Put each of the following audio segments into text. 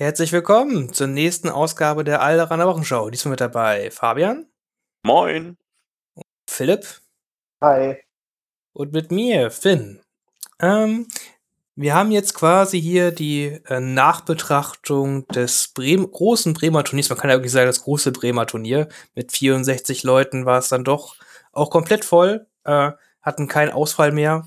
Herzlich willkommen zur nächsten Ausgabe der Alderaner Wochenschau. Diesmal mit dabei Fabian, Moin. Philipp Hi. und mit mir, Finn. Ähm, wir haben jetzt quasi hier die äh, Nachbetrachtung des Brem großen Bremer Turniers. Man kann ja wirklich sagen, das große Bremer Turnier. Mit 64 Leuten war es dann doch auch komplett voll. Äh, hatten keinen Ausfall mehr.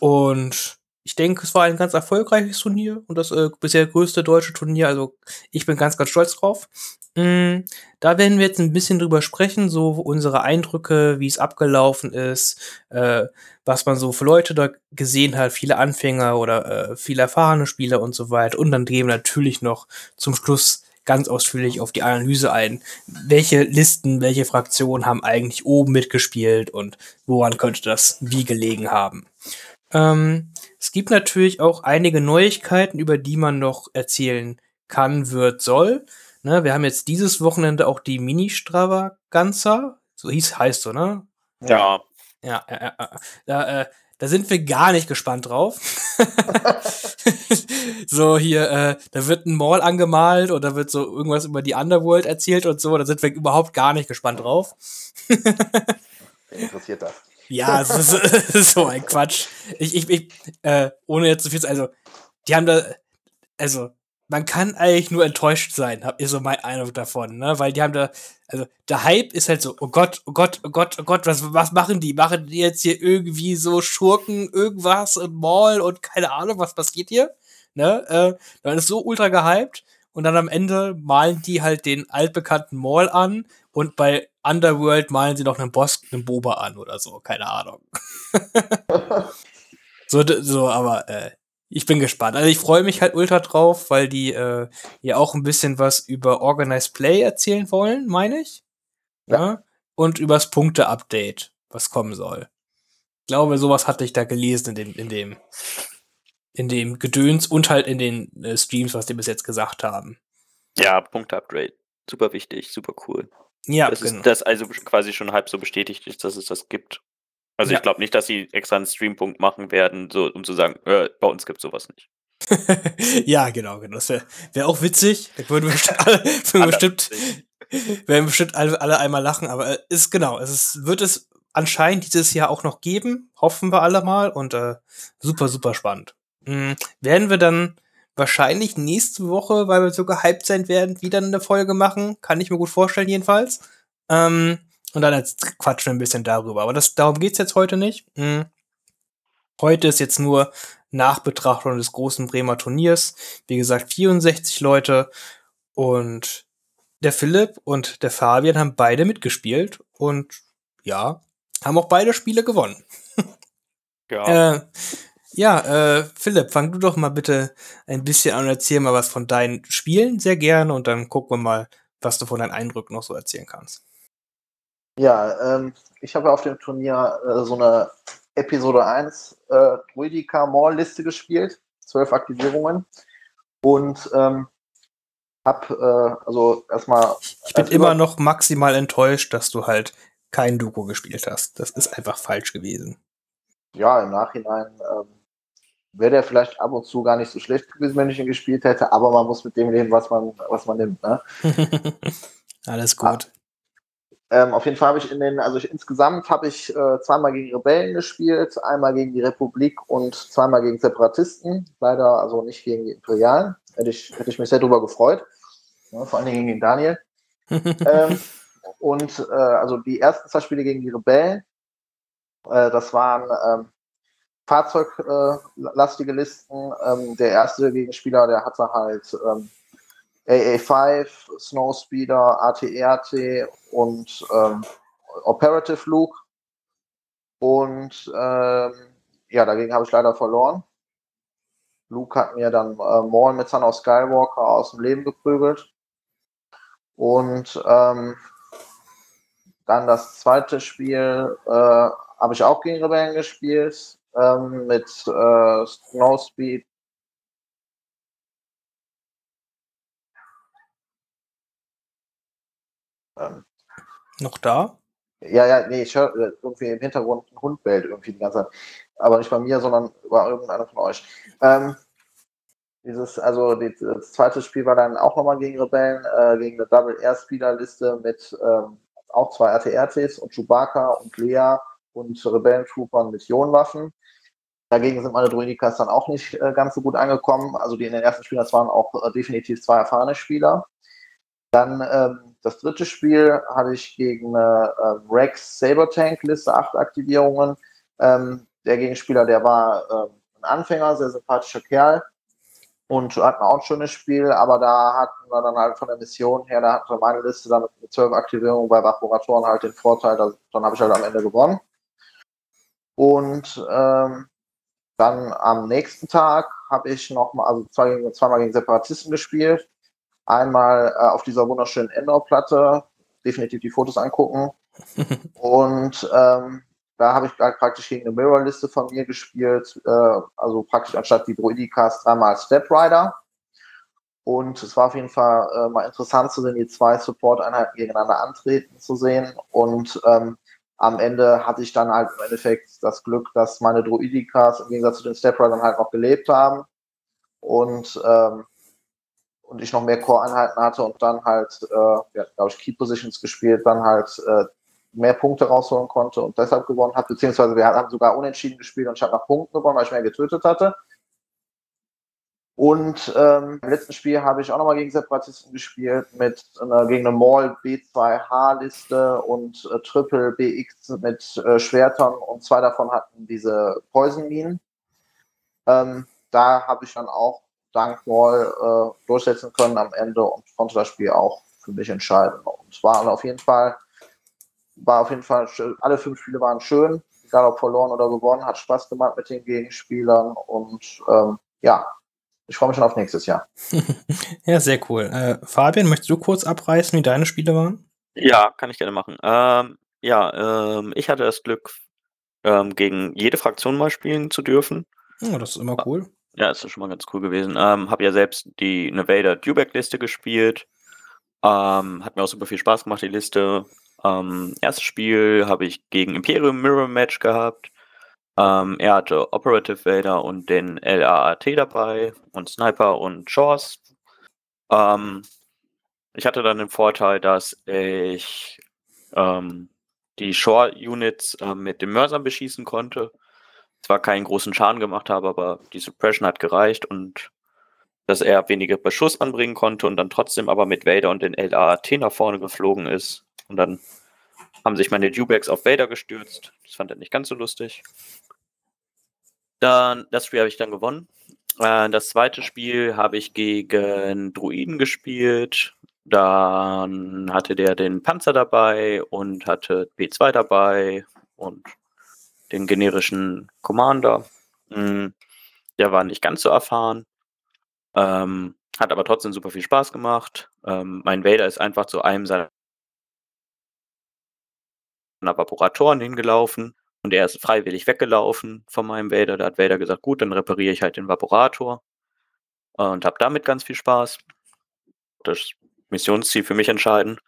Und ich denke, es war ein ganz erfolgreiches Turnier und das äh, bisher größte deutsche Turnier. Also ich bin ganz, ganz stolz drauf. Mm, da werden wir jetzt ein bisschen drüber sprechen, so unsere Eindrücke, wie es abgelaufen ist, äh, was man so für Leute da gesehen hat, viele Anfänger oder äh, viele erfahrene Spieler und so weiter. Und dann gehen wir natürlich noch zum Schluss ganz ausführlich auf die Analyse ein. Welche Listen, welche Fraktionen haben eigentlich oben mitgespielt und woran könnte das wie gelegen haben? Ähm, es gibt natürlich auch einige Neuigkeiten, über die man noch erzählen kann, wird, soll. Ne, wir haben jetzt dieses Wochenende auch die Mini-Stravaganza. So hieß, heißt so, ne? Ja. Ja, ja, ja, ja. Da, äh, da sind wir gar nicht gespannt drauf. so hier, äh, da wird ein Mall angemalt oder wird so irgendwas über die Underworld erzählt und so. Da sind wir überhaupt gar nicht gespannt drauf. Interessiert das? Ja, es ist, so ein Quatsch. Ich, ich, ich äh, ohne jetzt zu viel zu, also, die haben da, also, man kann eigentlich nur enttäuscht sein, hab ihr so mein Eindruck davon, ne? Weil die haben da, also, der Hype ist halt so, oh Gott, oh Gott, oh Gott, oh Gott, was, was machen die? Machen die jetzt hier irgendwie so Schurken, irgendwas und Mall und keine Ahnung, was passiert hier? Ne? Äh, dann ist so ultra gehypt und dann am Ende malen die halt den altbekannten Mall an und bei Underworld malen sie noch einen Boss, einen Boba an oder so, keine Ahnung. so, so, aber äh, ich bin gespannt. Also ich freue mich halt ultra drauf, weil die äh, ja auch ein bisschen was über Organized Play erzählen wollen, meine ich. Ja. ja. Und übers Punkte-Update, was kommen soll. Ich glaube, sowas hatte ich da gelesen in dem, in dem, in dem Gedöns und halt in den äh, Streams, was die bis jetzt gesagt haben. Ja, Punkte-Upgrade. Super wichtig, super cool. Ja, das genau. ist das also quasi schon halb so bestätigt ist, dass es das gibt. Also Ja. ich glaube nicht, dass sie extra einen Streampunkt machen werden, so um zu sagen, äh, bei uns gibt sowas nicht. ja, genau, genau. Das wäre wär auch witzig. Da würden wir bestimmt alle, würden wir bestimmt, werden bestimmt alle, alle einmal lachen, aber äh, ist genau, es ist, wird es anscheinend dieses Jahr auch noch geben, hoffen wir alle mal und äh, super, super spannend. Mhm. Werden wir dann wahrscheinlich nächste Woche, weil wir so gehypt sein werden, wieder eine Folge machen, kann ich mir gut vorstellen jedenfalls. Ähm, und dann jetzt quatschen wir ein bisschen darüber, aber das, darum geht's jetzt heute nicht. Mhm. Heute ist jetzt nur Nachbetrachtung des großen Bremer Turniers. Wie gesagt, 64 Leute und der Philipp und der Fabian haben beide mitgespielt und ja, haben auch beide Spiele gewonnen. Ja. Äh, ja, äh, Philipp, fang du doch mal bitte ein bisschen an und erzähl mal was von deinen Spielen sehr gerne und dann gucken wir mal, was du von deinen Eindrücken noch so erzählen kannst. Ja, ähm, ich habe auf dem Turnier äh, so eine Episode 1 äh, Druidika Mall Liste gespielt, zwölf Aktivierungen und ähm, hab äh, also erstmal Ich bin immer noch maximal enttäuscht, dass du halt kein Duko gespielt hast. Das ist einfach falsch gewesen. ja im Nachhinein ähm, wäre der vielleicht ab und zu gar nicht so schlecht gewesen, wenn ich ihn gespielt hätte, aber man muss mit dem leben, was man was man nimmt. Ne? Alles gut. Ähm, auf jeden Fall habe ich in den, also ich, insgesamt habe ich äh, zweimal gegen Rebellen gespielt, einmal gegen die Republik und zweimal gegen Separatisten. Leider also nicht gegen die Imperialen. Hätte ich, hätte ich mich sehr darüber gefreut. Ja, vor allen Dingen gegen den Daniel. ähm, und äh, also die ersten zwei Spiele gegen die Rebellen, äh, das waren ähm, fahrzeuglastige Listen. Ähm, der erste Gegenspieler, der hatte halt ähm, AA5, Snowspeeder, ATRT und ähm, Operative Luke. Und ähm, ja, dagegen habe ich leider verloren. Luke hat mir dann äh, Maul mit Son of Skywalker aus dem Leben geprügelt. Und ähm, dann das zweite Spiel äh, habe ich auch gegen Rebellen gespielt. Ähm, mit äh, Snowspeed ähm, Noch da? Ja, ja, nee, ich höre äh, irgendwie im Hintergrund ein Hund bellt irgendwie die ganze Zeit. Aber nicht bei mir, sondern bei irgendeiner von euch. Ähm, dieses, also die, das zweite Spiel war dann auch nochmal gegen Rebellen, äh, gegen eine Double-Air-Spieler-Liste mit ähm, auch zwei RTRTs und Chewbacca und Lea und Rebellentroopern mit Ionwaffen. Dagegen sind meine Druidikas dann auch nicht äh, ganz so gut angekommen. Also die in den ersten Spielen, das waren auch äh, definitiv zwei erfahrene Spieler. Dann ähm, das dritte Spiel hatte ich gegen äh, Rex Sabertank, Liste 8 Aktivierungen. Ähm, der Gegenspieler, der war äh, ein Anfänger, sehr sympathischer Kerl und hatten auch ein schönes Spiel, aber da hatten wir dann halt von der Mission her, da hatte meine Liste dann mit zwölf Aktivierungen bei Vaporatoren halt den Vorteil, dass, dann habe ich halt am Ende gewonnen. Und ähm, dann am nächsten Tag habe ich nochmal, also zwei, zweimal gegen Separatisten gespielt. Einmal äh, auf dieser wunderschönen Endor-Platte, definitiv die Fotos angucken. und ähm, da habe ich praktisch gegen eine Mirror-Liste von mir gespielt, äh, also praktisch anstatt die Druidikas dreimal Step Rider. Und es war auf jeden Fall äh, mal interessant zu sehen, die zwei Support-Einheiten gegeneinander antreten zu sehen. Und ähm, am Ende hatte ich dann halt im Endeffekt das Glück, dass meine Druidikas im Gegensatz zu den Step Riders halt noch gelebt haben. Und ähm, und ich noch mehr Core-Einheiten hatte und dann halt, äh, ja, glaube ich, Key Positions gespielt, dann halt äh, mehr Punkte rausholen konnte und deshalb gewonnen habe, beziehungsweise wir haben sogar unentschieden gespielt und ich habe nach Punkten gewonnen, weil ich mehr getötet hatte. Und ähm, im letzten Spiel habe ich auch nochmal gegen Separatisten gespielt, mit äh, gegen eine Mall B2H-Liste und äh, Triple BX mit äh, Schwertern und zwei davon hatten diese Poison-Minen. Ähm, da habe ich dann auch dank Wall äh, durchsetzen können am Ende und konnte das Spiel auch für mich entscheiden. Und war auf jeden Fall, war auf jeden Fall, alle fünf Spiele waren schön, egal ob verloren oder gewonnen, hat Spaß gemacht mit den Gegenspielern und ähm, ja, ich freue mich schon auf nächstes Jahr. ja, sehr cool. Äh, Fabian, möchtest du kurz abreißen, wie deine Spiele waren? Ja, kann ich gerne machen. Ähm, ja, ähm, ich hatte das Glück, ähm, gegen jede Fraktion mal spielen zu dürfen. Oh, das ist immer cool. Ja, ist schon mal ganz cool gewesen. Ähm, habe ja selbst die Nevada Dewback-Liste gespielt. Ähm, hat mir auch super viel Spaß gemacht, die Liste. Ähm, erstes Spiel habe ich gegen Imperium Mirror Match gehabt. Ähm, er hatte Operative Vader und den LAAT dabei und Sniper und Shores. Ähm, ich hatte dann den Vorteil, dass ich ähm, die Shore-Units äh, mit dem Mörser beschießen konnte zwar keinen großen Schaden gemacht habe, aber die Suppression hat gereicht und dass er weniger Beschuss anbringen konnte und dann trotzdem aber mit Vader und den LAAT nach vorne geflogen ist. Und dann haben sich meine Dewbacks auf Vader gestürzt. Das fand er nicht ganz so lustig. Dann, das Spiel habe ich dann gewonnen. Äh, das zweite Spiel habe ich gegen Druiden gespielt. Dann hatte der den Panzer dabei und hatte P2 dabei und den generischen Commander. Hm, der war nicht ganz so erfahren, ähm, hat aber trotzdem super viel Spaß gemacht. Ähm, mein Vader ist einfach zu einem seiner Vaporatoren hingelaufen und er ist freiwillig weggelaufen von meinem Vader. Da hat Vader gesagt, gut, dann repariere ich halt den Vaporator und habe damit ganz viel Spaß. Das Missionsziel für mich entscheiden.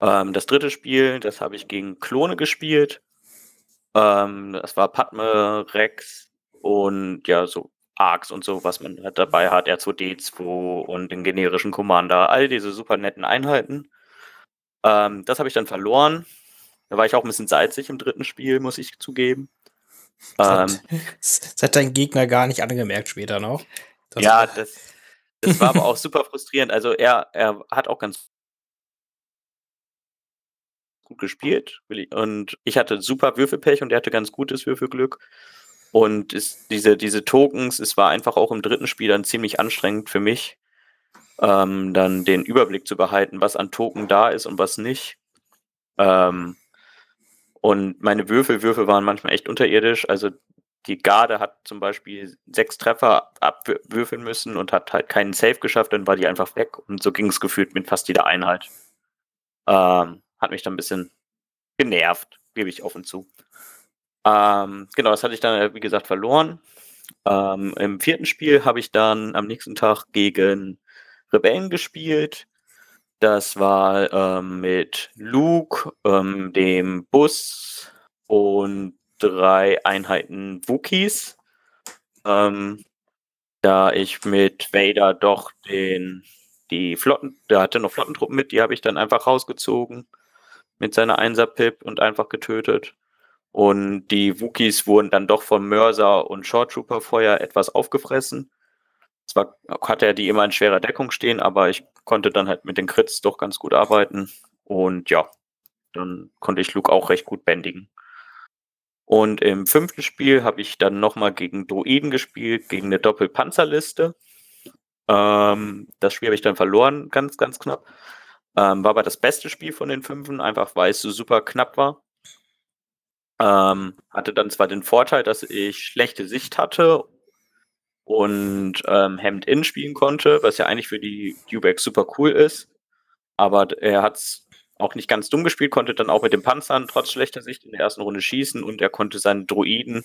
Ähm, das dritte Spiel, das habe ich gegen Klone gespielt. Ähm, das war Padme, Rex und ja, so Arcs und so, was man halt dabei hat, R2D2 und den generischen Commander, all diese super netten Einheiten. Ähm, das habe ich dann verloren. Da war ich auch ein bisschen salzig im dritten Spiel, muss ich zugeben. Das, ähm, hat, das hat dein Gegner gar nicht angemerkt später noch. Das ja, das, das war aber auch super frustrierend. Also er, er hat auch ganz gut gespielt. Und ich hatte super Würfelpech und er hatte ganz gutes Würfelglück. Und es, diese, diese Tokens, es war einfach auch im dritten Spiel dann ziemlich anstrengend für mich, ähm, dann den Überblick zu behalten, was an Token da ist und was nicht. Ähm, und meine Würfelwürfe waren manchmal echt unterirdisch. Also die Garde hat zum Beispiel sechs Treffer abwürfeln müssen und hat halt keinen Safe geschafft, dann war die einfach weg. Und so ging es gefühlt mit fast jeder Einheit. Ähm, hat mich dann ein bisschen genervt, gebe ich offen zu. Ähm, genau, das hatte ich dann, äh, wie gesagt, verloren. Ähm, Im vierten Spiel habe ich dann am nächsten Tag gegen Rebellen gespielt. Das war ähm, mit Luke, ähm, dem Bus und drei Einheiten Wookies. Ähm, da ich mit Vader doch den, die Flotten, der hatte noch Flottentruppen mit, die habe ich dann einfach rausgezogen mit seiner Einser-Pip und einfach getötet. Und die Wookies wurden dann doch vom Mörser und Short Trooper Feuer etwas aufgefressen. Zwar hatte er die immer in schwerer Deckung stehen, aber ich konnte dann halt mit den Crits doch ganz gut arbeiten. Und ja, dann konnte ich Luke auch recht gut bändigen. Und im fünften Spiel habe ich dann nochmal gegen Druiden gespielt, gegen eine Doppelpanzerliste. Ähm, das Spiel habe ich dann verloren, ganz, ganz knapp. Ähm, war aber das beste Spiel von den fünfen, einfach weil es so super knapp war. Ähm, hatte dann zwar den Vorteil, dass ich schlechte Sicht hatte und ähm, Hemd-In spielen konnte, was ja eigentlich für die Dewback super cool ist. Aber er hat es auch nicht ganz dumm gespielt, konnte dann auch mit den Panzern trotz schlechter Sicht in der ersten Runde schießen und er konnte seinen Druiden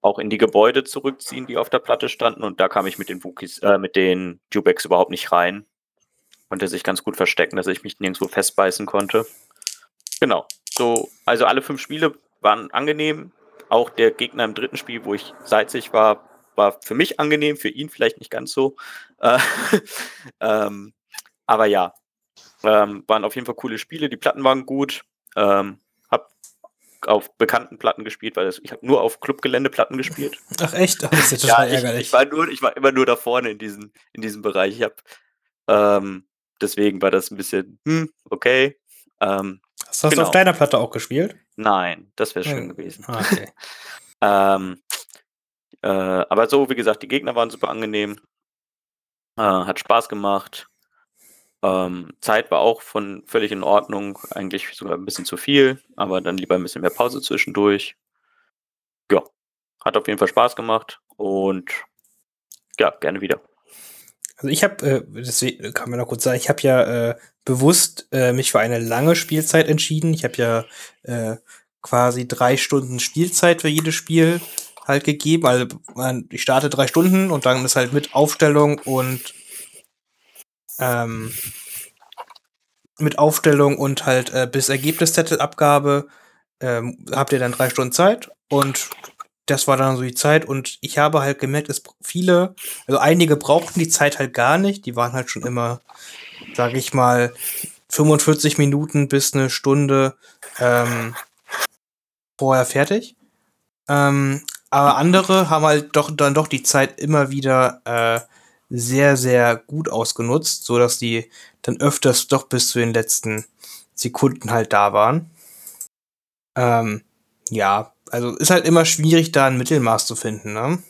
auch in die Gebäude zurückziehen, die auf der Platte standen. Und da kam ich mit den Wookies, äh, mit den Dewbacks überhaupt nicht rein. Konnte sich ganz gut verstecken, dass ich mich nirgendwo festbeißen konnte. Genau. So, also alle fünf Spiele waren angenehm. Auch der Gegner im dritten Spiel, wo ich salzig war, war für mich angenehm, für ihn vielleicht nicht ganz so. Äh, ähm, aber ja, ähm, waren auf jeden Fall coole Spiele. Die Platten waren gut. Ähm, hab auf bekannten Platten gespielt, weil das, ich habe nur auf Clubgeländeplatten gespielt. Ach echt? Das ist ja total ja, ärgerlich. Ich, ich, war nur, ich war immer nur da vorne in, diesen, in diesem Bereich. Ich habe ähm, deswegen war das ein bisschen, hm, okay. Ähm, Hast du genau. auf deiner Platte auch gespielt? Nein, das wäre schön hm. gewesen. Ah, okay. ähm, äh, aber so, wie gesagt, die Gegner waren super angenehm. Äh, hat Spaß gemacht. Ähm, Zeit war auch von völlig in Ordnung, eigentlich sogar ein bisschen zu viel, aber dann lieber ein bisschen mehr Pause zwischendurch. Ja, hat auf jeden Fall Spaß gemacht und ja, gerne wieder. Also ich habe, äh, deswegen kann man noch kurz sagen, ich habe ja äh, bewusst äh, mich für eine lange Spielzeit entschieden. Ich habe ja äh, quasi drei Stunden Spielzeit für jedes Spiel halt gegeben. Also man, ich starte drei Stunden und dann ist halt mit Aufstellung und ähm, mit Aufstellung und halt äh, bis Ergebniszettelabgabe ähm, habt ihr dann drei Stunden Zeit und das war dann so die Zeit und ich habe halt gemerkt, es viele, also einige brauchten die Zeit halt gar nicht, die waren halt schon immer, sage ich mal, 45 Minuten bis eine Stunde ähm, vorher fertig. Ähm, aber andere haben halt doch dann doch die Zeit immer wieder äh, sehr, sehr gut ausgenutzt, so dass die dann öfters doch bis zu den letzten Sekunden halt da waren. Ähm, ja, also ist halt immer schwierig, da ein Mittelmaß zu finden, ne?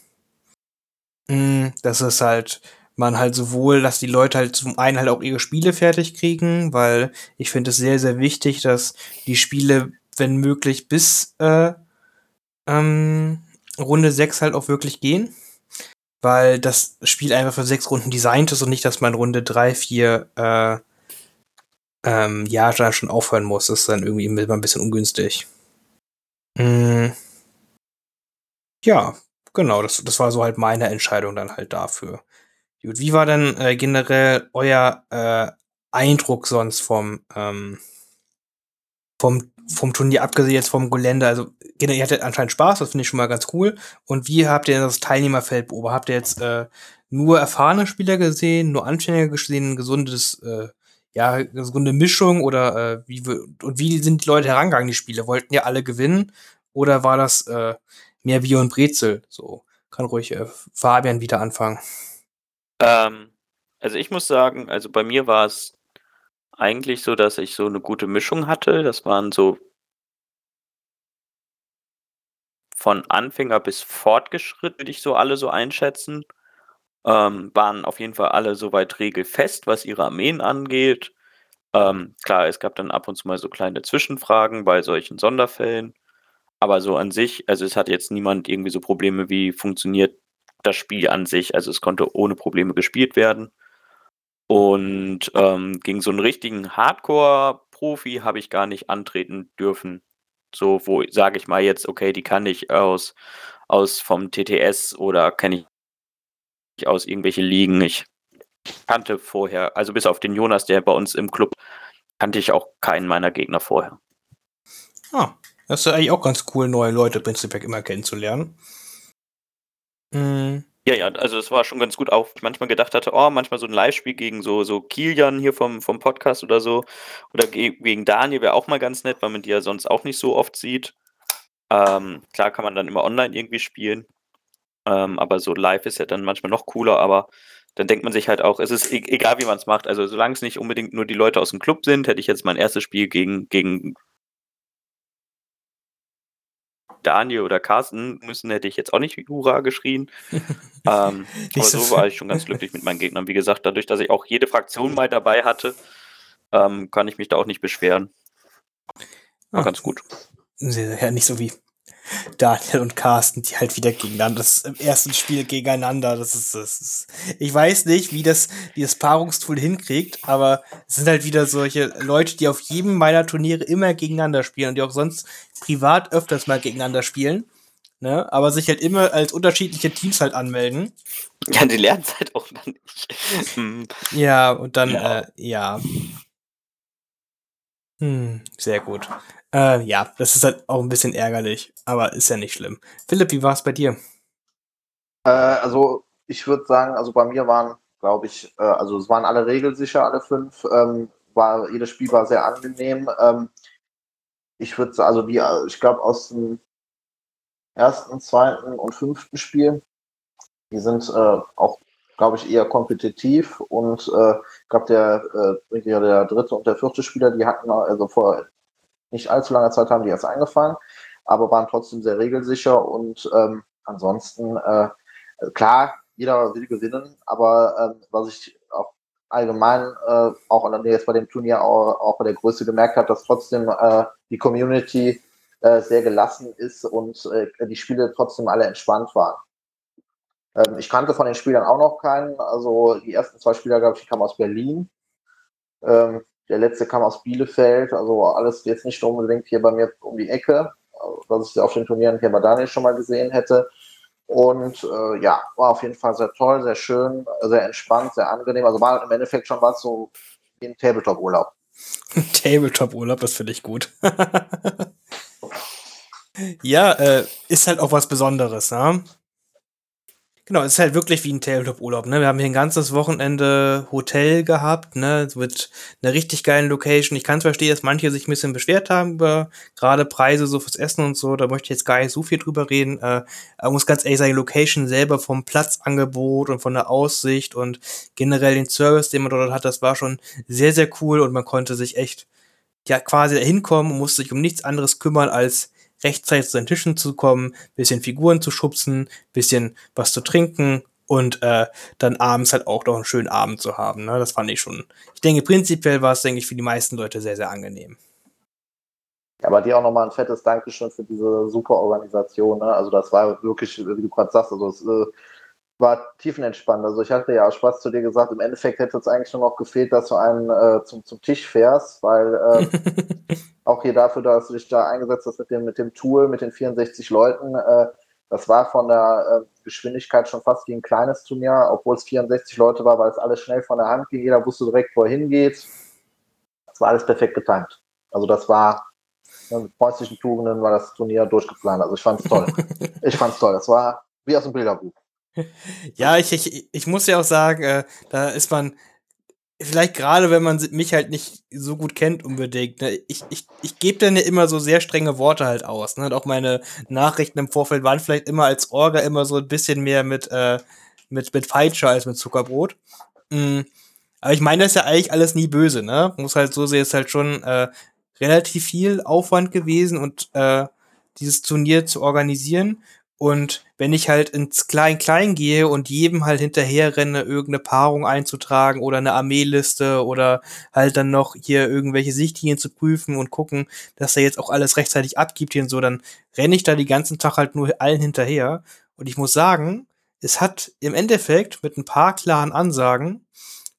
Mm, das ist halt, man halt sowohl, dass die Leute halt zum einen halt auch ihre Spiele fertig kriegen, weil ich finde es sehr, sehr wichtig, dass die Spiele, wenn möglich, bis äh, ähm, Runde 6 halt auch wirklich gehen weil das Spiel einfach für sechs Runden designt ist und nicht, dass man Runde drei, vier äh, ähm, ja schon aufhören muss. Das ist dann irgendwie immer ein bisschen ungünstig. Mm. Ja, genau, das, das war so halt meine Entscheidung dann halt dafür. Gut, wie war denn äh, generell euer äh, Eindruck sonst vom, ähm, vom vom Turnier, abgesehen jetzt vom Gelände, also ihr hattet anscheinend Spaß, das finde ich schon mal ganz cool. Und wie habt ihr das Teilnehmerfeld beobachtet? Habt ihr jetzt äh, nur erfahrene Spieler gesehen, nur Anfänger gesehen, gesundes, äh, ja, gesunde Mischung oder äh, wie und wie sind die Leute herangegangen, die Spiele? Wollten ja alle gewinnen oder war das äh, mehr Bier und Brezel? So kann ruhig äh, Fabian wieder anfangen. Ähm, also ich muss sagen, also bei mir war es eigentlich so, dass ich so eine gute Mischung hatte. Das waren so von Anfänger bis fortgeschritten, würde ich so alle so einschätzen. Ähm, waren auf jeden Fall alle soweit regelfest, was ihre Armeen angeht. Ähm, klar, es gab dann ab und zu mal so kleine Zwischenfragen bei solchen Sonderfällen. Aber so an sich, also es hat jetzt niemand irgendwie so Probleme, wie funktioniert das Spiel an sich. Also es konnte ohne Probleme gespielt werden. Und ähm, gegen so einen richtigen Hardcore-Profi habe ich gar nicht antreten dürfen. So, wo sage ich mal jetzt, okay, die kann ich aus, aus vom TTS oder kenne ich aus irgendwelche Ligen. Ich kannte vorher, also bis auf den Jonas, der bei uns im Club, kannte ich auch keinen meiner Gegner vorher. Ah, das ist eigentlich auch ganz cool, neue Leute prinzipiell immer kennenzulernen. Mhm. Ja, ja, also es war schon ganz gut, auch ich manchmal gedacht hatte, oh, manchmal so ein Live-Spiel gegen so, so Kilian hier vom, vom Podcast oder so. Oder gegen Daniel wäre auch mal ganz nett, weil man die ja sonst auch nicht so oft sieht. Ähm, klar kann man dann immer online irgendwie spielen. Ähm, aber so live ist ja dann manchmal noch cooler, aber dann denkt man sich halt auch, es ist e egal, wie man es macht. Also solange es nicht unbedingt nur die Leute aus dem Club sind, hätte ich jetzt mein erstes Spiel gegen, gegen Daniel oder Carsten müssen, hätte ich jetzt auch nicht Hurra geschrien. ähm, aber so war ich schon ganz glücklich mit meinen Gegnern. Wie gesagt, dadurch, dass ich auch jede Fraktion mal dabei hatte, ähm, kann ich mich da auch nicht beschweren. War ah. ganz gut. Ja, nicht so wie Daniel und Carsten, die halt wieder gegeneinander, das im ersten Spiel gegeneinander, das ist, das ist, ich weiß nicht, wie das, wie das Paarungstool hinkriegt, aber es sind halt wieder solche Leute, die auf jedem meiner Turniere immer gegeneinander spielen und die auch sonst privat öfters mal gegeneinander spielen, ne, aber sich halt immer als unterschiedliche Teams halt anmelden. Ja, die lernen es halt auch dann nicht. Ja, und dann, ja. Äh, ja. Hm, sehr gut. Äh, ja, das ist halt auch ein bisschen ärgerlich, aber ist ja nicht schlimm. Philipp, wie war es bei dir? Äh, also, ich würde sagen, also bei mir waren, glaube ich, äh, also es waren alle regelsicher, alle fünf. Ähm, war, jedes Spiel war sehr angenehm. Ähm, ich würde also die, ich glaube, aus dem ersten, zweiten und fünften Spiel, die sind äh, auch, glaube ich, eher kompetitiv und äh, ich glaube, der, äh, der dritte und der vierte Spieler, die hatten also vor nicht allzu langer Zeit haben die erst angefangen, aber waren trotzdem sehr regelsicher und ähm, ansonsten, äh, klar, jeder will gewinnen, aber ähm, was ich auch allgemein äh, auch jetzt bei dem Turnier auch, auch bei der Größe gemerkt habe, dass trotzdem äh, die Community äh, sehr gelassen ist und äh, die Spiele trotzdem alle entspannt waren. Ähm, ich kannte von den Spielern auch noch keinen. Also die ersten zwei Spieler, glaube ich, kamen aus Berlin. Ähm, der letzte kam aus Bielefeld, also alles jetzt nicht unbedingt hier bei mir um die Ecke, was ich auf den Turnieren hier bei Daniel schon mal gesehen hätte. Und äh, ja, war auf jeden Fall sehr toll, sehr schön, sehr entspannt, sehr angenehm. Also war im Endeffekt schon was so wie ein Tabletop-Urlaub. Tabletop-Urlaub, das finde ich gut. ja, äh, ist halt auch was Besonderes, ne? Genau, es ist halt wirklich wie ein Tabletop-Urlaub, ne? Wir haben hier ein ganzes Wochenende Hotel gehabt, ne? Mit einer richtig geilen Location. Ich kann verstehen, dass manche sich ein bisschen beschwert haben über gerade Preise so fürs Essen und so. Da möchte ich jetzt gar nicht so viel drüber reden. Äh, aber muss ganz ehrlich sagen, die Location selber vom Platzangebot und von der Aussicht und generell den Service, den man dort hat, das war schon sehr, sehr cool und man konnte sich echt ja quasi da hinkommen und musste sich um nichts anderes kümmern als rechtzeitig zu den Tischen zu kommen, bisschen Figuren zu schubsen, bisschen was zu trinken und äh, dann abends halt auch noch einen schönen Abend zu haben. Ne? Das fand ich schon. Ich denke, prinzipiell war es, denke ich, für die meisten Leute sehr, sehr angenehm. Aber dir auch nochmal ein fettes Dankeschön für diese super Organisation. Ne? Also das war wirklich, wie du gerade sagst, also es äh, war tiefenentspannt. Also ich hatte ja Spaß zu dir gesagt, im Endeffekt hätte es eigentlich nur noch gefehlt, dass du einen äh, zum, zum Tisch fährst, weil äh, auch hier dafür, dass du dich da eingesetzt hast mit dem, mit dem Tool, mit den 64 Leuten, äh, das war von der äh, Geschwindigkeit schon fast wie ein kleines Turnier, obwohl es 64 Leute war, weil es alles schnell von der Hand ging, jeder wusste direkt, wo er hingeht. Das war alles perfekt getimt. Also das war ne, mit preußischen Tugenden war das Turnier durchgeplant. Also ich fand es toll. ich fand es toll. Das war wie aus dem Bilderbuch. Ja, ich, ich, ich muss ja auch sagen, äh, da ist man, vielleicht gerade wenn man mich halt nicht so gut kennt unbedingt, ne, ich, ich, ich gebe dann ja immer so sehr strenge Worte halt aus. Ne? Und auch meine Nachrichten im Vorfeld waren vielleicht immer als Orga immer so ein bisschen mehr mit, äh, mit, mit Feitscher als mit Zuckerbrot. Mhm. Aber ich meine das ist ja eigentlich alles nie böse, ne? Muss halt so sehen, ist halt schon äh, relativ viel Aufwand gewesen und äh, dieses Turnier zu organisieren. Und wenn ich halt ins Klein-Klein gehe und jedem halt hinterher renne, irgendeine Paarung einzutragen oder eine Armeeliste oder halt dann noch hier irgendwelche Sichtlinien zu prüfen und gucken, dass er jetzt auch alles rechtzeitig abgibt hier und so, dann renne ich da die ganzen Tag halt nur allen hinterher. Und ich muss sagen, es hat im Endeffekt mit ein paar klaren Ansagen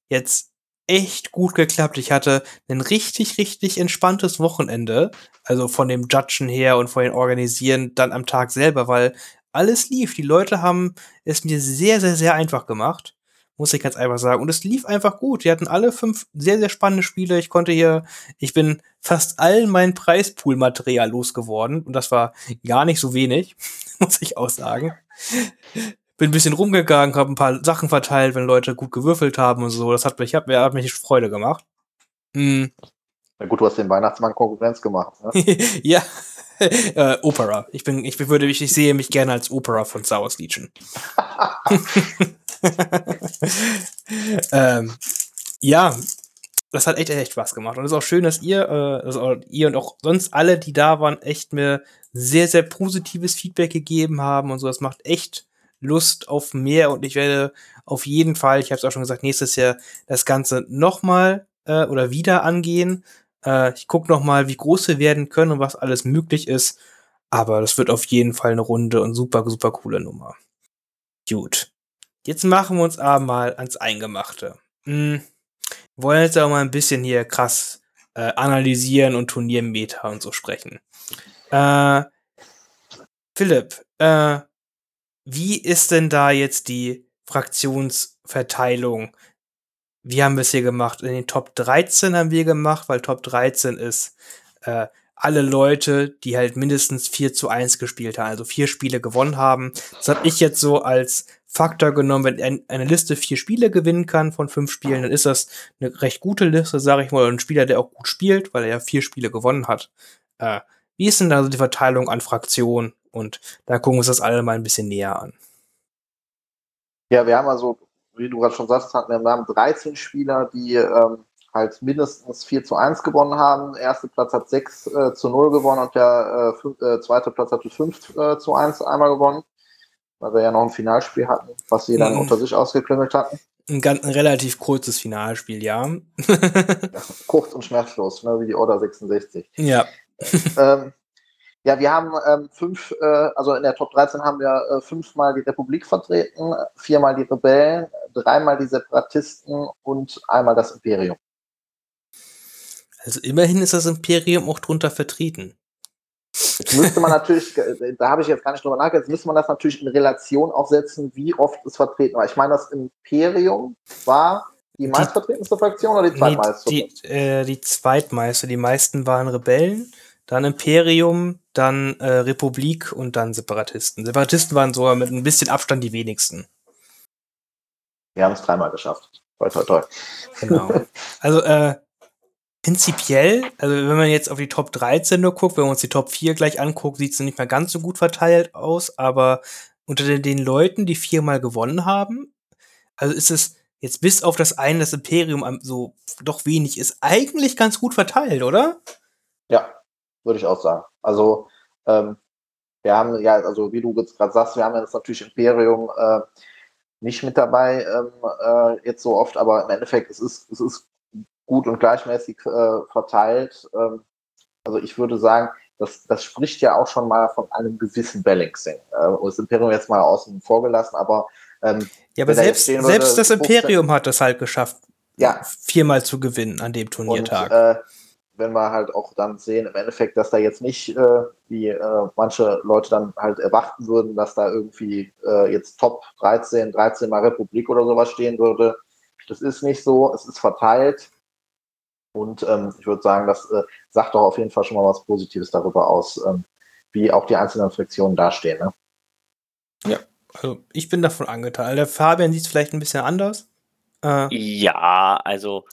jetzt echt gut geklappt. Ich hatte ein richtig, richtig entspanntes Wochenende. Also von dem Judgen her und von den Organisieren dann am Tag selber, weil alles lief. Die Leute haben es mir sehr, sehr, sehr einfach gemacht. Muss ich ganz einfach sagen. Und es lief einfach gut. Die hatten alle fünf sehr, sehr spannende Spiele. Ich konnte hier, ich bin fast all mein Preispool-Material losgeworden. Und das war gar nicht so wenig, muss ich auch sagen. Bin ein bisschen rumgegangen, habe ein paar Sachen verteilt, wenn Leute gut gewürfelt haben und so. Das hat mich, hat mir, hat mich Freude gemacht. Mm. Na gut, du hast den Weihnachtsmann Konkurrenz gemacht. Ne? ja, äh, Opera. Ich bin, ich würde, ich, ich sehe mich gerne als Opera von South Legion. ähm, ja, das hat echt, echt Spaß gemacht. Und es ist auch schön, dass ihr, äh, also ihr und auch sonst alle, die da waren, echt mir sehr, sehr positives Feedback gegeben haben und so. Das macht echt Lust auf mehr und ich werde auf jeden Fall, ich habe es auch schon gesagt, nächstes Jahr das Ganze nochmal äh, oder wieder angehen. Äh, ich gucke nochmal, wie groß wir werden können und was alles möglich ist. Aber das wird auf jeden Fall eine runde und super, super coole Nummer. Gut. Jetzt machen wir uns aber mal ans Eingemachte. Hm. Wollen jetzt auch mal ein bisschen hier krass äh, analysieren und Turniermeta und so sprechen. Äh, Philipp, äh, wie ist denn da jetzt die Fraktionsverteilung? Wie haben wir es hier gemacht? In den Top 13 haben wir gemacht, weil Top 13 ist äh, alle Leute, die halt mindestens 4 zu 1 gespielt haben, also vier Spiele gewonnen haben. Das habe ich jetzt so als Faktor genommen, wenn ein, eine Liste vier Spiele gewinnen kann von fünf Spielen, dann ist das eine recht gute Liste, sage ich mal, ein Spieler, der auch gut spielt, weil er ja vier Spiele gewonnen hat. Äh, wie ist denn da so die Verteilung an Fraktionen? Und da gucken wir uns das alle mal ein bisschen näher an. Ja, wir haben also, wie du gerade schon sagst, wir haben 13 Spieler, die ähm, halt mindestens 4 zu 1 gewonnen haben. Der erste Platz hat 6 äh, zu 0 gewonnen und der äh, fünf, äh, zweite Platz hatte 5 äh, zu 1 einmal gewonnen, weil wir ja noch ein Finalspiel hatten, was sie dann mhm. unter sich ausgeklüngelt hatten. Ein, ganz, ein relativ kurzes Finalspiel, ja. ja kurz und schmerzlos, ne, wie die Order 66. Ja. ähm, ja, wir haben ähm, fünf, äh, also in der Top 13 haben wir äh, fünfmal die Republik vertreten, viermal die Rebellen, dreimal die Separatisten und einmal das Imperium. Also immerhin ist das Imperium auch drunter vertreten. Jetzt müsste man natürlich, äh, da habe ich jetzt gar nicht drüber nachgedacht, jetzt müsste man das natürlich in Relation aufsetzen, wie oft es vertreten war. Ich meine, das Imperium war die meistvertretenste Fraktion oder die zweitmeiste? Die, die, äh, die zweitmeiste. Die meisten waren Rebellen dann Imperium, dann äh, Republik und dann Separatisten. Separatisten waren so mit ein bisschen Abstand die wenigsten. Wir haben es dreimal geschafft. Toll, toll, toll. Genau. Also, äh, prinzipiell, also wenn man jetzt auf die Top 13 nur guckt, wenn man uns die Top 4 gleich anguckt, sieht es nicht mehr ganz so gut verteilt aus, aber unter den, den Leuten, die viermal gewonnen haben, also ist es jetzt bis auf das eine, das Imperium so doch wenig ist, eigentlich ganz gut verteilt, oder? Würde ich auch sagen. Also ähm, wir haben ja, also wie du jetzt gerade sagst, wir haben jetzt natürlich Imperium äh, nicht mit dabei ähm, äh, jetzt so oft, aber im Endeffekt es ist es ist gut und gleichmäßig äh, verteilt. Ähm, also ich würde sagen, das, das spricht ja auch schon mal von einem gewissen Balancing. Äh, das Imperium jetzt mal außen vor gelassen, aber ähm, ja, aber selbst, selbst das Imperium hat es halt geschafft, ja. viermal zu gewinnen an dem Turniertag. Und, äh, wenn wir halt auch dann sehen, im Endeffekt, dass da jetzt nicht, äh, wie äh, manche Leute dann halt erwarten würden, dass da irgendwie äh, jetzt Top 13, 13 mal Republik oder sowas stehen würde. Das ist nicht so, es ist verteilt. Und ähm, ich würde sagen, das äh, sagt doch auf jeden Fall schon mal was Positives darüber aus, ähm, wie auch die einzelnen Fraktionen dastehen. Ne? Ja, also ich bin davon angetan. Der Fabian sieht es vielleicht ein bisschen anders. Äh, ja, also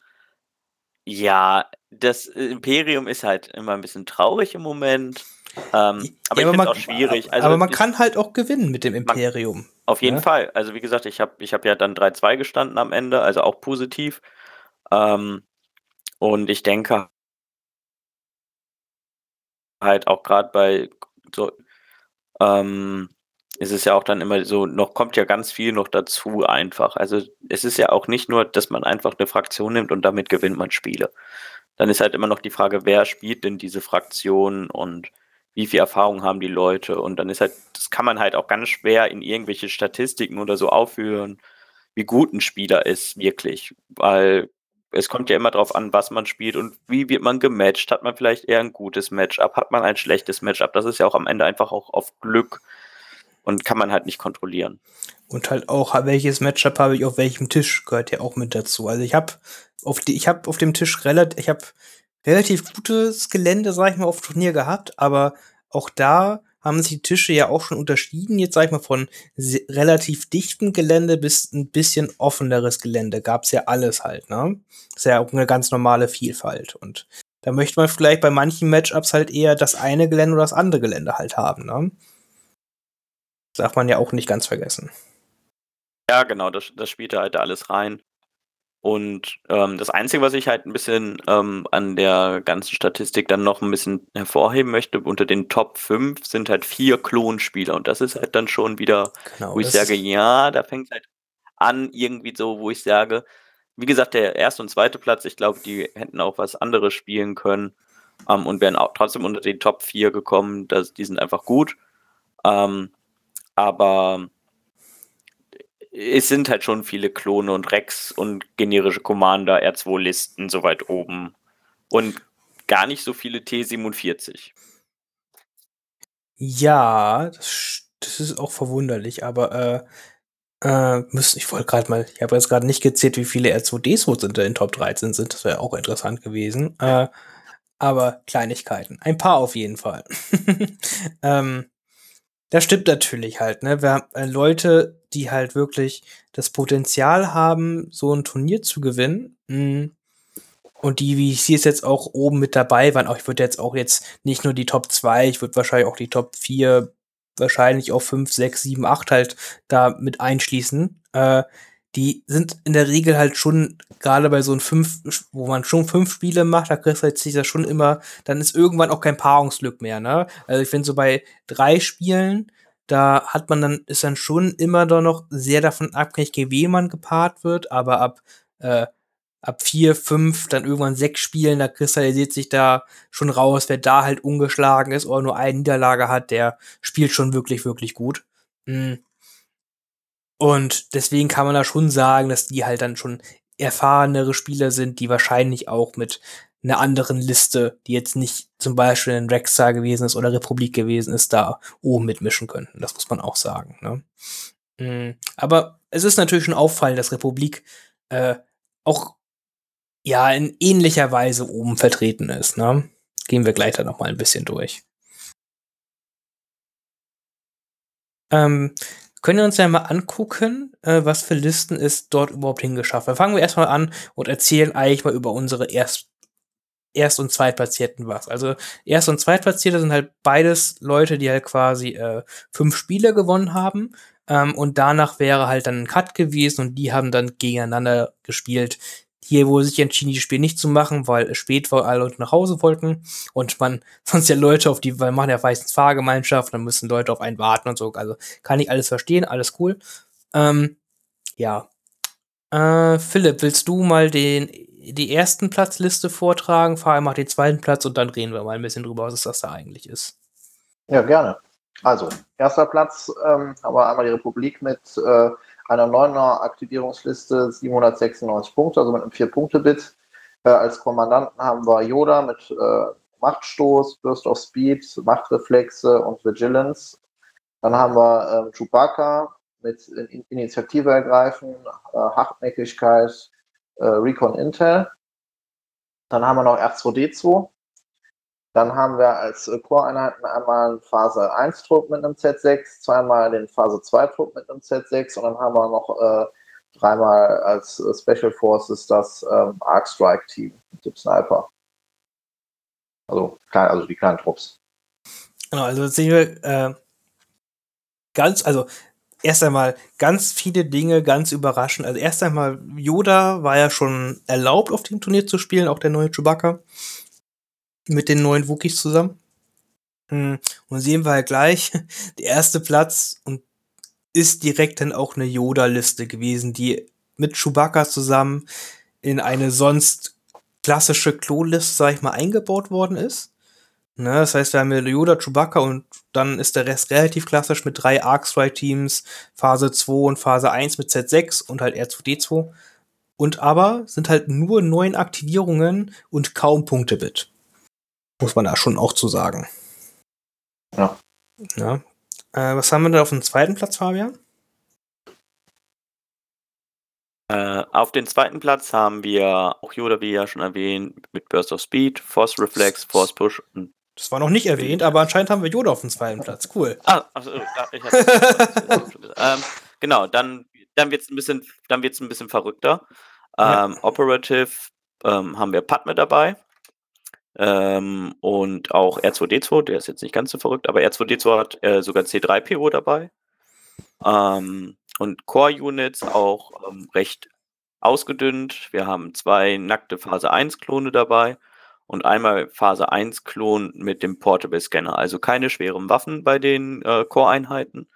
ja, das Imperium ist halt immer ein bisschen traurig im Moment. Ähm, aber ja, ich finde es auch schwierig. Also, aber man kann halt auch gewinnen mit dem Imperium. Man, auf jeden ja? Ne? Fall. Also wie gesagt, ich habe ich hab ja dann 3-2 gestanden am Ende, also auch positiv. Ähm, und ich denke halt auch gerade bei so ähm, ist es ja auch dann immer so, noch kommt ja ganz viel noch dazu einfach. Also es ist ja auch nicht nur, dass man einfach eine Fraktion nimmt und damit gewinnt man Spiele. Dann ist halt immer noch die Frage, wer spielt denn diese Fraktion und wie viel Erfahrung haben die Leute? Und dann ist halt, das kann man halt auch ganz schwer in irgendwelche Statistiken oder so aufführen, wie gut ein Spieler ist, wirklich. Weil es kommt ja immer darauf an, was man spielt und wie wird man gematcht. Hat man vielleicht eher ein gutes Matchup? Hat man ein schlechtes Matchup? Das ist ja auch am Ende einfach auch auf Glück und kann man halt nicht kontrollieren. Und halt auch, welches Matchup habe ich auf welchem Tisch, gehört ja auch mit dazu. Also ich habe auf die, ich habe auf dem Tisch relativ, ich habe relativ gutes Gelände, sag ich mal, auf Turnier gehabt, aber auch da haben sich die Tische ja auch schon unterschieden, jetzt sag ich mal von relativ dichtem Gelände bis ein bisschen offeneres Gelände. Gab's ja alles halt, ne? ist ja auch eine ganz normale Vielfalt. Und da möchte man vielleicht bei manchen Matchups halt eher das eine Gelände oder das andere Gelände halt haben, ne? Das darf man ja auch nicht ganz vergessen. Ja, genau, das, das spielt da halt alles rein. Und ähm, das Einzige, was ich halt ein bisschen ähm, an der ganzen Statistik dann noch ein bisschen hervorheben möchte, unter den Top 5 sind halt vier Klonspieler. Und das ist halt dann schon wieder, genau, wo ich sage, ja, da fängt es halt an, irgendwie so, wo ich sage, wie gesagt, der erste und zweite Platz, ich glaube, die hätten auch was anderes spielen können ähm, und wären auch trotzdem unter den Top 4 gekommen. Das, die sind einfach gut. Ähm, aber es sind halt schon viele Klone und Rex und generische Commander R2-Listen so weit oben. Und gar nicht so viele T47. Ja, das, das ist auch verwunderlich, aber äh, äh, müssen, ich wollte gerade mal, ich habe jetzt gerade nicht gezählt, wie viele R2Ds wohl sind in den Top 13 sind. Das wäre auch interessant gewesen. Äh, aber Kleinigkeiten. Ein paar auf jeden Fall. ähm, das stimmt natürlich halt, ne? Wir haben äh, Leute, die halt wirklich das Potenzial haben, so ein Turnier zu gewinnen. Mh, mm, und die, wie ich sehe es jetzt auch oben mit dabei waren, auch ich würde jetzt auch jetzt nicht nur die Top 2, ich würde wahrscheinlich auch die Top 4, wahrscheinlich auch 5, 6, 7, 8 halt da mit einschließen. Äh, die sind in der Regel halt schon, gerade bei so einem fünf, wo man schon fünf Spiele macht, da halt sich das schon immer, dann ist irgendwann auch kein Paarungsglück mehr, ne? Also ich finde so bei drei Spielen, da hat man dann, ist dann schon immer doch noch sehr davon abhängig, gegen wen man gepaart wird, aber ab, äh, ab vier, fünf, dann irgendwann sechs Spielen, da kristallisiert sich da schon raus, wer da halt ungeschlagen ist oder nur eine Niederlage hat, der spielt schon wirklich, wirklich gut. Mhm. Und deswegen kann man da schon sagen, dass die halt dann schon erfahrenere Spieler sind, die wahrscheinlich auch mit einer anderen Liste, die jetzt nicht zum Beispiel in Rexar gewesen ist oder Republik gewesen ist, da oben mitmischen könnten. Das muss man auch sagen. Ne? Mhm. Aber es ist natürlich schon auffallend, dass Republik äh, auch ja in ähnlicher Weise oben vertreten ist. Ne? Gehen wir gleich da noch mal ein bisschen durch. Ähm, können wir uns ja mal angucken, äh, was für Listen es dort überhaupt hingeschafft hat. Fangen wir erstmal an und erzählen eigentlich mal über unsere Erst- Erst- und Zweitplatzierten was. Also Erst- und Zweitplatzierte sind halt beides Leute, die halt quasi äh, fünf Spiele gewonnen haben. Ähm, und danach wäre halt dann ein Cut gewesen und die haben dann gegeneinander gespielt, hier wurde sich entschieden, die Spiel nicht zu machen, weil es spät war, alle Leute nach Hause wollten und man sonst ja Leute auf die, weil man ja meistens Fahrgemeinschaft, dann müssen Leute auf einen warten und so. Also kann ich alles verstehen, alles cool. Ähm, ja. Äh, Philipp, willst du mal den, die ersten Platzliste vortragen? Fahr einmal den zweiten Platz und dann reden wir mal ein bisschen drüber, was das da eigentlich ist. Ja, gerne. Also, erster Platz ähm, haben wir einmal die Republik mit äh, einer neuner Aktivierungsliste 796 Punkte, also mit einem 4-Punkte-Bit. Äh, als Kommandanten haben wir Yoda mit äh, Machtstoß, Burst of Speed, Machtreflexe und Vigilance. Dann haben wir äh, Chewbacca mit Initiative ergreifen, äh, Hartnäckigkeit, äh, Recon Intel. Dann haben wir noch R2D2 dann haben wir als Core-Einheiten einmal einen Phase 1 Trupp mit einem Z6, zweimal den Phase 2 Trupp mit einem Z6 und dann haben wir noch äh, dreimal als äh, Special Forces das ähm, Arc Strike Team mit dem Sniper. Also, klein, also die kleinen Trupps. Genau, also sehen wir äh, ganz, also erst einmal ganz viele Dinge ganz überraschend. Also erst einmal Yoda war ja schon erlaubt auf dem Turnier zu spielen, auch der neue Chewbacca mit den neuen Wookies zusammen. Hm, und sehen wir halt gleich, der erste Platz und ist direkt dann auch eine Yoda-Liste gewesen, die mit Chewbacca zusammen in eine sonst klassische Klo-Liste, sag ich mal, eingebaut worden ist. Ne, das heißt, wir haben Yoda, Chewbacca und dann ist der Rest relativ klassisch mit drei Arc-Strike-Teams, Phase 2 und Phase 1 mit Z6 und halt R2D2. Und aber sind halt nur neun Aktivierungen und kaum Punkte-Bit. Muss man da schon auch zu sagen. Ja. ja. Äh, was haben wir da auf dem zweiten Platz, Fabian? Äh, auf dem zweiten Platz haben wir auch Yoda, wie ja schon erwähnt, mit Burst of Speed, Force Reflex, Force Push und Das war noch nicht erwähnt, aber anscheinend haben wir Yoda auf dem zweiten Platz. Cool. Ah, also, ich ähm, genau, dann, dann wird es ein bisschen, dann wird's ein bisschen verrückter. Ähm, ja. Operative ähm, haben wir Padme dabei. Ähm, und auch R2D2, der ist jetzt nicht ganz so verrückt, aber R2D2 hat äh, sogar C3PO dabei. Ähm, und Core-Units auch ähm, recht ausgedünnt. Wir haben zwei nackte Phase 1 Klone dabei und einmal Phase 1 Klon mit dem Portable Scanner. Also keine schweren Waffen bei den äh, Core-Einheiten.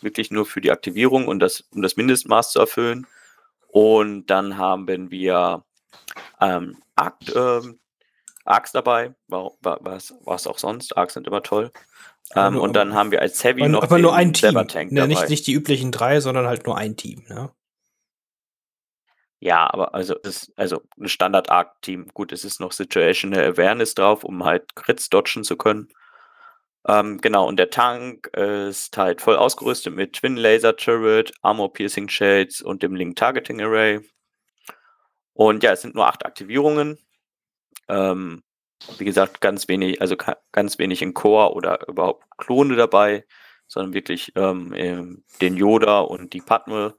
Wirklich nur für die Aktivierung und das, um das Mindestmaß zu erfüllen. Und dann haben wir ähm, Arc, ähm, Arcs dabei. War, war, was auch sonst. Arcs sind immer toll. Ähm, nur, und dann haben wir als Heavy aber, noch aber nur ein Team. Ja, nicht, nicht die üblichen drei, sondern halt nur ein Team. Ne? Ja, aber also ist also ein Standard Arc Team. Gut, es ist noch Situational Awareness drauf, um halt Crits dodgen zu können. Ähm, genau, und der Tank ist halt voll ausgerüstet mit Twin Laser Turret, Armor Piercing Shades und dem Link Targeting Array. Und ja, es sind nur acht Aktivierungen. Ähm, wie gesagt, ganz wenig, also ganz wenig in Core oder überhaupt Klone dabei, sondern wirklich ähm, den Yoda und die Padme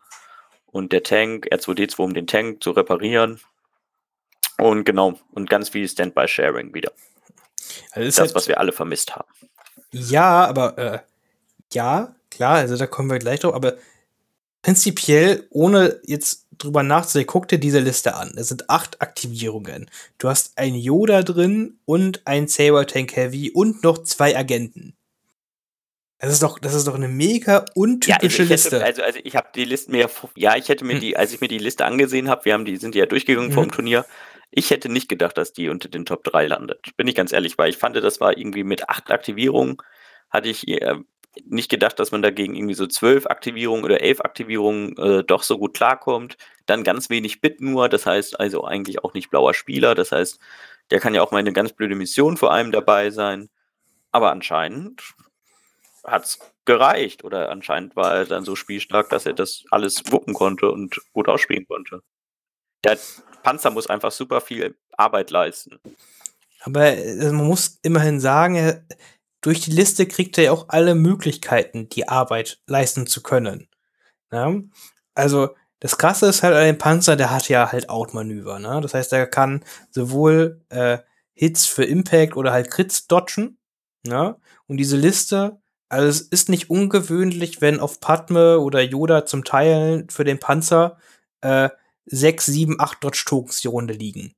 und der Tank, R2D2, um den Tank zu reparieren. Und genau, und ganz viel Standby-Sharing wieder. Also das, halt, was wir alle vermisst haben. Ja, aber äh, ja, klar, also da kommen wir gleich drauf, aber prinzipiell, ohne jetzt drüber nachzudenken, guck dir diese Liste an. Es sind acht Aktivierungen. Du hast ein Yoda drin und ein Saber Tank Heavy und noch zwei Agenten. Das ist doch, das ist doch eine mega untypische ja, also Liste. Hätte, also, also ich habe die Liste mir, ja, ich hätte mir hm. die, als ich mir die Liste angesehen habe, wir haben die, sind die ja durchgegangen hm. vor dem Turnier. Ich hätte nicht gedacht, dass die unter den Top 3 landet. Bin ich ganz ehrlich, weil ich fand, das war irgendwie mit acht Aktivierungen, hatte ich äh, nicht gedacht, dass man dagegen irgendwie so zwölf Aktivierungen oder elf Aktivierungen äh, doch so gut klarkommt. Dann ganz wenig Bit nur, das heißt also eigentlich auch nicht blauer Spieler. Das heißt, der kann ja auch mal eine ganz blöde Mission vor allem dabei sein. Aber anscheinend hat es gereicht. Oder anscheinend war er dann so spielstark, dass er das alles wuppen konnte und gut ausspielen konnte. Der Panzer muss einfach super viel Arbeit leisten. Aber äh, man muss immerhin sagen, er, durch die Liste kriegt er ja auch alle Möglichkeiten, die Arbeit leisten zu können. Ja? Also, das Krasse ist halt dem Panzer, der hat ja halt Outmanöver. Ne? Das heißt, er kann sowohl äh, Hits für Impact oder halt Crits dodgen. Ne? Und diese Liste also es ist nicht ungewöhnlich, wenn auf Padme oder Yoda zum Teil für den Panzer äh, 6, 7, 8 Dodge-Tokens die Runde liegen.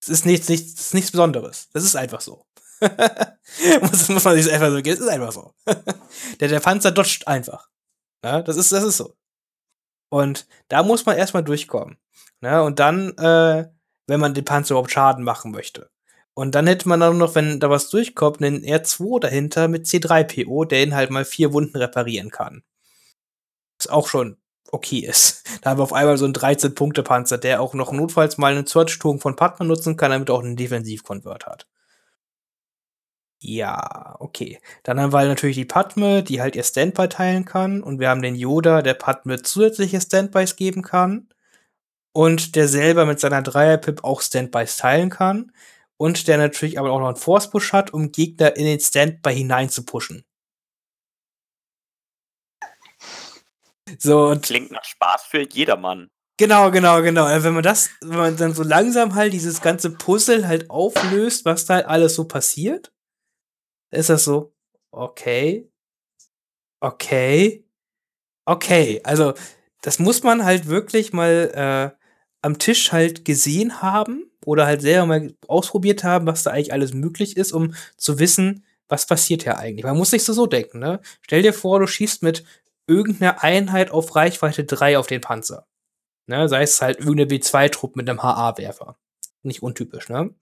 Es ist nichts, nichts, nichts Besonderes. Das ist einfach so. muss, muss man sich einfach so gehen. Es ist einfach so. der, der Panzer dodgt einfach. Ja, das ist, das ist so. Und da muss man erstmal durchkommen. Ja, und dann, äh, wenn man den Panzer überhaupt Schaden machen möchte. Und dann hätte man dann noch, wenn da was durchkommt, einen R2 dahinter mit C3PO, der ihn halt mal vier Wunden reparieren kann. Was auch schon okay ist. Da haben wir auf einmal so einen 13-Punkte-Panzer, der auch noch notfalls mal einen Search-Turm von Padma nutzen kann, damit er auch einen Defensiv-Convert hat. Ja, okay. Dann haben wir natürlich die Padme, die halt ihr Standby teilen kann. Und wir haben den Yoda, der Padme zusätzliche Standbys geben kann. Und der selber mit seiner Dreier-Pip auch Standbys teilen kann und der natürlich aber auch noch einen Force-Push hat, um Gegner in den Standby hinein zu pushen. So, und Klingt nach Spaß für jedermann. Genau, genau, genau. Wenn man das, wenn man dann so langsam halt dieses ganze Puzzle halt auflöst, was da halt alles so passiert, ist das so, okay, okay, okay. Also, das muss man halt wirklich mal äh, am Tisch halt gesehen haben oder halt selber mal ausprobiert haben, was da eigentlich alles möglich ist, um zu wissen, was passiert hier eigentlich. Man muss sich so, so denken, ne? Stell dir vor, du schießt mit irgendeiner Einheit auf Reichweite 3 auf den Panzer. Ne? Sei es halt irgendeine B2-Truppe mit einem HA-Werfer. Nicht untypisch, ne?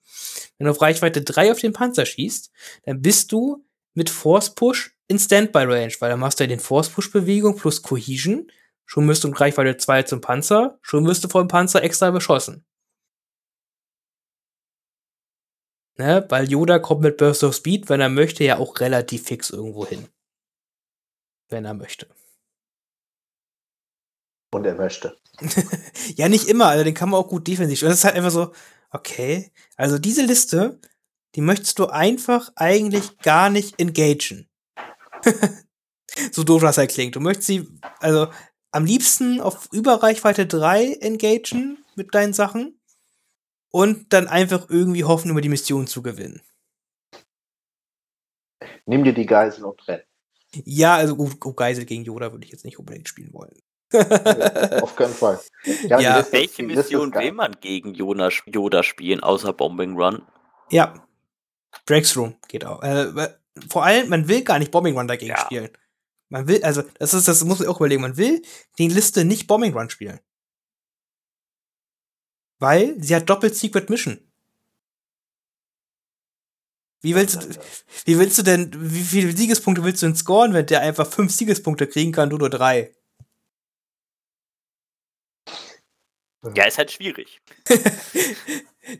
Wenn du auf Reichweite 3 auf den Panzer schießt, dann bist du mit Force Push in Standby Range, weil dann machst du ja den Force Push Bewegung plus Cohesion. Schon wirst du in Reichweite 2 zum Panzer, schon wirst du vom Panzer extra beschossen. Ne? Weil Yoda kommt mit Burst of Speed, wenn er möchte, ja auch relativ fix irgendwo hin. Wenn er möchte. Und er möchte. ja, nicht immer, also den kann man auch gut defensiv. Das ist halt einfach so, okay. Also diese Liste die möchtest du einfach eigentlich gar nicht engagen. so doof das halt klingt. Du möchtest sie, also am liebsten auf Überreichweite 3 engagen mit deinen Sachen und dann einfach irgendwie hoffen, über die Mission zu gewinnen. Nimm dir die Geisel und renn. Ja, also gut, Geisel gegen Yoda würde ich jetzt nicht unbedingt spielen wollen. Auf keinen Fall. Ja, Liste- Welche Mission will man gegen Yoda, Yoda spielen, außer Bombing Run? Ja. Drake's Room geht auch. Äh, vor allem, man will gar nicht Bombing Run dagegen Ja. spielen. Man will, also, das ist, das muss man auch überlegen, man will die Liste nicht Bombing Run spielen. Weil sie hat doppelt Secret Mission. Wie willst, du, wie willst du denn, wie viele Siegespunkte willst du denn scoren, wenn der einfach fünf Siegespunkte kriegen kann, du nur drei? Ja, ist halt schwierig.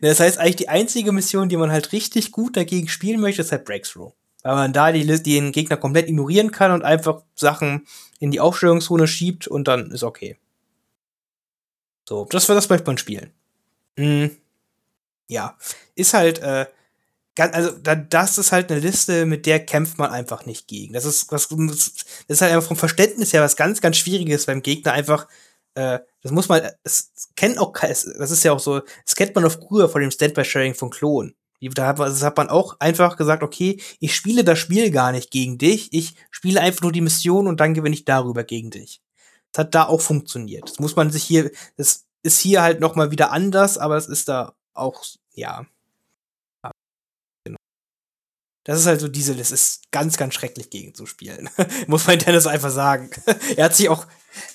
Das heißt, eigentlich die einzige Mission, die man halt richtig gut dagegen spielen möchte, ist halt Breakthrough. Weil man da die, den Gegner komplett ignorieren kann und einfach Sachen in die Aufstellungszone schiebt und dann ist okay. So, das, das möchte man spielen. Mhm. Ja, ist halt, äh, also da, das ist halt eine Liste, mit der kämpft man einfach nicht gegen. Das ist, was, das ist halt einfach vom Verständnis her was ganz, ganz Schwieriges beim Gegner einfach, äh, das muss man, das kennt auch, es- das ist ja auch so, das kennt man auch früher von dem Stand-by-Sharing von Klon. Wie- Da hat, man, das hat man auch einfach gesagt, okay, ich spiele das Spiel gar nicht gegen dich, ich spiele einfach nur die Mission und dann gewinne ich darüber gegen dich. Das hat da auch funktioniert. Das muss man sich hier, das ist hier halt noch mal wieder anders, aber es ist da auch, ja. Ja, genau. Das ist halt so diese, das ist ganz, ganz schrecklich gegen zu spielen. muss man Dennis einfach sagen. er hat sich auch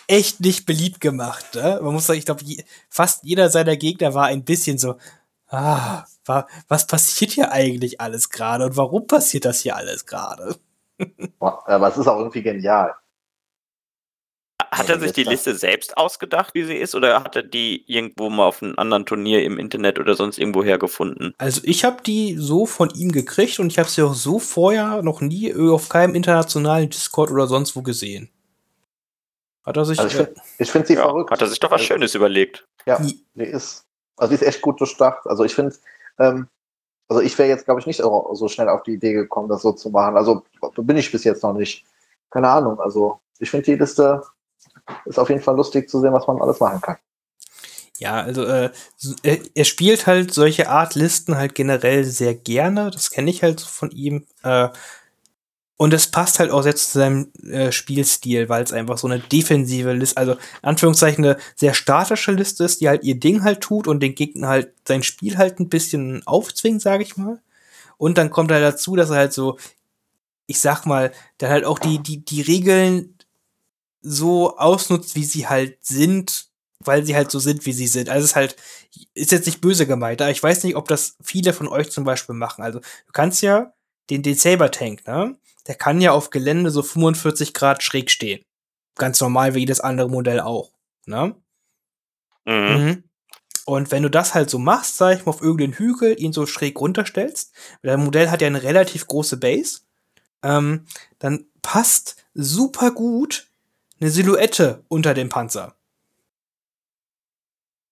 echt nicht beliebt gemacht. Ne? Man muss sagen, ich glaube, je, fast jeder seiner Gegner war ein bisschen so, ah, wa, was passiert hier eigentlich alles gerade und warum passiert das hier alles gerade? Aber es ist auch irgendwie genial. Hat Ja, er sich die Liste selbst ausgedacht, wie sie ist, oder hat er die irgendwo mal auf einem anderen Turnier im Internet oder sonst irgendwo hergefunden? Also ich habe die so von ihm gekriegt und ich habe sie auch so vorher noch nie auf keinem internationalen Discord oder sonst wo gesehen. Hat er sich. Also ich äh, finde ich find sie Ja, verrückt. hat er sich doch was Also- Schönes überlegt. Ja, die ist, also die ist echt gut durchdacht. Also ich finde, ähm, also ich wäre jetzt, glaube ich, nicht so schnell auf die Idee gekommen, das so zu machen. Also bin ich bis jetzt noch nicht. Keine Ahnung. Also ich finde die Liste ist auf jeden Fall lustig zu sehen, was man alles machen kann. Ja, also äh, s- er, er spielt halt solche Art Listen halt generell sehr gerne. Das kenne ich halt so von ihm. Äh, und es passt halt auch sehr zu seinem äh, Spielstil, weil es einfach so eine defensive Liste, also in Anführungszeichen eine sehr statische Liste ist, die halt ihr Ding halt tut und den Gegner halt sein Spiel halt ein bisschen aufzwingt, sage ich mal. Und dann kommt halt dazu, dass er halt so, ich sag mal, dann halt auch die, die, die Regeln so ausnutzt, wie sie halt sind, weil sie halt so sind, wie sie sind. Also es ist halt, ist jetzt nicht böse gemeint, aber ich weiß nicht, ob das viele von euch zum Beispiel machen. Also du kannst ja den, den Saber Tank, ne? Der kann ja auf Gelände so 45 Grad schräg stehen. Ganz normal wie jedes andere Modell auch, ne? Mhm. Mhm. Und wenn du das halt so machst, sag ich mal, auf irgendeinen Hügel, ihn so schräg runterstellst, weil dein Modell hat ja eine relativ große Base, ähm, dann passt super gut eine Silhouette unter dem Panzer.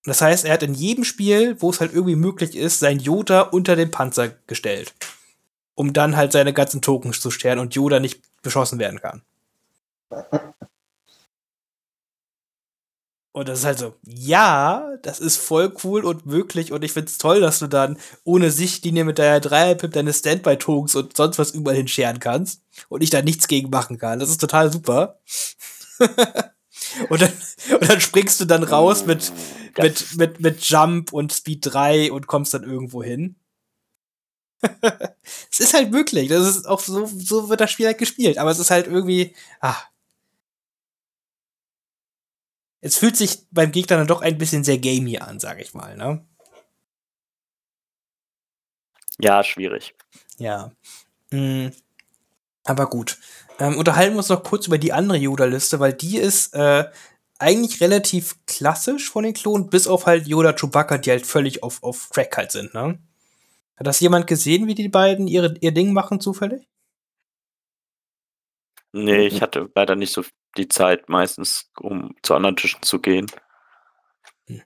Das heißt, er hat in jedem Spiel, wo es halt irgendwie möglich ist, sein Yoda unter den Panzer gestellt. Um dann halt seine ganzen Tokens zu stellen und Yoda nicht beschossen werden kann. Und das ist halt so, ja, das ist voll cool und möglich und ich find's toll, dass du dann ohne Sichtlinie mit deiner Dreierpip deine Standby-Tokens und sonst was überall hinscheren kannst und ich da nichts gegen machen kann. Das ist total super. und, dann, und dann springst du dann raus mit, mit, mit, mit Jump und Speed 3 und kommst dann irgendwo hin. es ist halt möglich. Das ist auch so, so wird das Spiel halt gespielt. Aber es ist halt irgendwie, ah. Es fühlt sich beim Gegner dann doch ein bisschen sehr gamey an, sage ich mal, ne? Ja, schwierig. Ja. Mm, aber gut. Ähm, unterhalten wir uns noch kurz über die andere Yoda-Liste, weil die ist äh, eigentlich relativ klassisch von den Klonen, bis auf halt Yoda Chewbacca, die halt völlig auf, auf Crack halt sind, ne? Hat das jemand gesehen, wie die beiden ihre, ihr Ding machen, zufällig? Nee, ich hatte leider nicht so die Zeit meistens, um zu anderen Tischen zu gehen. Wie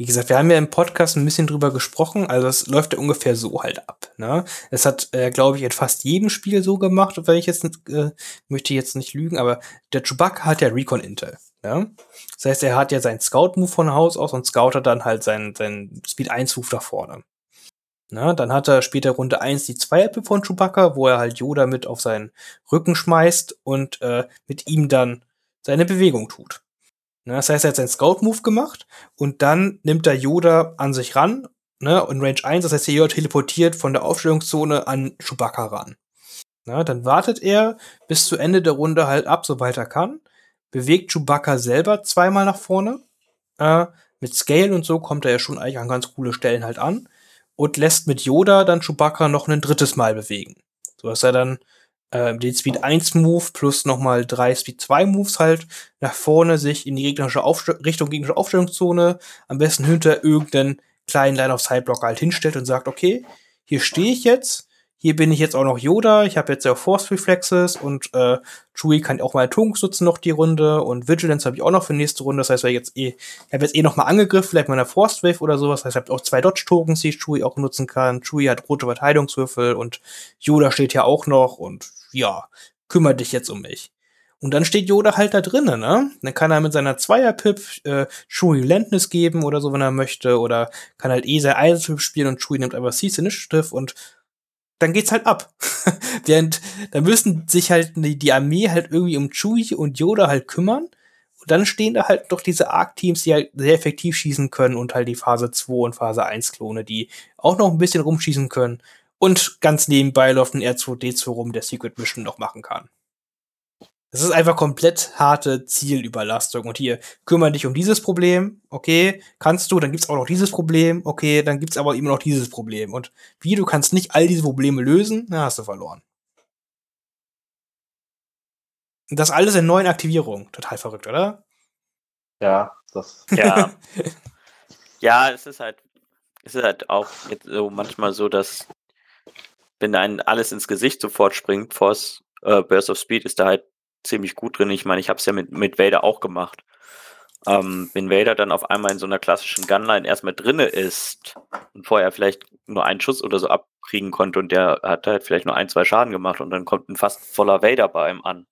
wie gesagt, wir haben ja im Podcast ein bisschen drüber gesprochen, also es läuft ja ungefähr so halt ab. Ne? Es hat, äh, glaube ich, in fast jedem Spiel so gemacht, wenn ich jetzt äh, möchte jetzt nicht lügen, aber der Chewbacca hat ja Recon Intel. Ne? Das heißt, er hat ja seinen Scout-Move von Haus aus und scoutet dann halt seinen, seinen Speed 1-Move da vorne. Na, dann hat er später Runde 1 die Zweier-Pip von Chewbacca, wo er halt Yoda mit auf seinen Rücken schmeißt und äh, mit ihm dann seine Bewegung tut. Ne, das heißt, er hat seinen Scout-Move gemacht und dann nimmt er Yoda an sich ran, ne, in Range 1, das heißt, der Yoda teleportiert von der Aufstellungszone an Chewbacca ran. Na, dann wartet er bis zu Ende der Runde halt ab, soweit er kann, bewegt Chewbacca selber zweimal nach vorne. Äh, mit Scale und so kommt er ja schon eigentlich an ganz coole Stellen halt an und lässt mit Yoda dann Chewbacca noch ein drittes Mal bewegen. So dass er dann äh, den Speed 1 Move plus nochmal drei Speed 2 Moves halt nach vorne sich in die gegnerische Aufst Richtung gegnerische Aufstellungszone, am besten hinter irgendeinen kleinen Line of Sight Blocker halt hinstellt und sagt, okay, hier stehe ich jetzt, hier bin ich jetzt auch noch Yoda, ich habe jetzt ja Force Reflexes und äh, Chewie kann auch mal Tunks nutzen noch die Runde und Vigilance habe ich auch noch für nächste Runde. Das heißt, weil jetzt eh, ich habe jetzt eh noch mal angegriffen, vielleicht mal eine Force Wave oder sowas. Das heißt, ich habe auch zwei Dodge Tokens, die Chewie auch nutzen kann. Chewie hat rote Verteidigungswürfel und Yoda steht ja auch noch und ja, kümmere dich jetzt um mich. Und dann steht Yoda halt da drinnen, ne? Dann kann er mit seiner Zweier-Pip äh, Chewie Landness geben oder so, wenn er möchte. Oder kann halt eh sein Eisenpip spielen und Chewie nimmt einfach Cease Initiative und dann geht's halt ab. Während, da müssen sich halt die, die Armee halt irgendwie um Chewie und Yoda halt kümmern. Und dann stehen da halt doch diese Arc-Teams, die halt sehr effektiv schießen können und halt die Phase 2 und Phase 1 Klone, die auch noch ein bisschen rumschießen können. Und ganz nebenbei läuft ein R2D2 rum, der Secret Mission noch machen kann. Das ist einfach komplett harte Zielüberlastung. Und hier, kümmere dich um dieses Problem, okay, kannst du, dann gibt's auch noch dieses Problem, okay, dann gibt's aber immer noch dieses Problem. Und wie, du kannst nicht all diese Probleme lösen, na, hast du verloren. Und das alles in neuen Aktivierungen. Total verrückt, oder? Ja, das. Ja. ja, es ist halt, es ist halt auch jetzt so manchmal so, dass wenn einem alles ins Gesicht sofort springt, Force äh, Burst of Speed ist da halt ziemlich gut drin. Ich meine, ich habe es ja mit, mit Vader auch gemacht. Ähm, wenn Vader dann auf einmal in so einer klassischen Gunline erstmal drinne ist und vorher vielleicht nur einen Schuss oder so abkriegen konnte und der hat halt vielleicht nur ein, zwei Schaden gemacht und dann kommt ein fast voller Vader bei ihm an.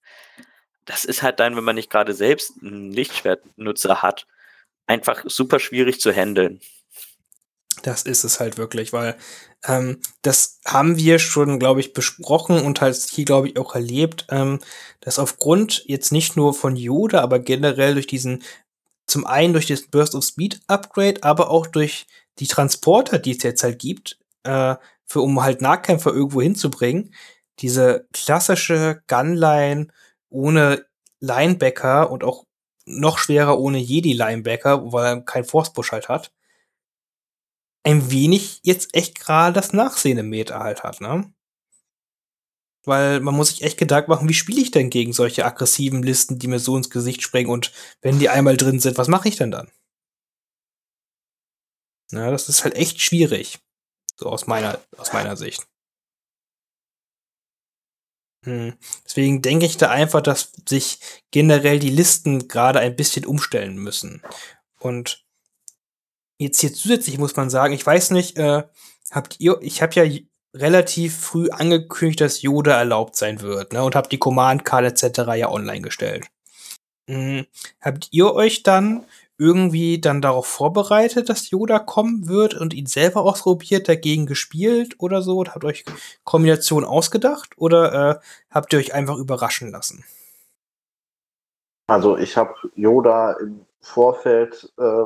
Das ist halt dann, wenn man nicht gerade selbst einen Lichtschwertnutzer hat, einfach super schwierig zu handeln. Das ist es halt wirklich, weil ähm, das haben wir schon, glaube ich, besprochen und halt hier, glaube ich, auch erlebt, ähm, dass aufgrund jetzt nicht nur von Yoda, aber generell durch diesen, zum einen durch das Burst of Speed Upgrade, aber auch durch die Transporter, die es jetzt halt gibt, äh, für um halt Nahkämpfer irgendwo hinzubringen, diese klassische Gunline ohne Linebacker und auch noch schwerer ohne Jedi-Linebacker, weil er kein Force-Push halt hat, ein wenig jetzt echt gerade das Nachsehen im Meta halt hat, ne? Weil man muss sich echt Gedanken machen, wie spiele ich denn gegen solche aggressiven Listen, die mir so ins Gesicht springen und wenn die einmal drin sind, was mache ich denn dann? Na, das ist halt echt schwierig. So aus meiner, aus meiner Sicht. Hm. Deswegen denke ich da einfach, dass sich generell die Listen gerade ein bisschen umstellen müssen. Und Jetzt hier zusätzlich muss man sagen, ich weiß nicht, äh, habt ihr, ich habe ja relativ früh angekündigt, dass Yoda erlaubt sein wird, ne, und habe die Command-Card etc. ja online gestellt. Mhm. Habt ihr euch dann irgendwie dann darauf vorbereitet, dass Yoda kommen wird und ihn selber ausprobiert, dagegen gespielt oder so? Und habt euch Kombination ausgedacht oder äh, habt ihr euch einfach überraschen lassen? Also ich habe Yoda im Vorfeld äh,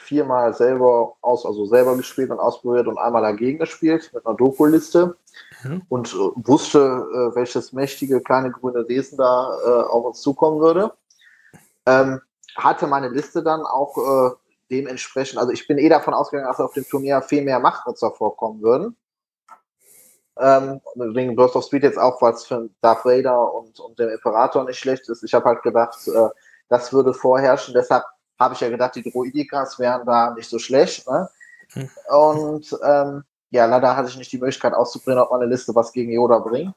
viermal selber aus, also selber gespielt und ausprobiert und einmal dagegen gespielt mit einer Doku-Liste mhm. und äh, wusste, äh, welches mächtige kleine grüne Wesen da äh, auf uns zukommen würde. Ähm, hatte meine Liste dann auch dementsprechend, also ich bin eh davon ausgegangen, dass auf dem Turnier viel mehr Machtnutzer vorkommen würden. Ähm, wegen Burst of Speed jetzt auch, was für Darth Vader und, und dem Imperator nicht schlecht ist. Ich habe halt gedacht, äh, das würde vorherrschen. Deshalb habe ich ja gedacht, die Droidikas wären da nicht so schlecht. Ne? Hm. Und ähm, ja, leider hatte ich nicht die Möglichkeit auszuprobieren, ob meine Liste was gegen Yoda bringt.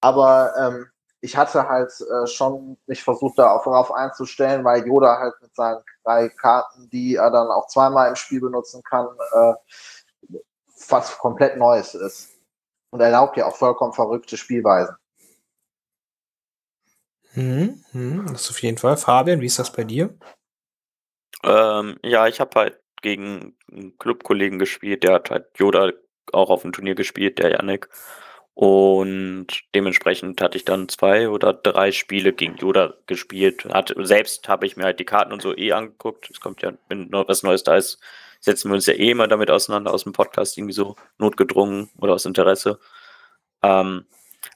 Aber ähm, ich hatte halt äh, schon mich versucht, darauf einzustellen, weil Yoda halt mit seinen drei Karten, die er dann auch zweimal im Spiel benutzen kann, äh, was komplett Neues ist. Und erlaubt ja auch vollkommen verrückte Spielweisen. Hm, hm, das ist auf jeden Fall. Fabian, wie ist das bei dir? Ähm, ja, ich habe halt gegen einen Clubkollegen gespielt, der hat halt Yoda auch auf dem Turnier gespielt, der Yannick. Und dementsprechend hatte ich dann zwei oder drei Spiele gegen Yoda gespielt. Hat, selbst habe ich mir halt die Karten und so eh angeguckt. Es kommt ja, wenn was Neues da ist, setzen wir uns ja eh immer damit auseinander aus dem Podcast, irgendwie so notgedrungen oder aus Interesse. Ähm,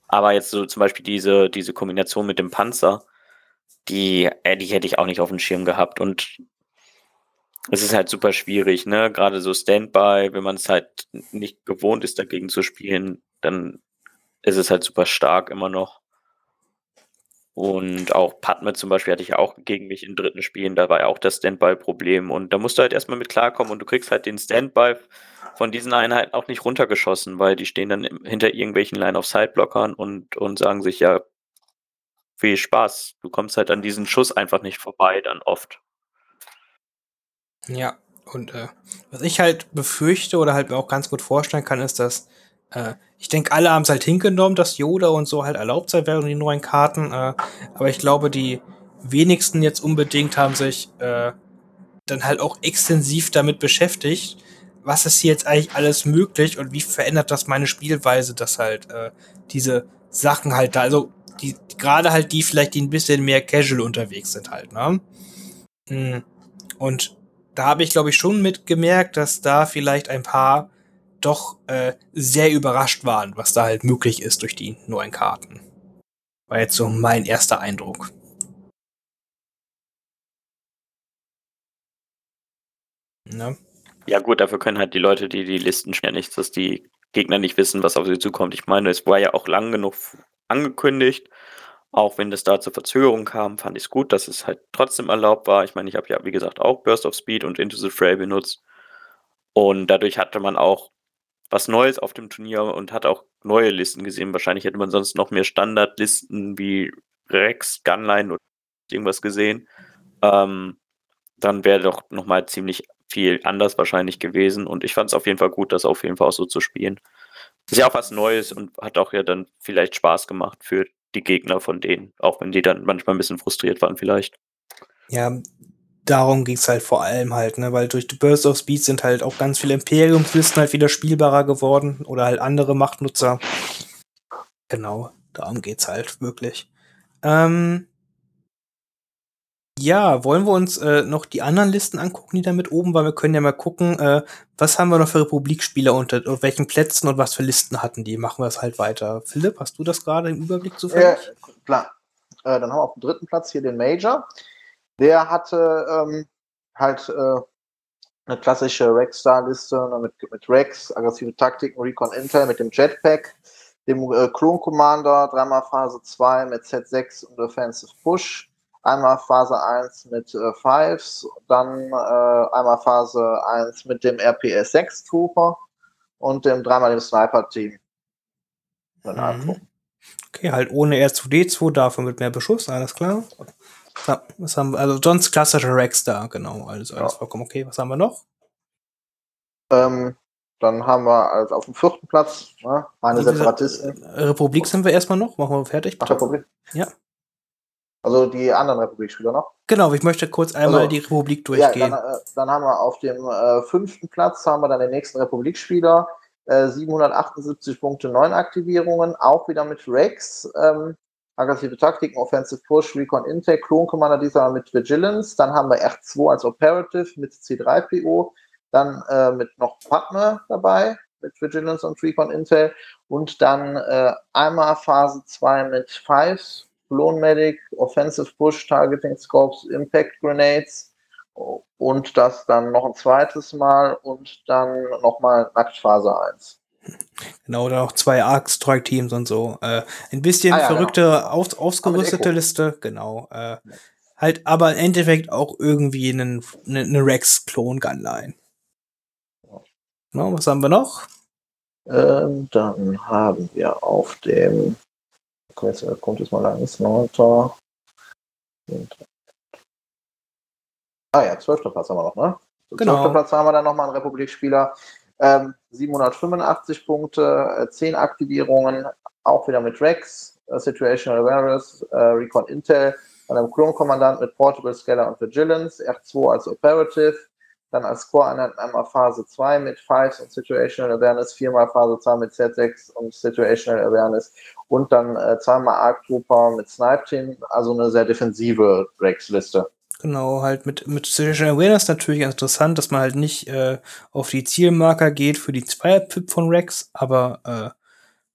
aber jetzt so zum Beispiel diese, diese Kombination mit dem Panzer, die, äh, die hätte ich auch nicht auf dem Schirm gehabt. Und es ist halt super schwierig, ne? Gerade so Standby, wenn man es halt nicht gewohnt ist, dagegen zu spielen, dann ist es halt super stark immer noch. Und auch Padme zum Beispiel hatte ich auch gegen mich in dritten Spielen, da war ja auch das Standby-Problem. Und da musst du halt erstmal mit klarkommen und du kriegst halt den Standby von diesen Einheiten auch nicht runtergeschossen, weil die stehen dann hinter irgendwelchen Line-of-Sight-Blockern und, und sagen sich, ja, viel Spaß. Du kommst halt an diesen Schuss einfach nicht vorbei, dann oft. Ja, und äh, was ich halt befürchte oder halt mir auch ganz gut vorstellen kann, ist, dass äh, ich denke, alle haben es halt hingenommen, dass Yoda und so halt erlaubt sein werden, die neuen Karten. Äh, aber ich glaube, die wenigsten jetzt unbedingt haben sich äh, dann halt auch extensiv damit beschäftigt, was ist hier jetzt eigentlich alles möglich und wie verändert das meine Spielweise, dass halt äh, diese Sachen halt da, also die, gerade halt die vielleicht, die ein bisschen mehr casual unterwegs sind halt, ne? Hm. Und da habe ich, glaube ich, schon mitgemerkt, dass da vielleicht ein paar doch äh, sehr überrascht waren, was da halt möglich ist durch die neuen Karten. War jetzt so mein erster Eindruck. Ne? Ja gut, dafür können halt die Leute, die die Listen spielen, nichts, dass die Gegner nicht wissen, was auf sie zukommt. Ich meine, es war ja auch lang genug angekündigt. Auch wenn das da zur Verzögerung kam, fand ich es gut, dass es halt trotzdem erlaubt war. Ich meine, ich habe ja, wie gesagt, auch Burst of Speed und Into the Fray benutzt. Und dadurch hatte man auch was Neues auf dem Turnier und hat auch neue Listen gesehen. Wahrscheinlich hätte man sonst noch mehr Standardlisten wie Rex, Gunline oder irgendwas gesehen. Ähm, dann wäre doch nochmal ziemlich viel anders wahrscheinlich gewesen. Und ich fand es auf jeden Fall gut, das auf jeden Fall auch so zu spielen. Ist ja auch was Neues und hat auch ja dann vielleicht Spaß gemacht für die Gegner von denen, auch wenn die dann manchmal ein bisschen frustriert waren vielleicht. Ja, darum ging es halt vor allem halt, ne, weil durch die Burst of Speed sind halt auch ganz viele Imperiumslisten halt wieder spielbarer geworden oder halt andere Machtnutzer. Genau, darum geht's halt wirklich. Ähm, ja, wollen wir uns äh, noch die anderen Listen angucken, die da mit oben, weil wir können ja mal gucken, äh, was haben wir noch für Republikspieler unter auf welchen Plätzen und was für Listen hatten die. Machen wir es halt weiter. Philipp, hast du das gerade im Überblick zu Ja, klar. Äh, dann haben wir auf dem dritten Platz hier den Major. Der hatte ähm, halt äh, eine klassische Rex-Star-Liste ne, mit, mit Rex, aggressive Taktiken, Recon Intel mit dem Jetpack, dem äh, Clone Commander, dreimal Phase 2 mit Z6 und Offensive Push, einmal Phase 1 mit äh, Fives, dann äh, einmal Phase 1 mit dem RPS 6 Trooper und dem dreimal dem Sniper-Team. Mhm. Okay, halt ohne R2D2, dafür mit mehr Beschuss, alles klar. Was haben wir? Also Johns klassischer Rex da, genau. Also alles ja. vollkommen okay. Was haben wir noch? Ähm, dann haben wir also auf dem vierten Platz ne, meine Separatisten. Republik sind wir erstmal noch. Machen wir fertig. Ach, Republik? Ja. Also die anderen Republikspieler noch? Genau, ich möchte kurz einmal also, die Republik durchgehen. Ja, dann, äh, dann, haben wir auf dem äh, fünften Platz haben wir dann den nächsten Republikspieler. Äh, 778 Punkte, 9 Aktivierungen, auch wieder mit Rex. Ähm, aggressive Taktiken, Offensive Push, Recon Intake, Clone Commander diesmal mit Vigilance. Dann haben wir R2 als Operative mit C3PO. Dann äh, mit noch Padme dabei mit Vigilance und Recon Intel. Und dann äh, einmal Phase 2 mit Fives Clone Medic, Offensive Push, Targeting Scopes, Impact Grenades und das dann noch ein zweites Mal und dann nochmal Nacktphase 1. Genau, oder auch zwei Arc-Strike-Teams und so. Äh, ein bisschen ah, ja, verrückte, genau. auf, ausgerüstete Liste, genau. Äh, halt, aber im Endeffekt auch irgendwie eine, eine Rex-Klon-Gunline. Genau, was haben wir noch? Ähm, dann haben wir auf dem jetzt äh, kommt jetzt mal langes, 9. Ah ja, 12. Platz haben wir noch, ne? Genau. 12. Platz haben wir dann nochmal einen Republikspieler. Ähm, 785 Punkte, äh, 10 Aktivierungen, auch wieder mit Rex, äh, Situational Awareness, äh, Recon Intel, einem Klonkommandant mit Portable Scalar und Vigilance, R2 als Operative, dann als Core-Einheit einmal Phase 2 mit Fives und Situational Awareness, viermal Phase 2 mit Z6 und Situational Awareness und dann äh, zweimal Arc Trooper mit Snipe Team, also eine sehr defensive Rex-Liste. Genau, halt mit, mit Situational Awareness natürlich interessant, dass man halt nicht äh, auf die Zielmarker geht für die Zweier-Pip von Rex, aber äh,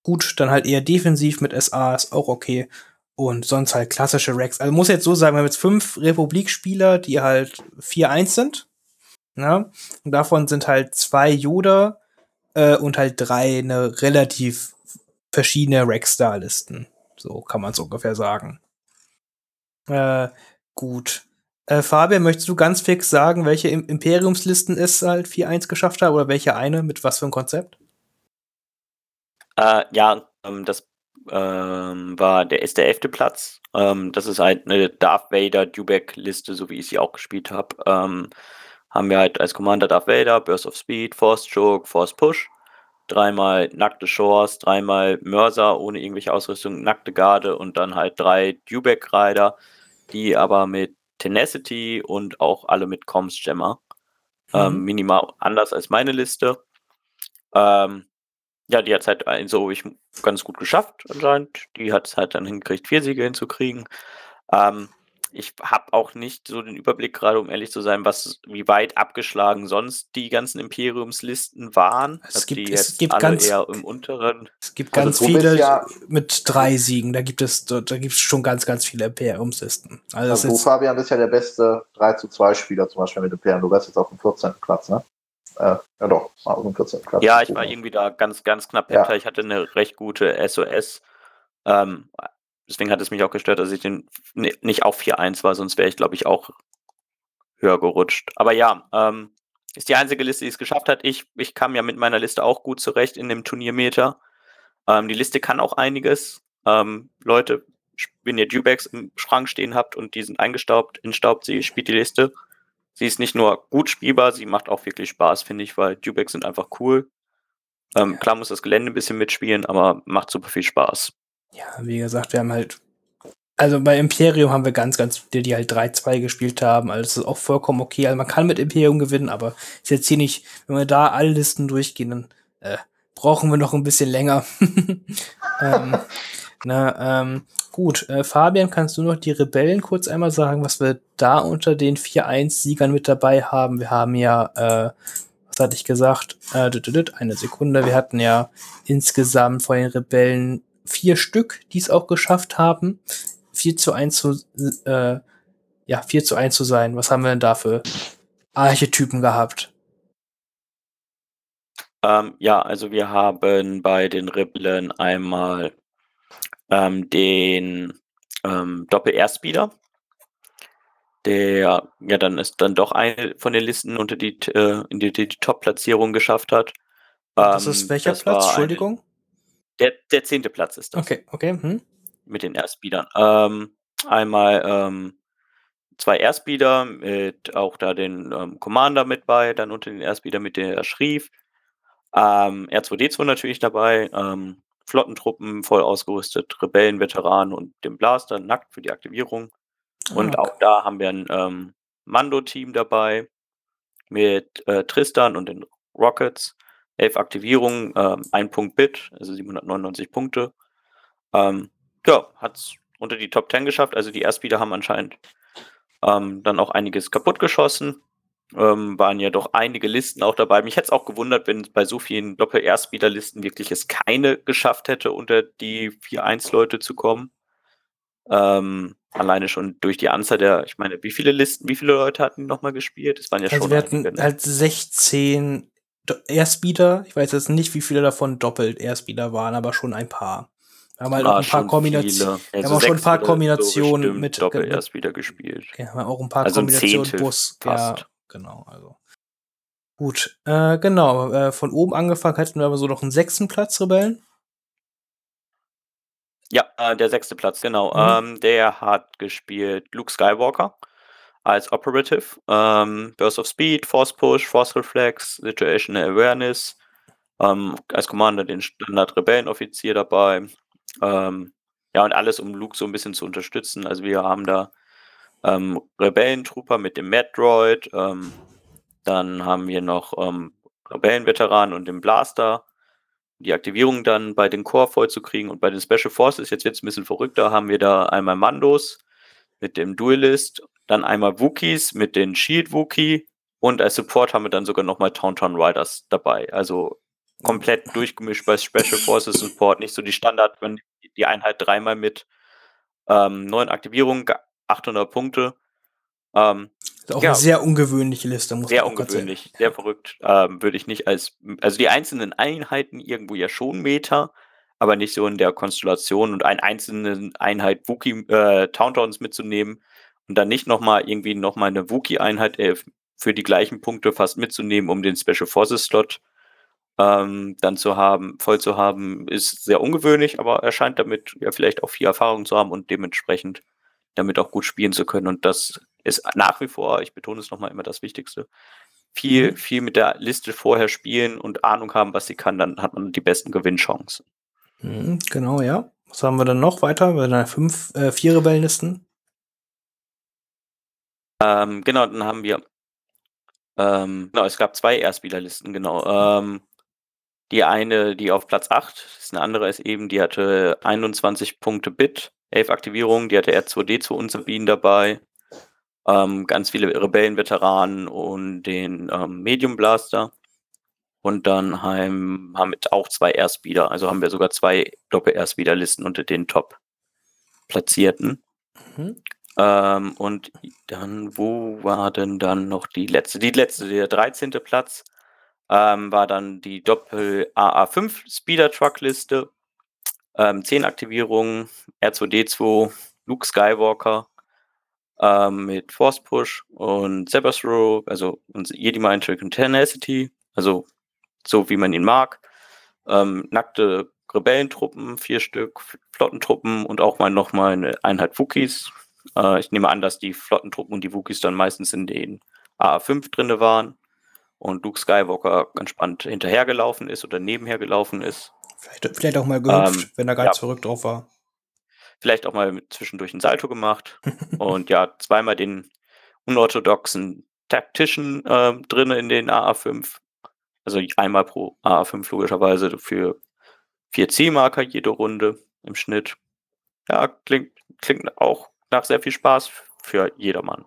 gut, dann halt eher defensiv mit SA ist auch okay. Und sonst halt klassische Rex. Also muss jetzt so sagen, wir haben jetzt fünf Republik-Spieler, die halt 4-1 sind. Ne? Und davon sind halt zwei Yoda äh, und halt drei eine relativ verschiedene Rex-Star-Listen. So kann man es ungefähr sagen. Äh, gut. Äh, Fabian, möchtest du ganz fix sagen, welche Im Imperiumslisten es halt 4-1 geschafft hat oder welche eine mit was für ein Konzept? Äh, ja, ähm, das ähm, war der ist der elfte Platz. Ähm, das ist halt eine Darth Vader Dubek-Liste, so wie ich sie auch gespielt habe. Ähm, haben wir halt als Commander Darth Vader, Burst of Speed, Force Choke, Force Push, dreimal nackte Shores, dreimal Mörser ohne irgendwelche Ausrüstung, nackte Garde und dann halt drei Dubek-Rider, die aber mit Tenacity und auch alle mit Comms Gemmer. Mhm. Ähm, minimal anders als meine Liste. Ähm, ja, die hat es halt so ich ganz gut geschafft anscheinend. Die hat es halt dann hingekriegt, vier Siege hinzukriegen. Ähm, ich habe auch nicht so den Überblick gerade, um ehrlich zu sein, was wie weit abgeschlagen sonst die ganzen Imperiumslisten waren. Es gibt- die es jetzt gibt alle ganz- eher im unteren. Es gibt Also ganz bist viele ja- mit drei Siegen. Da gibt es, da, da gibt es schon ganz, ganz viele Imperiumslisten. Also Also ist, Fabian, bist ja der beste 3 zu 2 Spieler zum Beispiel mit Imperium. Du wärst jetzt auf dem 14. Platz, ne? Äh, ja doch, auf dem 14. Platz. Ja, ich war irgendwie da ganz, ganz knapp Ja. hinter. Ich hatte eine recht gute SOS. Ähm, deswegen hat es mich auch gestört, dass ich den ni- nicht auf 4-1 war, sonst wäre ich, glaube ich, auch höher gerutscht. Aber ja, ähm, ist die einzige Liste, die es geschafft hat. Ich, ich kam ja mit meiner Liste auch gut zurecht in dem Turniermeter. Ähm, die Liste kann auch einiges. Ähm, Leute, wenn ihr Dewbacks im Schrank stehen habt und die sind eingestaubt, entstaubt, sie spielt die Liste. Sie ist nicht nur gut spielbar, sie macht auch wirklich Spaß, finde ich, weil Dewbacks sind einfach cool. Ähm, Klar muss das Gelände ein bisschen mitspielen, aber macht super viel Spaß. Ja, wie gesagt, wir haben halt, also bei Imperium haben wir ganz, ganz viele, die halt 3-2 gespielt haben. Also das ist auch vollkommen okay. Also man kann mit Imperium gewinnen, aber ist jetzt hier nicht, wenn wir da alle Listen durchgehen, dann äh, brauchen wir noch ein bisschen länger. ähm, na, ähm, gut, äh, Fabian, kannst du noch die Rebellen kurz einmal sagen, was wir da unter den 4-1-Siegern mit dabei haben? Wir haben ja, äh, was hatte ich gesagt? Äh, eine Sekunde. Wir hatten ja insgesamt von den Rebellen vier Stück, die es auch geschafft haben, 4 zu 1 zu, äh, ja, 4 zu 1 zu sein. Was haben wir denn da für Archetypen gehabt? Ähm, ja, also wir haben bei den Rebellen einmal ähm, den ähm, Doppel-Airspeeder. Der ja dann ist dann doch eine von den Listen unter die, äh, in die, die Top-Platzierung geschafft hat. das Ähm, ist welcher das Platz? Entschuldigung? Der, der zehnte Platz ist das. Okay, okay. Hm? mit den Airspeedern. Ähm, einmal ähm, zwei Airspeeder mit auch da den ähm, Commander mit bei, dann unter den Airspeeder mit der Schrief. Ähm, R2D2 natürlich dabei, ähm, Flottentruppen voll ausgerüstet, Rebellenveteranen und den Blaster nackt für die Aktivierung. Und Ah, auch da haben wir ein ähm, Mando-Team dabei mit äh, Tristan und den Rockets. Elf Aktivierungen, ähm, ein Punkt Bit, also 799 Punkte. Ähm, ja, hat es unter die Top 10 geschafft. Also die Airspeeder haben anscheinend ähm, dann auch einiges kaputt geschossen. Ähm, waren ja doch einige Listen auch dabei. Mich hätte es auch gewundert, wenn bei so vielen Doppel-Airspeeder-Listen wirklich es keine geschafft hätte, unter die 4-1-Leute zu kommen. Ähm, alleine schon durch die Anzahl der, ich meine, wie viele Listen, wie viele Leute hatten die nochmal gespielt? Es waren ja Also schon wir hatten einige, ne? halt 16 Do- Airspeeder. Ich weiß jetzt nicht, wie viele davon doppelt Airspeeder waren, aber schon ein paar. Wir haben halt auch Ah, ein paar Kombinationen. haben auch schon ein paar Kombinationen bestimmt mit- Doppel-Airspeeder gespielt. Okay, haben wir auch ein paar Also ein Kombinationen Zehntel Bus. Ja, fast. genau. Also. Gut, äh, genau. Äh, von oben angefangen hatten wir aber so noch einen sechsten Platz, Rebellen. Ja, äh, der sechste Platz, genau. Mhm. Ähm, der hat gespielt Luke Skywalker als Operative, ähm, Burst of Speed, Force Push, Force Reflex, Situational Awareness, ähm, als Commander den Standard Rebellenoffizier dabei. Ähm, ja, und alles, um Luke so ein bisschen zu unterstützen. Also wir haben da ähm, Rebellentrooper mit dem Mad Droid, ähm, dann haben wir noch ähm, Rebellenveteranen und den Blaster. Die Aktivierung dann bei den Core vollzukriegen und bei den Special Forces, jetzt wird es ein bisschen verrückter, haben wir da einmal Mandos mit dem Duelist, dann einmal Wookies mit den Shield Wookie und als Support haben wir dann sogar nochmal Tauntaun Riders dabei. Also komplett durchgemischt bei Special Forces Support, nicht so die Standard, wenn die Einheit dreimal mit ähm, neun Aktivierungen, 800 Punkte. Ähm, ist auch ja, eine sehr ungewöhnliche Liste, muss Sehr ungewöhnlich, sehr verrückt. Ähm, würde ich nicht als, also die einzelnen Einheiten irgendwo ja schon Meta, aber nicht so in der Konstellation und eine einzelne Einheit Wookie äh, Towntowns mitzunehmen und dann nicht nochmal irgendwie nochmal eine Wookie-Einheit äh, für die gleichen Punkte fast mitzunehmen, um den Special Forces Slot ähm, dann zu haben, voll zu haben, ist sehr ungewöhnlich, aber er scheint damit ja vielleicht auch viel Erfahrung zu haben und dementsprechend damit auch gut spielen zu können. Und das ist nach wie vor, ich betone es nochmal immer das Wichtigste, viel, mhm. viel mit der Liste vorher spielen und Ahnung haben, was sie kann, dann hat man die besten Gewinnchancen. Mhm, genau, ja. Was haben wir dann noch weiter? Bei einer fünf, äh, vier Rebellenlisten? Ähm, genau, dann haben wir, ähm, genau, es gab zwei Erstspielerlisten, genau. Ähm, die eine, die auf Platz 8, ist eine andere ist eben, die hatte 21 Punkte Bit, 11 Aktivierungen, die hatte R2D2 und Sabine dabei. Ähm, ganz viele Rebellenveteranen und den ähm, Medium Blaster. Und dann haben, haben wir auch zwei Airspeeder, also haben wir sogar zwei Doppel-Airspeeder-Listen unter den Top-Platzierten. Mhm. Ähm, und dann, wo war denn dann noch die letzte? Die letzte, der 13. Platz ähm, war dann die Doppel-AA5 Speeder-Truck-Liste. Ähm, 10 Aktivierungen, R2D2, Luke Skywalker ähm, mit Force Push und Sabers Row, also Jedi Mind Trick und Tenacity, also so wie man ihn mag. Ähm, nackte Rebellentruppen, vier Stück, Flottentruppen und auch mal nochmal eine Einheit Wookies. Äh, ich nehme an, dass die Flottentruppen und die Wookies dann meistens in den AA5 drinne waren und Luke Skywalker ganz spannend hinterhergelaufen ist oder nebenher gelaufen ist. Vielleicht, vielleicht auch mal gehüpft, ähm, wenn er ganz ja. verrückt drauf war. Vielleicht auch mal zwischendurch ein Salto gemacht und ja, zweimal den unorthodoxen Tactician äh, drin in den AA5. Also einmal pro AA5 logischerweise für vier C-Marker jede Runde im Schnitt. Ja, klingt, klingt auch nach sehr viel Spaß für jedermann.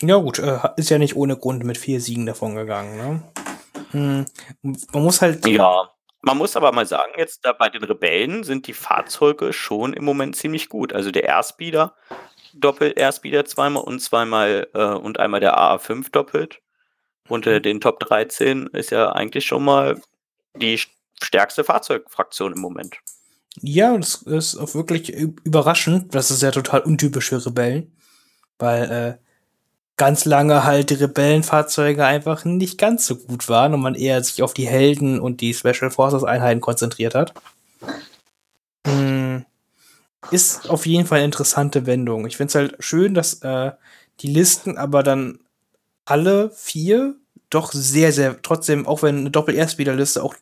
Ja, gut, äh, ist ja nicht ohne Grund mit vier Siegen davon gegangen, ne? Hm, man muss halt. Ja, man muss aber mal sagen, jetzt da bei den Rebellen sind die Fahrzeuge schon im Moment ziemlich gut. Also der Airspeeder, doppelt Airspeeder zweimal und zweimal äh, und einmal der AA5 doppelt. Unter den Top 13 ist ja eigentlich schon mal die stärkste Fahrzeugfraktion im Moment. Ja, das ist auch wirklich überraschend. Das ist ja total untypisch für Rebellen. Weil äh, ganz lange halt die Rebellenfahrzeuge einfach nicht ganz so gut waren und man eher sich auf die Helden und die Special Forces Einheiten konzentriert hat. Hm. Ist auf jeden Fall eine interessante Wendung. Ich finde es halt schön, dass äh, die Listen aber dann alle vier doch sehr, sehr, trotzdem, auch wenn eine Doppel-Erstspieler-Liste auch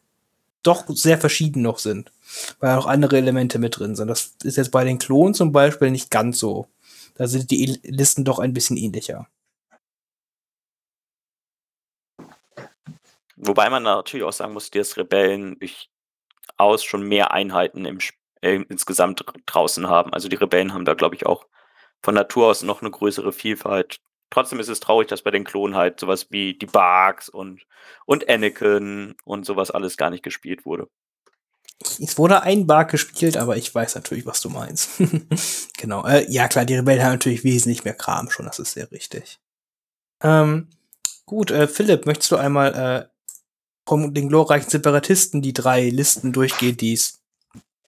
doch sehr verschieden noch sind. Weil auch andere Elemente mit drin sind. Das ist jetzt bei den Klonen zum Beispiel nicht ganz so. Da sind die Listen doch ein bisschen ähnlicher. Wobei man natürlich auch sagen muss, dass Rebellen durchaus schon mehr Einheiten im, äh, insgesamt draußen haben. Also die Rebellen haben da, glaube ich, auch von Natur aus noch eine größere Vielfalt. Trotzdem ist es traurig, dass bei den Klonen halt sowas wie die Barks und, und Anakin und sowas alles gar nicht gespielt wurde. Es wurde ein Bark gespielt, aber ich weiß natürlich, was du meinst. genau. Äh, ja, klar, die Rebellen haben natürlich wesentlich mehr Kram schon, das ist sehr richtig. Ähm, gut, äh, Philipp, möchtest du einmal äh, von den glorreichen Separatisten die drei Listen durchgeht, die es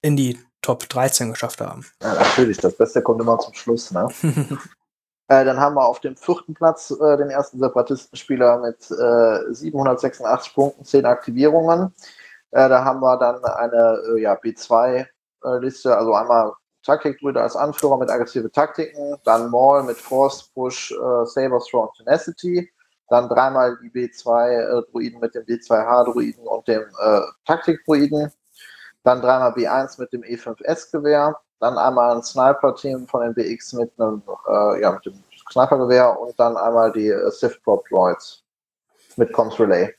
in die Top 13 geschafft haben. Ja, natürlich, das Beste kommt immer zum Schluss, ne? äh, dann haben wir auf dem vierten Platz äh, den ersten Separatistenspieler mit äh, 786 Punkten, 10 Aktivierungen. Äh, da haben wir dann eine äh, ja, B2 Liste, also einmal Taktikdruide als Anführer mit aggressive Taktiken, dann Maul mit Force, Push, äh, Saber, und Tenacity, dann dreimal die B2-Druiden mit dem B2H-Druiden und dem äh, Taktik-Druiden, dann dreimal B1 mit dem E5S-Gewehr, dann einmal ein Sniper-Team von den BX mit einem, äh, ja, mit dem Sniper-Gewehr und dann einmal die äh, Sith Prop Droids mit Comms Relay.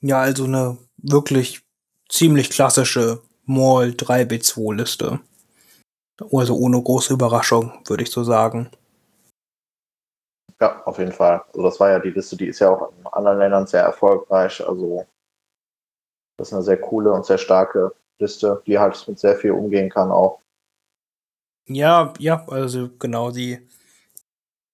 Ja, also eine wirklich ziemlich klassische Maul 3B2-Liste. Also ohne große Überraschung, würde ich so sagen. Ja, auf jeden Fall. Also das war ja die Liste, die ist ja auch in anderen Ländern sehr erfolgreich. Also das ist eine sehr coole und sehr starke Liste, die halt mit sehr viel umgehen kann auch. Ja, ja, also genau, die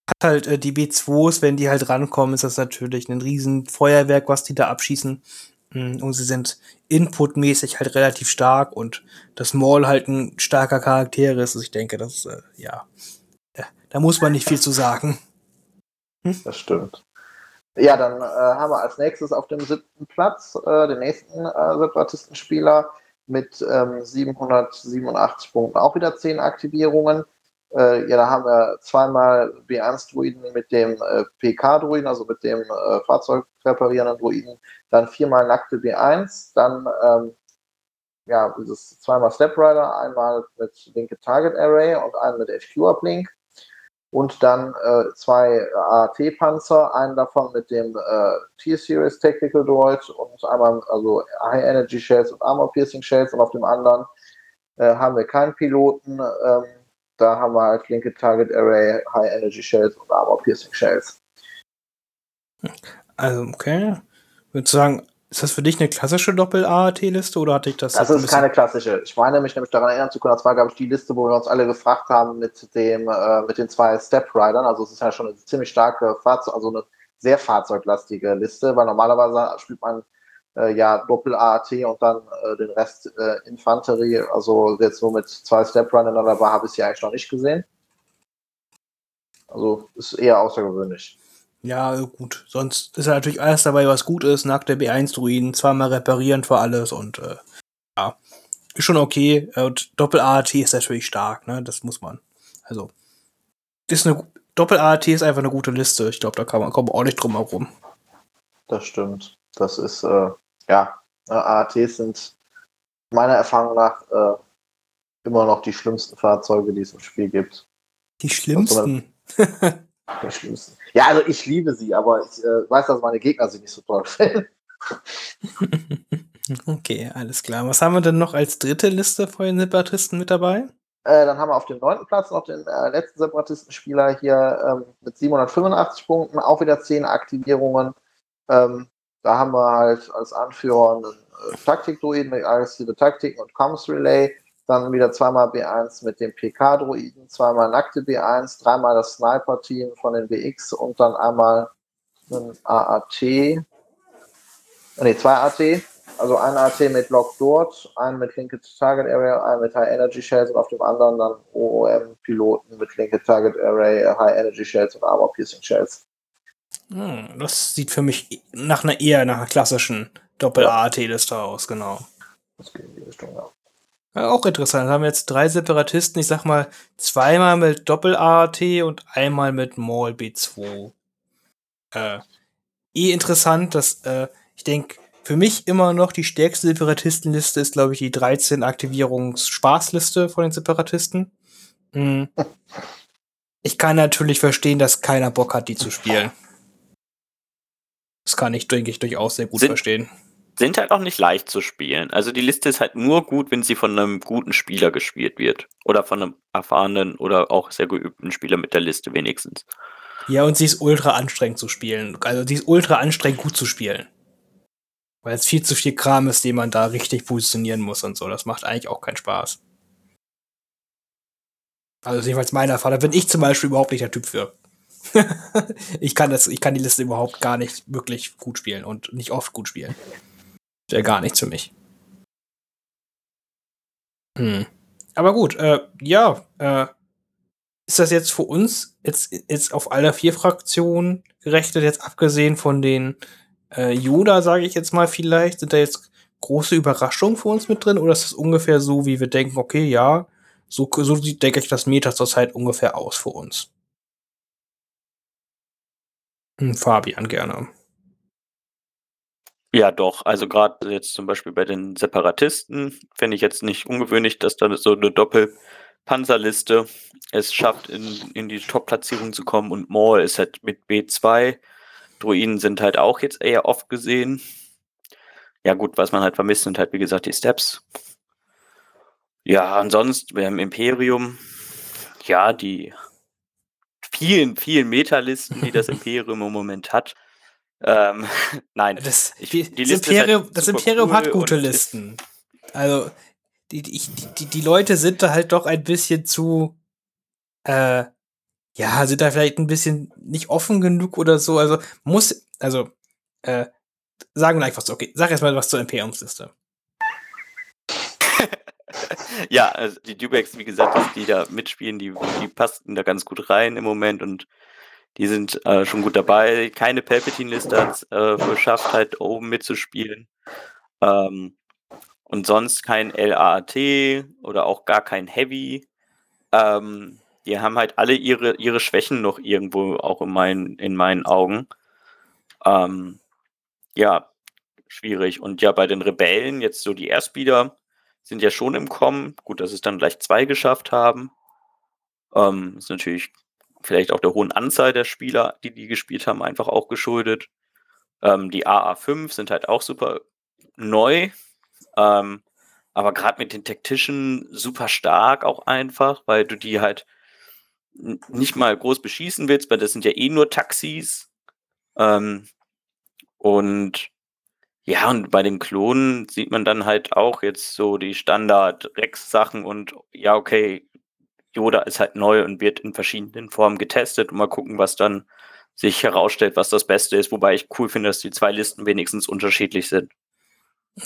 hat halt äh, die B2s, wenn die halt rankommen, ist das natürlich ein riesen Feuerwerk, was die da abschießen. Mm, und sie sind inputmäßig halt relativ stark und das Maul halt ein starker Charakter ist. Also ich denke, das, äh, ja, da muss man nicht viel zu sagen. Hm? Das stimmt. Ja, dann äh, haben wir als nächstes auf dem siebten Platz äh, den nächsten äh, Separatistenspieler mit ähm, 787 Punkten, auch wieder 10 Aktivierungen. Äh, ja, da haben wir zweimal B1-Druiden mit dem äh, PK-Druiden, also mit dem äh, Fahrzeug reparierenden Druiden, dann viermal nackte B1, dann ähm, ja, dieses zweimal Step Rider, einmal mit linke Target Array und einen mit HQ-Uplink und dann äh, zwei AT-Panzer, einen davon mit dem äh, T-Series Tactical Droid und einmal also High Energy Shells und Armor Piercing Shells und auf dem anderen äh, haben wir keinen Piloten. Ähm, da haben wir halt linke Target Array, High Energy Shells und Armor Piercing Shells. Also, okay. Ich würde sagen, ist das für dich eine klassische Doppel-AAT-Liste oder hatte ich das? Das ist keine klassische. Ich meine mich nämlich daran erinnern zu können, das war, glaube ich, die Liste, wo wir uns alle gefragt haben mit dem, äh, mit den zwei Step-Riders. Also es ist ja schon eine ziemlich starke Fahrzeug, also eine sehr fahrzeuglastige Liste, weil normalerweise spielt man äh, ja Doppel-AAT und dann äh, den Rest äh, Infanterie. Also jetzt nur mit zwei Step-Riders dabei habe ich sie eigentlich noch nicht gesehen. Also ist eher außergewöhnlich. Ja, gut. Sonst ist ja natürlich alles dabei, was gut ist. Nackte B1-Druiden, zweimal reparieren für alles und äh, ja, ist schon okay. Und Doppel-AAT ist natürlich stark, ne? Das muss man. Also, ist eine Doppel-AAT ist einfach eine gute Liste. Ich glaube, da kann man, kommt auch nicht drum herum. Das stimmt. Das ist, äh, ja, AATs sind meiner Erfahrung nach äh, immer noch die schlimmsten Fahrzeuge, die es im Spiel gibt. Die schlimmsten? Die schlimmsten. Ja, also ich liebe sie, aber ich äh, weiß, dass meine Gegner sie nicht so toll finden. okay, alles klar. Was haben wir denn noch als dritte Liste von den Separatisten mit dabei? Äh, dann haben wir auf dem neunten Platz noch den äh, letzten Separatistenspieler hier ähm, mit 785 Punkten, auch wieder 10 Aktivierungen. Ähm, da haben wir halt als Anführer einen äh, Taktik-Druiden mit aggressive Taktiken und Comms Relay. Dann wieder zweimal B1 mit dem PK-Droiden, zweimal nackte B1, dreimal das Sniper-Team von den BX und dann einmal ein AAT. Ne, zwei AT. Also ein AT mit Lock dort, einen mit linke Target Area, einen mit High Energy Shells und auf dem anderen dann OOM-Piloten mit linke Target Array, High Energy Shells und Armor Piercing Shells. Hm, das sieht für mich nach einer eher nach einer klassischen Doppel-AAT-Liste aus, genau. Das geht in die Richtung, ja. Ja, auch interessant. Haben wir jetzt drei Separatisten, ich sag mal, zweimal mit Doppel-AAT und einmal mit Maul B2. Äh, eh interessant, dass, äh, ich denke, für mich immer noch die stärkste Separatistenliste ist, glaube ich, die 13 Aktivierungs-Spaßliste von den Separatisten. Hm. Ich kann natürlich verstehen, dass keiner Bock hat, die zu spielen. Das kann ich, denke ich, durchaus sehr gut Sind, verstehen sind halt auch nicht leicht zu spielen. Also die Liste ist halt nur gut, wenn sie von einem guten Spieler gespielt wird. Oder von einem erfahrenen oder auch sehr geübten Spieler mit der Liste wenigstens. Ja, und sie ist ultra anstrengend zu spielen. Also sie ist ultra anstrengend gut zu spielen. Weil es viel zu viel Kram ist, den man da richtig positionieren muss und so. Das macht eigentlich auch keinen Spaß. Also jedenfalls meiner Fall. Da bin ich zum Beispiel überhaupt nicht der Typ für. ich kann das, ich kann die Liste überhaupt gar nicht wirklich gut spielen und nicht oft gut spielen wäre gar nichts für mich. Hm. Aber gut, äh, ja, äh, ist das jetzt für uns jetzt, jetzt auf alle vier Fraktionen gerechnet, jetzt abgesehen von den äh, Yoda, sage ich jetzt mal vielleicht, sind da jetzt große Überraschungen für uns mit drin oder ist das ungefähr so, wie wir denken, okay, ja, so, so sieht, denke ich, das Meta zurzeit ungefähr aus für uns? Hm, Fabian gerne. Ja, doch. Also gerade jetzt zum Beispiel bei den Separatisten fände ich jetzt nicht ungewöhnlich, dass da so eine Doppelpanzerliste es schafft, in, in die Top-Platzierung zu kommen und Maul ist halt mit B2. Druiden sind halt auch jetzt eher oft gesehen. Ja, gut, was man halt vermisst, sind halt, wie gesagt, die Steps. Ja, ansonsten, wir haben Imperium. Ja, die vielen, vielen Metalisten, die das Imperium im Moment hat. Ähm, nein. Das, ich, die, das Imperium, halt das Imperium cool hat gute Listen. Also, die, die, die, die Leute sind da halt doch ein bisschen zu, äh, ja, sind da vielleicht ein bisschen nicht offen genug oder so. Also, muss, also, äh, sagen wir einfach so, okay, sag erst mal was zur Imperiumsliste. ja, also die Dubeks, wie gesagt, die da mitspielen, die, die passen da ganz gut rein im Moment und die sind äh, schon gut dabei. Keine Palpatine-Liste hat äh, geschafft, halt oben mitzuspielen. Ähm, und sonst kein LAAT oder auch gar kein Heavy. Ähm, die haben halt alle ihre, ihre Schwächen noch irgendwo auch in meinen, in meinen Augen. Ähm, ja, schwierig. Und ja, bei den Rebellen, jetzt so die Erstbieder, sind ja schon im Kommen. Gut, dass es dann gleich zwei geschafft haben. Ähm, ist natürlich vielleicht auch der hohen Anzahl der Spieler, die die gespielt haben, einfach auch geschuldet. Ähm, die AA5 sind halt auch super neu, ähm, aber gerade mit den Tactician super stark auch einfach, weil du die halt nicht mal groß beschießen willst, weil das sind ja eh nur Taxis. Ähm, und ja, und bei den Klonen sieht man dann halt auch jetzt so die Standard-Rex-Sachen und ja, okay, Yoda ist halt neu und wird in verschiedenen Formen getestet und mal gucken, was dann sich herausstellt, was das Beste ist. Wobei ich cool finde, dass die zwei Listen wenigstens unterschiedlich sind.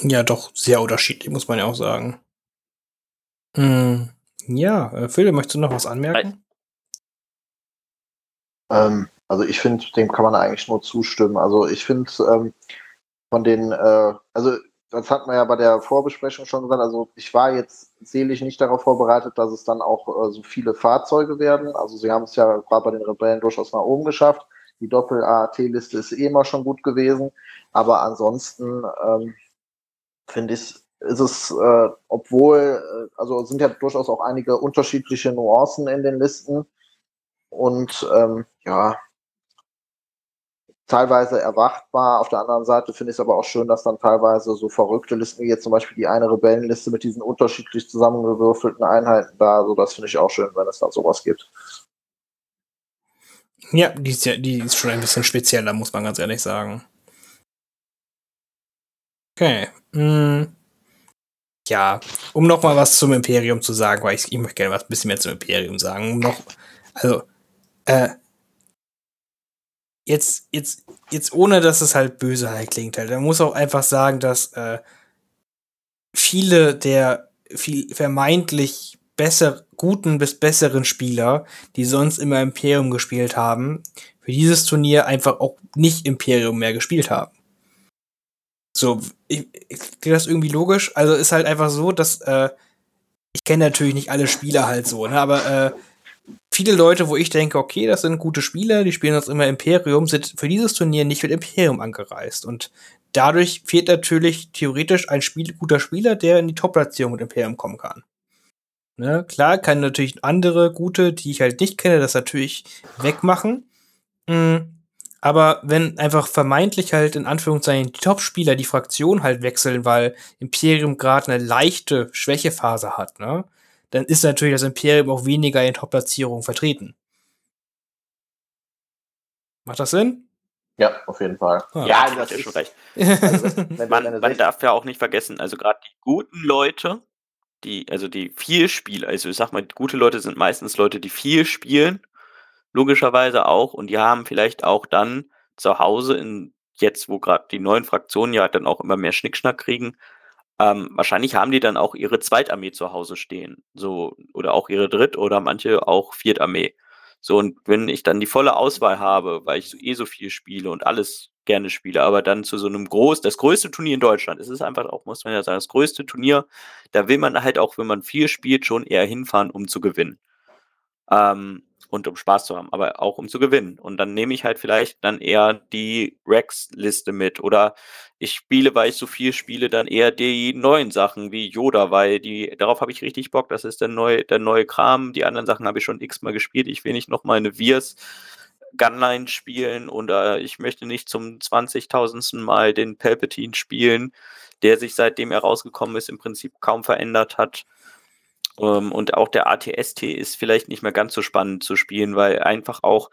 Ja, doch, sehr unterschiedlich, muss man ja auch sagen. Hm, ja, äh, Phil, möchtest du noch was anmerken? Ähm, also ich finde, dem kann man eigentlich nur zustimmen. Also ich finde ähm, von den, äh, also das hat man ja bei der Vorbesprechung schon gesagt, also ich war jetzt selig nicht darauf vorbereitet, dass es dann auch äh, so viele Fahrzeuge werden. Also sie haben es ja gerade bei den Rebellen durchaus nach oben geschafft. Die Doppel-AAT-Liste ist eh immer schon gut gewesen. Aber ansonsten ähm, finde ich, ist es, äh, obwohl, äh, also sind ja durchaus auch einige unterschiedliche Nuancen in den Listen. Und ähm, ja, teilweise erwartbar. Auf der anderen Seite finde ich es aber auch schön, dass dann teilweise so verrückte Listen wie jetzt zum Beispiel die eine Rebellenliste mit diesen unterschiedlich zusammengewürfelten Einheiten da, so das finde ich auch schön, wenn es da sowas gibt. Ja, die ist ja, die ist schon ein bisschen spezieller, muss man ganz ehrlich sagen. Okay. Hm. Ja, um noch mal was zum Imperium zu sagen, weil ich, ich möchte gerne was ein bisschen mehr zum Imperium sagen. Um noch, also, äh, jetzt, jetzt, jetzt ohne, dass es halt böse halt klingt halt. Man muss auch einfach sagen, dass äh, viele der viel vermeintlich besser, guten bis besseren Spieler, die sonst immer Imperium gespielt haben, für dieses Turnier einfach auch nicht Imperium mehr gespielt haben. So, ich, ich das irgendwie logisch. Also ist halt einfach so, dass äh, ich kenne natürlich nicht alle Spieler halt so, ne, aber äh, viele Leute, wo ich denke, okay, das sind gute Spieler, die spielen uns immer Imperium, sind für dieses Turnier nicht mit Imperium angereist. Und dadurch fehlt natürlich theoretisch ein Spiel, guter Spieler, der in die Top-Platzierung mit Imperium kommen kann. Ne? Klar, kann natürlich andere gute, die ich halt nicht kenne, das natürlich wegmachen. Mhm. Aber wenn einfach vermeintlich halt in Anführungszeichen die Top-Spieler die Fraktion halt wechseln, weil Imperium gerade eine leichte Schwächephase hat, ne? Dann ist natürlich das Imperium auch weniger in Top-Platzierungen vertreten. Macht das Sinn? Ja, auf jeden Fall. Ah. Ja, das ist schon recht. Also, man, man darf ja auch nicht vergessen, also gerade die guten Leute, die, also die viel spielen, also ich sag mal, gute Leute sind meistens Leute, die viel spielen, logischerweise auch, und die haben vielleicht auch dann zu Hause in jetzt, wo gerade die neuen Fraktionen ja dann auch immer mehr Schnickschnack kriegen, ähm, wahrscheinlich haben die dann auch ihre Zweitarmee zu Hause stehen, so oder auch ihre Dritt- oder manche auch Viertarmee. So, und wenn ich dann die volle Auswahl habe, weil ich so eh so viel spiele und alles gerne spiele, aber dann zu so einem groß, das größte Turnier in Deutschland, es ist einfach auch, muss man ja sagen, das größte Turnier, da will man halt auch, wenn man viel spielt, schon eher hinfahren, um zu gewinnen. Ähm, und um Spaß zu haben, aber auch um zu gewinnen. Und dann nehme ich halt vielleicht dann eher die Rex-Liste mit oder ich spiele, weil ich so viel spiele, dann eher die neuen Sachen wie Yoda, weil die, darauf habe ich richtig Bock, das ist der neue, der neue Kram. Die anderen Sachen habe ich schon x-mal gespielt. Ich will nicht noch mal eine Virs Gunline spielen oder ich möchte nicht zum 20.000. Mal den Palpatine spielen, der sich seitdem er rausgekommen ist im Prinzip kaum verändert hat. Ähm, und auch der ATST ist vielleicht nicht mehr ganz so spannend zu spielen, weil einfach auch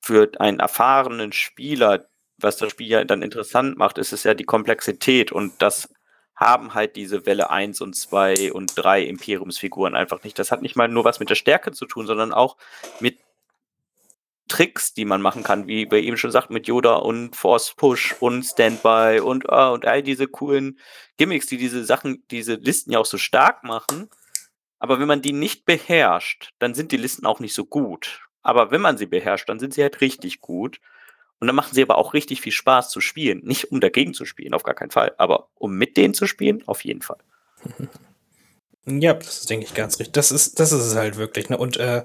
für einen erfahrenen Spieler, was das Spiel ja dann interessant macht, ist es ja die Komplexität und das haben halt diese Welle 1 und 2 und 3 Imperiumsfiguren einfach nicht. Das hat nicht mal nur was mit der Stärke zu tun, sondern auch mit Tricks, die man machen kann, wie bei ihm schon sagt, mit Yoda und Force Push und Standby und, uh, und all diese coolen Gimmicks, die diese Sachen, diese Listen ja auch so stark machen. Aber wenn man die nicht beherrscht, dann sind die Listen auch nicht so gut. Aber wenn man sie beherrscht, dann sind sie halt richtig gut. Und dann machen sie aber auch richtig viel Spaß zu spielen. Nicht um dagegen zu spielen, auf gar keinen Fall. Aber um mit denen zu spielen, auf jeden Fall. Ja, das ist, denke ich, ganz richtig. Das ist, das ist es halt wirklich. Ne? Und äh,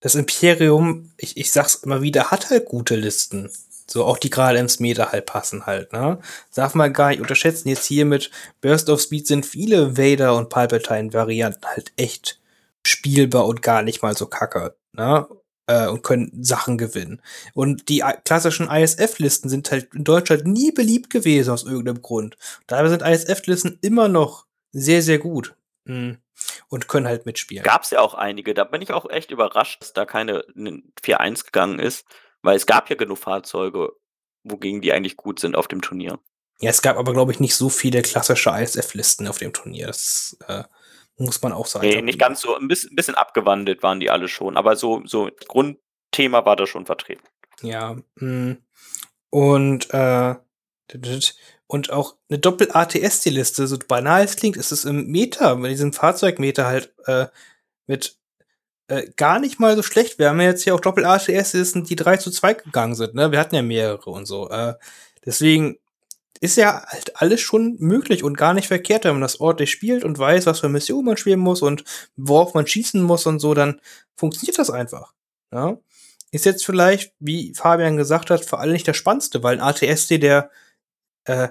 das Imperium, ich, ich sag's immer wieder, hat halt gute Listen. So auch die gerade ins Meter halt passen halt, ne? Darf man gar nicht unterschätzen. Jetzt hier mit Burst of Speed sind viele Vader und Palpatine-Varianten halt echt spielbar und gar nicht mal so kacke, ne? Äh, und können Sachen gewinnen. Und die klassischen ISF-Listen sind halt in Deutschland nie beliebt gewesen aus irgendeinem Grund. Dabei sind ISF-Listen immer noch sehr, sehr gut. Mhm. Und können halt mitspielen. Gab es ja auch einige. Da bin ich auch echt überrascht, dass da keine 4-1 gegangen ist. Weil es gab ja genug Fahrzeuge, wogegen die eigentlich gut sind auf dem Turnier. Ja, es gab aber, glaube ich, nicht so viele klassische ISF-Listen auf dem Turnier. Das äh, muss man auch sagen. Nee, nicht ganz so. Ein bisschen, ein bisschen, abgewandelt waren die alle schon. Aber so, so Grundthema war da schon vertreten. Ja. Mh. Und, äh, und auch eine Doppel-ATS-Liste, so banal es klingt, ist es im Meter, bei diesem Fahrzeugmeter halt äh, mit äh, gar nicht mal so schlecht. Wir haben ja jetzt hier auch Doppel-ATS-Listen, die 3 zu 2 gegangen sind. Ne? Wir hatten ja mehrere und so. Äh, deswegen ist ja halt alles schon möglich und gar nicht verkehrt, wenn man das ordentlich spielt und weiß, was für Missionen man spielen muss und worauf man schießen muss und so, dann funktioniert das einfach. Ja? Ist jetzt vielleicht, wie Fabian gesagt hat, vor allem nicht der spannendste, weil ein ATSD, der äh,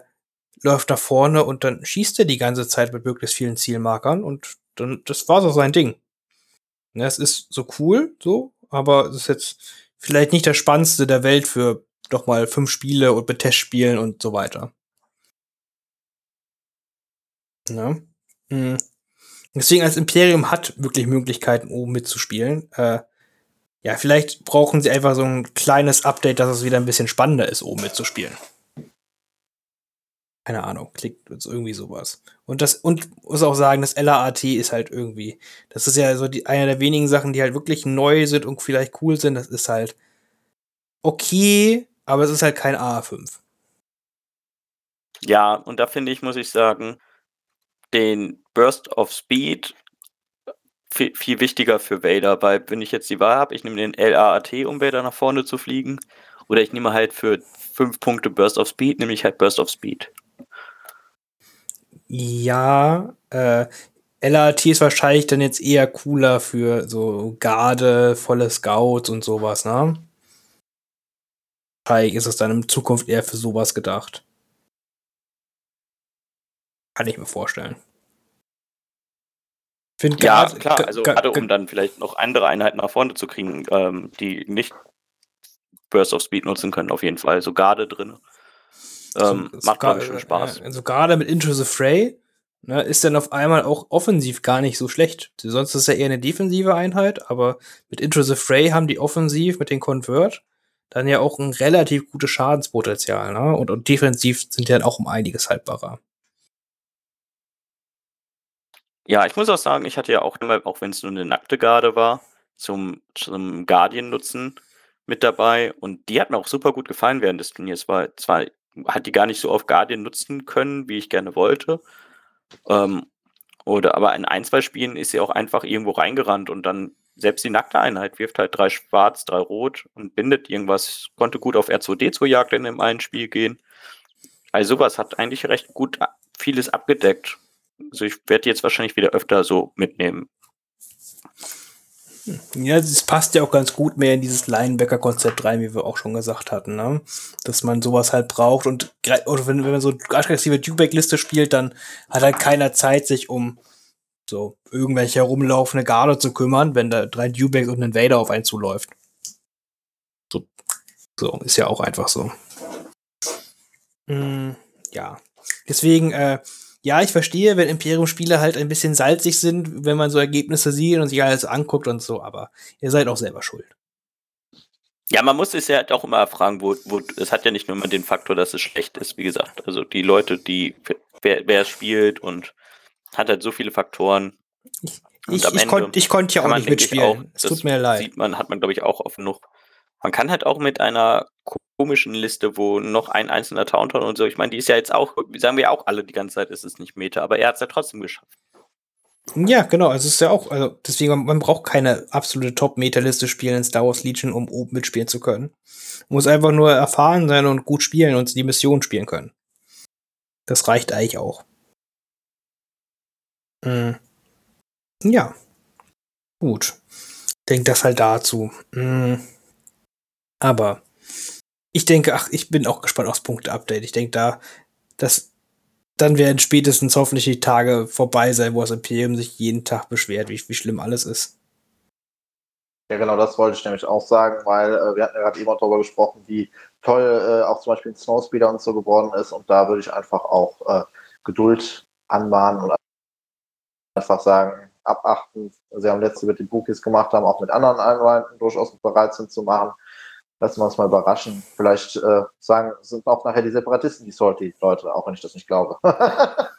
läuft da vorne und dann schießt er die ganze Zeit mit möglichst vielen Zielmarkern und dann, das war so sein Ding. Ne, es ist so cool, so, aber es ist jetzt vielleicht nicht das Spannendste der Welt für doch mal fünf Spiele und mit Testspielen und so weiter. Ja. Mhm. Deswegen als Imperium hat wirklich Möglichkeiten, oben mitzuspielen. Äh, ja, vielleicht brauchen sie einfach so ein kleines Update, dass es wieder ein bisschen spannender ist, oben mitzuspielen keine Ahnung, klickt irgendwie sowas. Und das, und muss auch sagen, das LAAT ist halt irgendwie, das ist ja so die, eine der wenigen Sachen, die halt wirklich neu sind und vielleicht cool sind. Das ist halt okay, aber es ist halt kein AA5. Ja, und da finde ich, muss ich sagen, den Burst of Speed viel, viel wichtiger für Vader, weil wenn ich jetzt die Wahl habe, ich nehme den LAAT, um Vader nach vorne zu fliegen, oder ich nehme halt für fünf Punkte Burst of Speed, nehme ich halt Burst of Speed. Ja, äh, LAT ist wahrscheinlich dann jetzt eher cooler für so Garde, volle Scouts und sowas, ne? Wahrscheinlich ist es dann in Zukunft eher für sowas gedacht. Kann ich mir vorstellen. Find ja, klar, also gerade um dann vielleicht noch andere Einheiten nach vorne zu kriegen, ähm, die nicht Burst of Speed nutzen können, auf jeden Fall. So Garde drin. Ähm, so, macht, glaube schon Spaß. Also gerade mit Into the Fray ne, ist dann auf einmal auch offensiv gar nicht so schlecht. Sonst ist ja eher eine defensive Einheit, aber mit Into the Fray haben die offensiv mit den Convert dann ja auch ein relativ gutes Schadenspotenzial. Ne? Und, und defensiv sind die dann auch um einiges haltbarer. Ja, ich muss auch sagen, ich hatte ja auch immer, auch wenn es nur eine nackte Garde war, zum, zum Guardian nutzen mit dabei und die hat mir auch super gut gefallen während des Turniers. War zwar hat die gar nicht so auf Guardian nutzen können, wie ich gerne wollte. Ähm, oder aber in ein, zwei Spielen ist sie auch einfach irgendwo reingerannt und dann selbst die nackte Einheit wirft halt drei schwarz, drei rot und bindet irgendwas, konnte gut auf R2D2-Jagd in dem einen Spiel gehen. Also sowas hat eigentlich recht gut vieles abgedeckt. Also ich werde jetzt wahrscheinlich wieder öfter so mitnehmen. Ja, es passt ja auch ganz gut mehr in dieses Linebacker-Konzept rein, wie wir auch schon gesagt hatten, ne? Dass man sowas halt braucht und oder wenn, wenn man so aggressive Dewback-Liste spielt, dann hat halt keiner Zeit, sich um so irgendwelche herumlaufende Garde zu kümmern, wenn da drei Dewbacks und ein Vader auf einen zuläuft. So, so ist ja auch einfach so. Mm, ja. Deswegen, äh, ja, ich verstehe, wenn Imperium-Spiele halt ein bisschen salzig sind, wenn man so Ergebnisse sieht und sich alles anguckt und so, aber ihr seid auch selber schuld. Ja, man muss es ja halt auch immer fragen, wo, wo, es hat ja nicht nur immer den Faktor, dass es schlecht ist, wie gesagt. Also die Leute, die, wer, wer es spielt und hat halt so viele Faktoren. Ich, ich, ich konnte konnt ja auch nicht mitspielen. Auch, es tut mir leid. Sieht man, hat man, glaube ich, auch oft genug. Man kann halt auch mit einer komischen Liste, wo noch ein einzelner Tauntaun und so, ich meine, die ist ja jetzt auch, sagen wir auch alle die ganze Zeit, ist es nicht Meta, aber er hat es ja trotzdem geschafft. Ja, genau, also es ist ja auch, also deswegen, man braucht keine absolute Top-Meta-Liste spielen in Star Wars Legion, um oben mitspielen zu können. Man muss einfach nur erfahren sein und gut spielen und die Mission spielen können. Das reicht eigentlich auch. Mhm. Ja. Gut. Denk das halt dazu. Mhm. Aber ich denke, ach, ich bin auch gespannt aufs Punkte-Update. Ich denke da, dass dann werden spätestens hoffentlich die Tage vorbei sein, wo das Imperium sich jeden Tag beschwert, wie, wie schlimm alles ist. Ja, genau, das wollte ich nämlich auch sagen, weil äh, wir hatten ja gerade eben auch darüber gesprochen, wie toll äh, auch zum Beispiel ein Snowspeeder und so geworden ist. Und da würde ich einfach auch äh, Geduld anmahnen und einfach sagen, abachten. Sie haben letzte mit den Bookies gemacht, haben auch mit anderen Einheiten durchaus bereit sind zu machen lassen wir uns mal überraschen. Vielleicht äh, sagen, sind auch nachher die Separatisten die Salty-Leute, auch wenn ich das nicht glaube.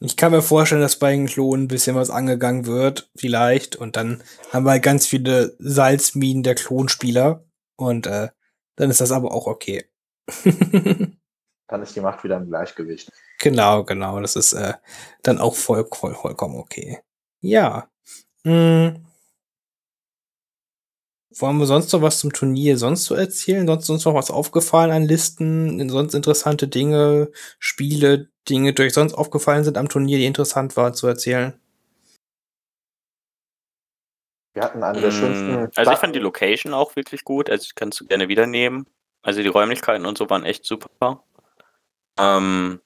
ich kann mir vorstellen, dass bei den Klonen ein bisschen was angegangen wird, vielleicht. Und dann haben wir halt ganz viele Salzminen der Klonspieler. Und äh, dann ist das aber auch okay. dann ist die Macht wieder im Gleichgewicht. Genau, genau. Das ist äh, dann auch voll, voll, vollkommen okay. Ja. Hm. Wollen wir sonst noch was zum Turnier sonst so erzählen? Sonst uns noch was aufgefallen an Listen? Sonst interessante Dinge, Spiele, Dinge, die euch sonst aufgefallen sind am Turnier, die interessant waren zu erzählen? Wir hatten eine der schönsten. Also ich fand die Location auch wirklich gut. Also kannst du gerne wieder nehmen. Also die Räumlichkeiten und so waren echt super. Ähm,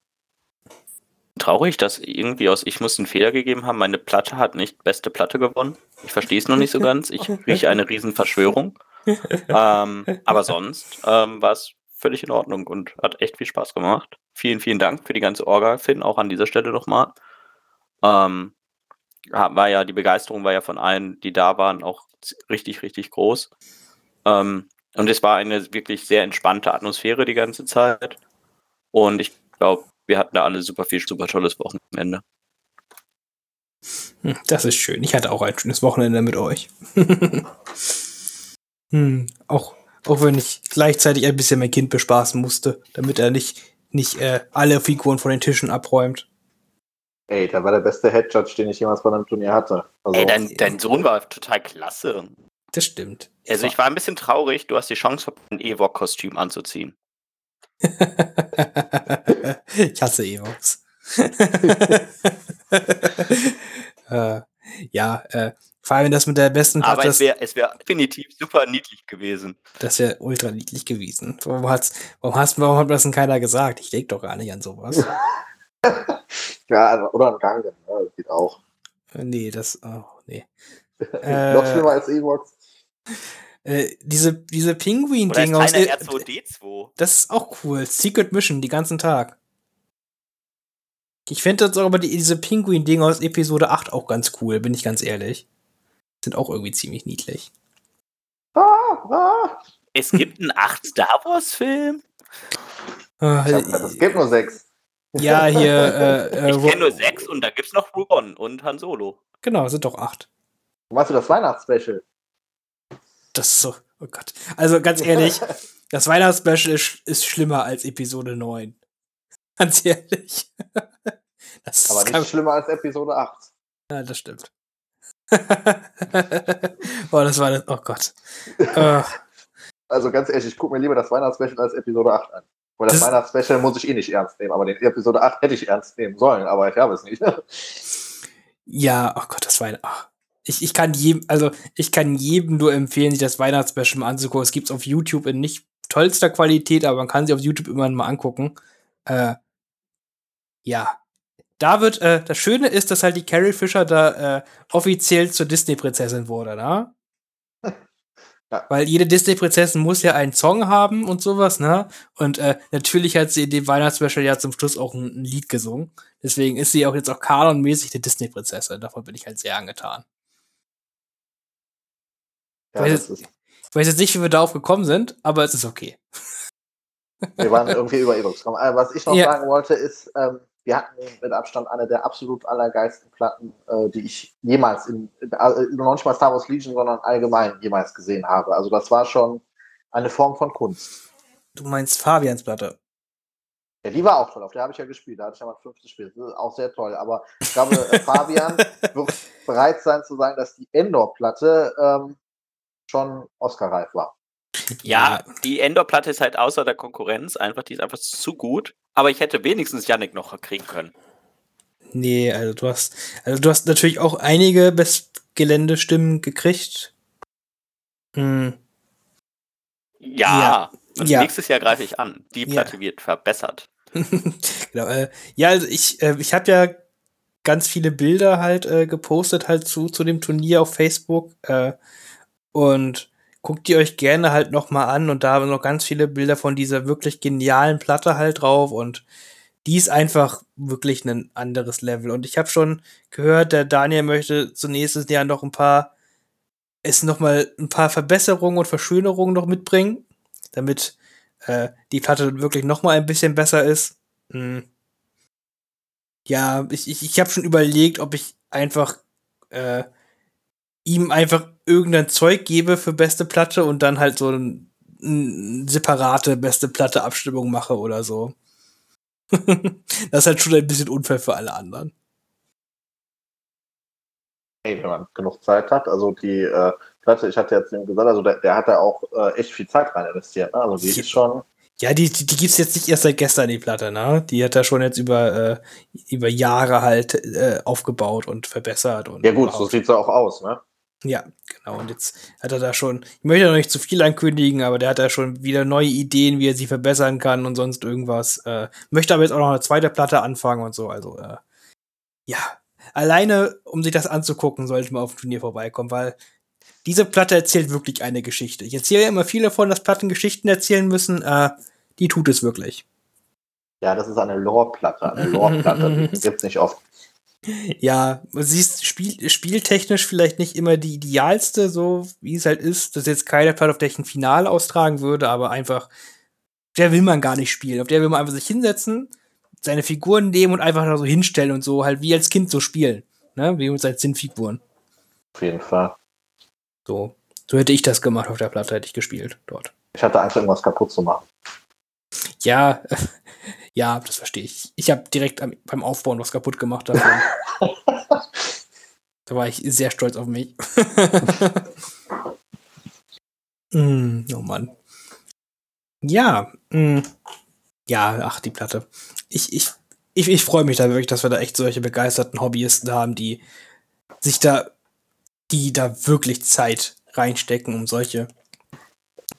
traurig, dass irgendwie aus Ich muss einen Fehler gegeben haben. Meine Platte hat nicht beste Platte gewonnen. Ich verstehe es noch nicht so ganz. Ich rieche eine Riesenverschwörung. ähm, aber sonst ähm, war es völlig in Ordnung und hat echt viel Spaß gemacht. Vielen, vielen Dank für die ganze Orga, Finn, auch an dieser Stelle nochmal. Ähm, war ja, die Begeisterung war ja von allen, die da waren, auch richtig, richtig groß. Ähm, und es war eine wirklich sehr entspannte Atmosphäre die ganze Zeit. Und ich glaube, wir hatten da alle super viel, super tolles Wochenende. Hm, das ist schön. Ich hatte auch ein schönes Wochenende mit euch. hm, auch, auch wenn ich gleichzeitig ein bisschen mein Kind bespaßen musste, damit er nicht, nicht äh, alle Figuren von den Tischen abräumt. Ey, der war der beste Headjudge, den ich jemals bei einem Turnier hatte. Also, Ey, dein, dein Sohn war total klasse. Das stimmt. Also ich war ein bisschen traurig, du hast die Chance, ein Ewok-Kostüm anzuziehen. ich hasse Ewoks. äh, ja, äh, vor allem das mit der besten Platte. Aber es wäre wär definitiv super niedlich gewesen. Das wäre ultra niedlich gewesen. Warum, hat's, warum, hast, warum hat das denn keiner gesagt? Ich denke doch gar nicht an sowas. ja, also, oder ein Gang, ne? das geht auch. Äh, nee, das, oh, nee. Noch schlimmer als Ewoks. Äh, diese, diese Pinguin-Dinger aus. R2D2. Das ist auch cool. Secret Mission, die ganzen Tag. Ich finde das aber die, diese Pinguin-Dinger aus Episode 8 auch ganz cool, bin ich ganz ehrlich. Sind auch irgendwie ziemlich niedlich. Ah, ah. Es gibt einen 8 Star Wars-Film? Ah, es gibt nur sechs. Ja, hier. Äh, äh, ich kenne nur sechs und da gibt's noch Ron und Han Solo. Genau, sind doch acht. Meinst du das Weihnachtsspecial? Das ist so, oh Gott. Also ganz ehrlich, das Weihnachtsspecial ist, ist schlimmer als Episode 9. Ganz ehrlich. Das Aber nicht schlimmer als Episode 8. Ja, das stimmt. oh, das war das. Oh Gott. Also ganz ehrlich, ich gucke mir lieber das Weihnachtsspecial als Episode 8 an. Weil das, das Weihnachtsspecial muss ich eh nicht ernst nehmen, aber den Episode 8 hätte ich ernst nehmen sollen, aber ich habe es nicht. ja, oh Gott, das Weihnachten. Ich, ich kann jedem, also ich kann jedem nur empfehlen, sich das Weihnachtsspecial mal anzugucken. Es gibt es auf YouTube in nicht tollster Qualität, aber man kann sie auf YouTube immer mal angucken. Äh, ja. Da wird, äh, das Schöne ist, dass halt die Carrie Fisher da äh, offiziell zur Disney-Prinzessin wurde, ne? Ja. Weil jede Disney-Prinzessin muss ja einen Song haben und sowas, ne? Und äh, natürlich hat sie in dem Weihnachtsspecial ja zum Schluss auch ein, ein, Lied gesungen. Deswegen ist sie auch jetzt auch kanonmäßig die Disney-Prinzessin. Davon bin ich halt sehr angetan. Ja, weiß jetzt, ich weiß jetzt nicht, wie wir darauf gekommen sind, aber es ist okay. Wir waren irgendwie über Evox gekommen. Äh, was ich noch ja. sagen wollte, ist, ähm, wir hatten mit Abstand eine der absolut allergeilsten Platten, äh, die ich jemals, in, äh, noch nicht mal Star Wars Legion, sondern allgemein jemals gesehen habe. Also das war schon eine Form von Kunst. Du meinst Fabians Platte? Ja, die war auch toll, auf der habe ich ja gespielt, da hatte ich ja mal fünftes Spiel. Das ist auch sehr toll. Aber ich glaube, äh, Fabian wird bereit sein zu sagen, dass die Endor-Platte ähm, schon Oscar-reif war. Ja, die Endor-Platte ist halt außer der Konkurrenz einfach, die ist einfach zu gut. Aber ich hätte wenigstens Yannick noch kriegen können. Nee, also du hast, also du hast natürlich auch einige Bestgeländestimmen gekriegt. Hm. Ja, ja. Und ja. nächstes Jahr greife ich an. Die Platte ja. wird verbessert. genau, äh, ja, also ich, äh, ich habe ja ganz viele Bilder halt äh, gepostet halt zu, zu dem Turnier auf Facebook. Und guckt die euch gerne halt noch mal an und da haben noch ganz viele Bilder von dieser wirklich genialen Platte halt drauf und die ist einfach wirklich ein anderes Level und ich habe schon gehört, der Daniel möchte zunächst Jahr noch ein paar es noch mal ein paar Verbesserungen und Verschönerungen noch mitbringen, damit äh, die Platte wirklich noch mal ein bisschen besser ist. Hm. Ja, ich, ich, ich habe schon überlegt, ob ich einfach äh, ihm einfach irgendein Zeug gebe für beste Platte und dann halt so ein, ein separate beste Platte Abstimmung mache oder so. das ist halt schon ein bisschen unfair für alle anderen. Hey, wenn man genug Zeit hat, also die äh, Platte, ich hatte jetzt eben gesagt, also der, der hat da auch äh, echt viel Zeit rein investiert, ne? Also die ist schon. Ja, die, die, die gibt's jetzt nicht erst seit gestern, die Platte, ne? Die hat er schon jetzt über, äh, über Jahre halt äh, aufgebaut und verbessert. Und ja gut, überhaupt. so sieht's ja auch aus, ne? Ja, genau. Und jetzt hat er da schon, ich möchte noch nicht zu viel ankündigen, aber der hat da schon wieder neue Ideen, wie er sie verbessern kann und sonst irgendwas. Äh, möchte aber jetzt auch noch eine zweite Platte anfangen und so. Also, äh, ja. Alleine, um sich das anzugucken, sollte man auf dem Turnier vorbeikommen, weil diese Platte erzählt wirklich eine Geschichte. Ich erzähle ja immer viel davon, dass Platten Geschichten erzählen müssen. Äh, die tut es wirklich. Ja, das ist eine Lore-Platte. Eine Lore-Platte. gibt's nicht oft. Ja, siehst spiel, spieltechnisch vielleicht nicht immer die idealste, so wie es halt ist. Das ist jetzt keine Platte, auf der ich ein Finale austragen würde, aber einfach, der will man gar nicht spielen. Auf der will man einfach sich hinsetzen, seine Figuren nehmen und einfach da so hinstellen und so, halt wie als Kind so spielen. Ne? Wie mit seinen Zinnfiguren. Auf jeden Fall. So. So hätte ich das gemacht auf der Platte, hätte ich gespielt dort. Ich hatte Angst, irgendwas kaputt zu machen. Ja, ja, das verstehe ich. Ich habe direkt am, beim Aufbauen was kaputt gemacht da war ich sehr stolz auf mich. mm, oh Mann. Ja, mm, ja, ach, die Platte. Ich, ich, ich, ich freue mich da wirklich, dass wir da echt solche begeisterten Hobbyisten haben, die sich da, die da wirklich Zeit reinstecken, um solche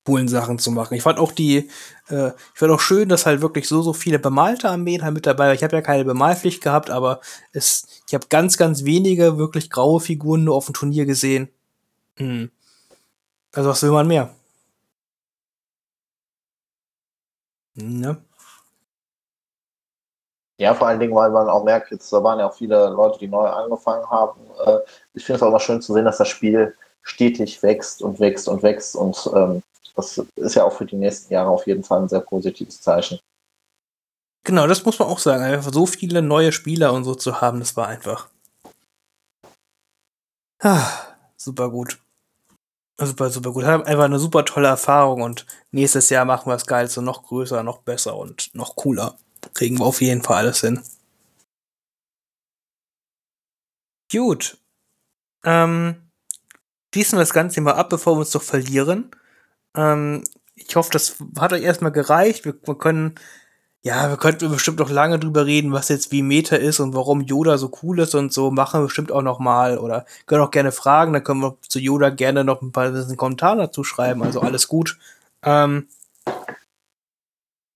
coolen Sachen zu machen. Ich fand auch die, äh, ich fand auch schön, dass halt wirklich so, so viele bemalte Armeen halt mit dabei waren. Ich habe ja keine Bemalpflicht gehabt, aber es, ich habe ganz, ganz wenige wirklich graue Figuren nur auf dem Turnier gesehen. Hm. Also was will man mehr? Ne? Ja, vor allen Dingen, weil man auch merkt, jetzt da waren ja auch viele Leute, die neu angefangen haben. Äh, ich finde es auch immer schön zu sehen, dass das Spiel stetig wächst und wächst und wächst und ähm, das ist ja auch für die nächsten Jahre auf jeden Fall ein sehr positives Zeichen. Genau, das muss man auch sagen. Einfach so viele neue Spieler und so zu haben, das war einfach. Ah, super gut. Super, super gut. Einfach eine super tolle Erfahrung und nächstes Jahr machen wir das Geilste noch größer, noch besser und noch cooler. Kriegen wir auf jeden Fall alles hin. Gut. ähm, schließen wir das Ganze mal ab, bevor wir uns doch verlieren. Ähm, ich hoffe, das hat euch erstmal gereicht. Wir, wir können, ja, wir könnten bestimmt noch lange drüber reden, was jetzt wie Meta ist und warum Yoda so cool ist und so. Machen wir bestimmt auch noch mal oder können auch gerne fragen. Dann können wir zu Yoda gerne noch ein paar ein Kommentar dazu schreiben. Also alles gut. Ähm,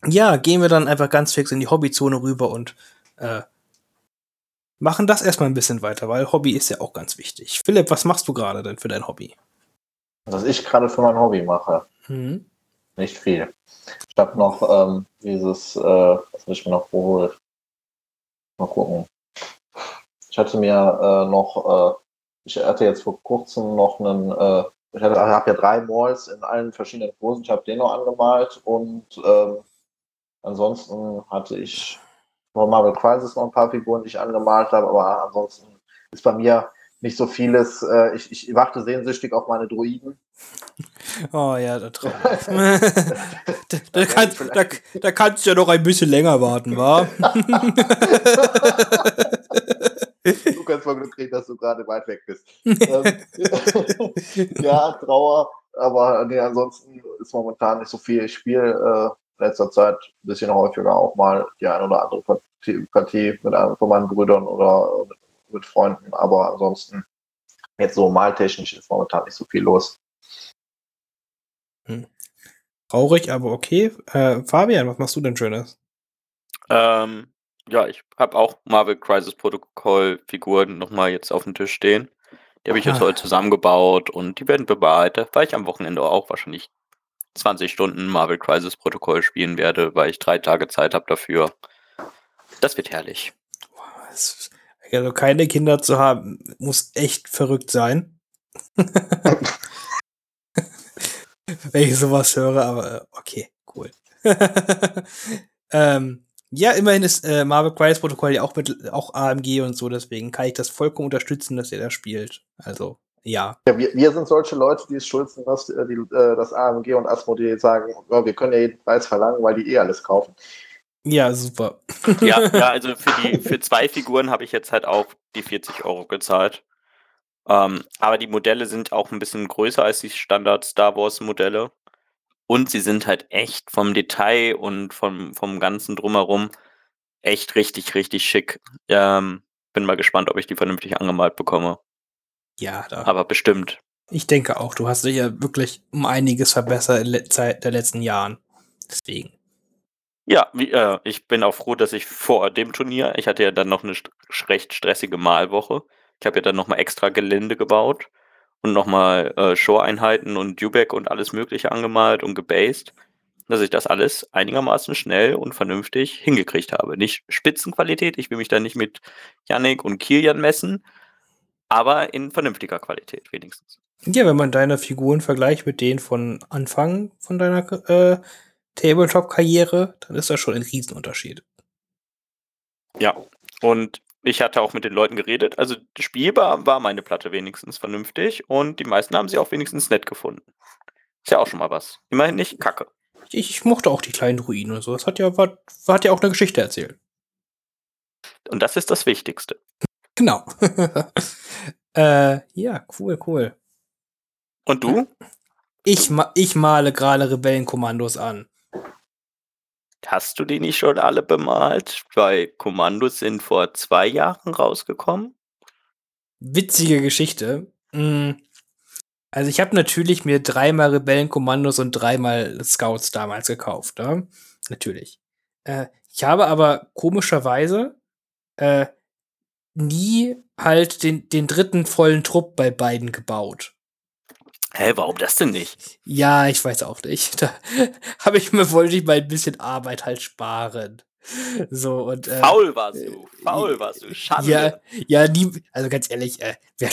ja, gehen wir dann einfach ganz fix in die Hobbyzone rüber und äh, machen das erstmal ein bisschen weiter, weil Hobby ist ja auch ganz wichtig. Philipp, was machst du gerade denn für dein Hobby? Was ich gerade für mein Hobby mache. Mhm. Nicht viel. Ich habe noch ähm, dieses, äh, was habe ich mir noch geholt? Mal gucken. Ich hatte mir äh, noch, äh, ich hatte jetzt vor kurzem noch einen, äh, ich habe ja drei Malls in allen verschiedenen Posen. Ich habe den noch angemalt und ähm, ansonsten hatte ich von Marvel Crisis noch ein paar Figuren, die ich angemalt habe, aber ansonsten ist bei mir nicht so vieles. Äh, ich, ich warte sehnsüchtig auf meine Druiden. Oh ja, da, da, da, kann, da, da kannst du ja noch ein bisschen länger warten, wa? du kannst mal Glück kriegen, dass du gerade weit weg bist. Ähm, ja, Trauer, aber nee, ansonsten ist momentan nicht so viel. Ich spiele äh, in letzter Zeit ein bisschen häufiger auch mal die ein oder andere Partie, Partie mit einem von meinen Brüdern oder mit, mit Freunden, aber ansonsten jetzt so maltechnisch ist momentan nicht so viel los. Hm. Traurig, aber okay. Äh, Fabian, was machst du denn Schönes? Ähm, ja, ich habe auch Marvel Crisis Protokoll Figuren nochmal jetzt auf dem Tisch stehen. Die habe ich jetzt Ah. heute zusammengebaut und die werden bearbeitet, weil ich am Wochenende auch wahrscheinlich 20 Stunden Marvel Crisis Protokoll spielen werde, weil ich drei Tage Zeit habe dafür. Das wird herrlich. Es- Also keine Kinder zu haben, muss echt verrückt sein. Wenn ich sowas höre, aber äh, okay, cool. ähm, ja, immerhin ist äh, Marvel Crisis Protokoll ja auch mit auch AMG und so, deswegen kann ich das vollkommen unterstützen, dass ihr da spielt. Also, ja. Ja, wir, wir sind solche Leute, die es schuld dass äh, die, äh, das AMG und Asmodee sagen, ja, wir können ja jeden Preis verlangen, weil die eh alles kaufen. Ja, super. Ja, ja also für, die, für zwei Figuren habe ich jetzt halt auch die 40 Euro gezahlt. Ähm, aber die Modelle sind auch ein bisschen größer als die Standard Star Wars Modelle. Und sie sind halt echt vom Detail und vom, vom ganzen Drumherum echt richtig, richtig schick. Ähm, bin mal gespannt, ob ich die vernünftig angemalt bekomme. Ja, da. Aber bestimmt. Ich denke auch, du hast dich ja wirklich um einiges verbessert in der Zeit der letzten Jahren. Deswegen. Ja, wie, äh, ich bin auch froh, dass ich vor dem Turnier, ich hatte ja dann noch eine st recht stressige Malwoche. Ich habe ja dann nochmal extra Gelände gebaut und nochmal äh, Shore-Einheiten und Dubeck und alles Mögliche angemalt und gebased, dass ich das alles einigermaßen schnell und vernünftig hingekriegt habe. Nicht Spitzenqualität, ich will mich da nicht mit Yannick und Kilian messen, aber in vernünftiger Qualität wenigstens. Ja, wenn man deine Figuren vergleicht mit denen von Anfang von deiner äh, Tabletop-Karriere, dann ist das schon ein Riesenunterschied. Ja, und ich hatte auch mit den Leuten geredet. Also spielbar war meine Platte wenigstens vernünftig und die meisten haben sie auch wenigstens nett gefunden. Ist ja auch schon mal was. Immerhin nicht kacke. Ich, ich mochte auch die kleinen Ruinen und so. Das hat ja, war, hat ja auch eine Geschichte erzählt. Und das ist das Wichtigste. Genau. äh, ja, cool, cool. Und du? Ich, ma ich male gerade Rebellenkommandos an. Hast du die nicht schon alle bemalt? Weil Kommandos sind vor zwei Jahren rausgekommen. Witzige Geschichte. Mm. Also ich habe natürlich mir dreimal Rebellenkommandos und dreimal Scouts damals gekauft. Ne? Natürlich. Äh, ich habe aber komischerweise äh, nie halt den, den dritten vollen Trupp bei beiden gebaut. Hä, warum das denn nicht? Ja, ich weiß auch nicht. Da habe ich mir wollte ich mal ein bisschen Arbeit halt sparen. So und äh, Faul warst du. Faul warst du. Schande. ja, ja, nie, also ganz ehrlich, äh, wer,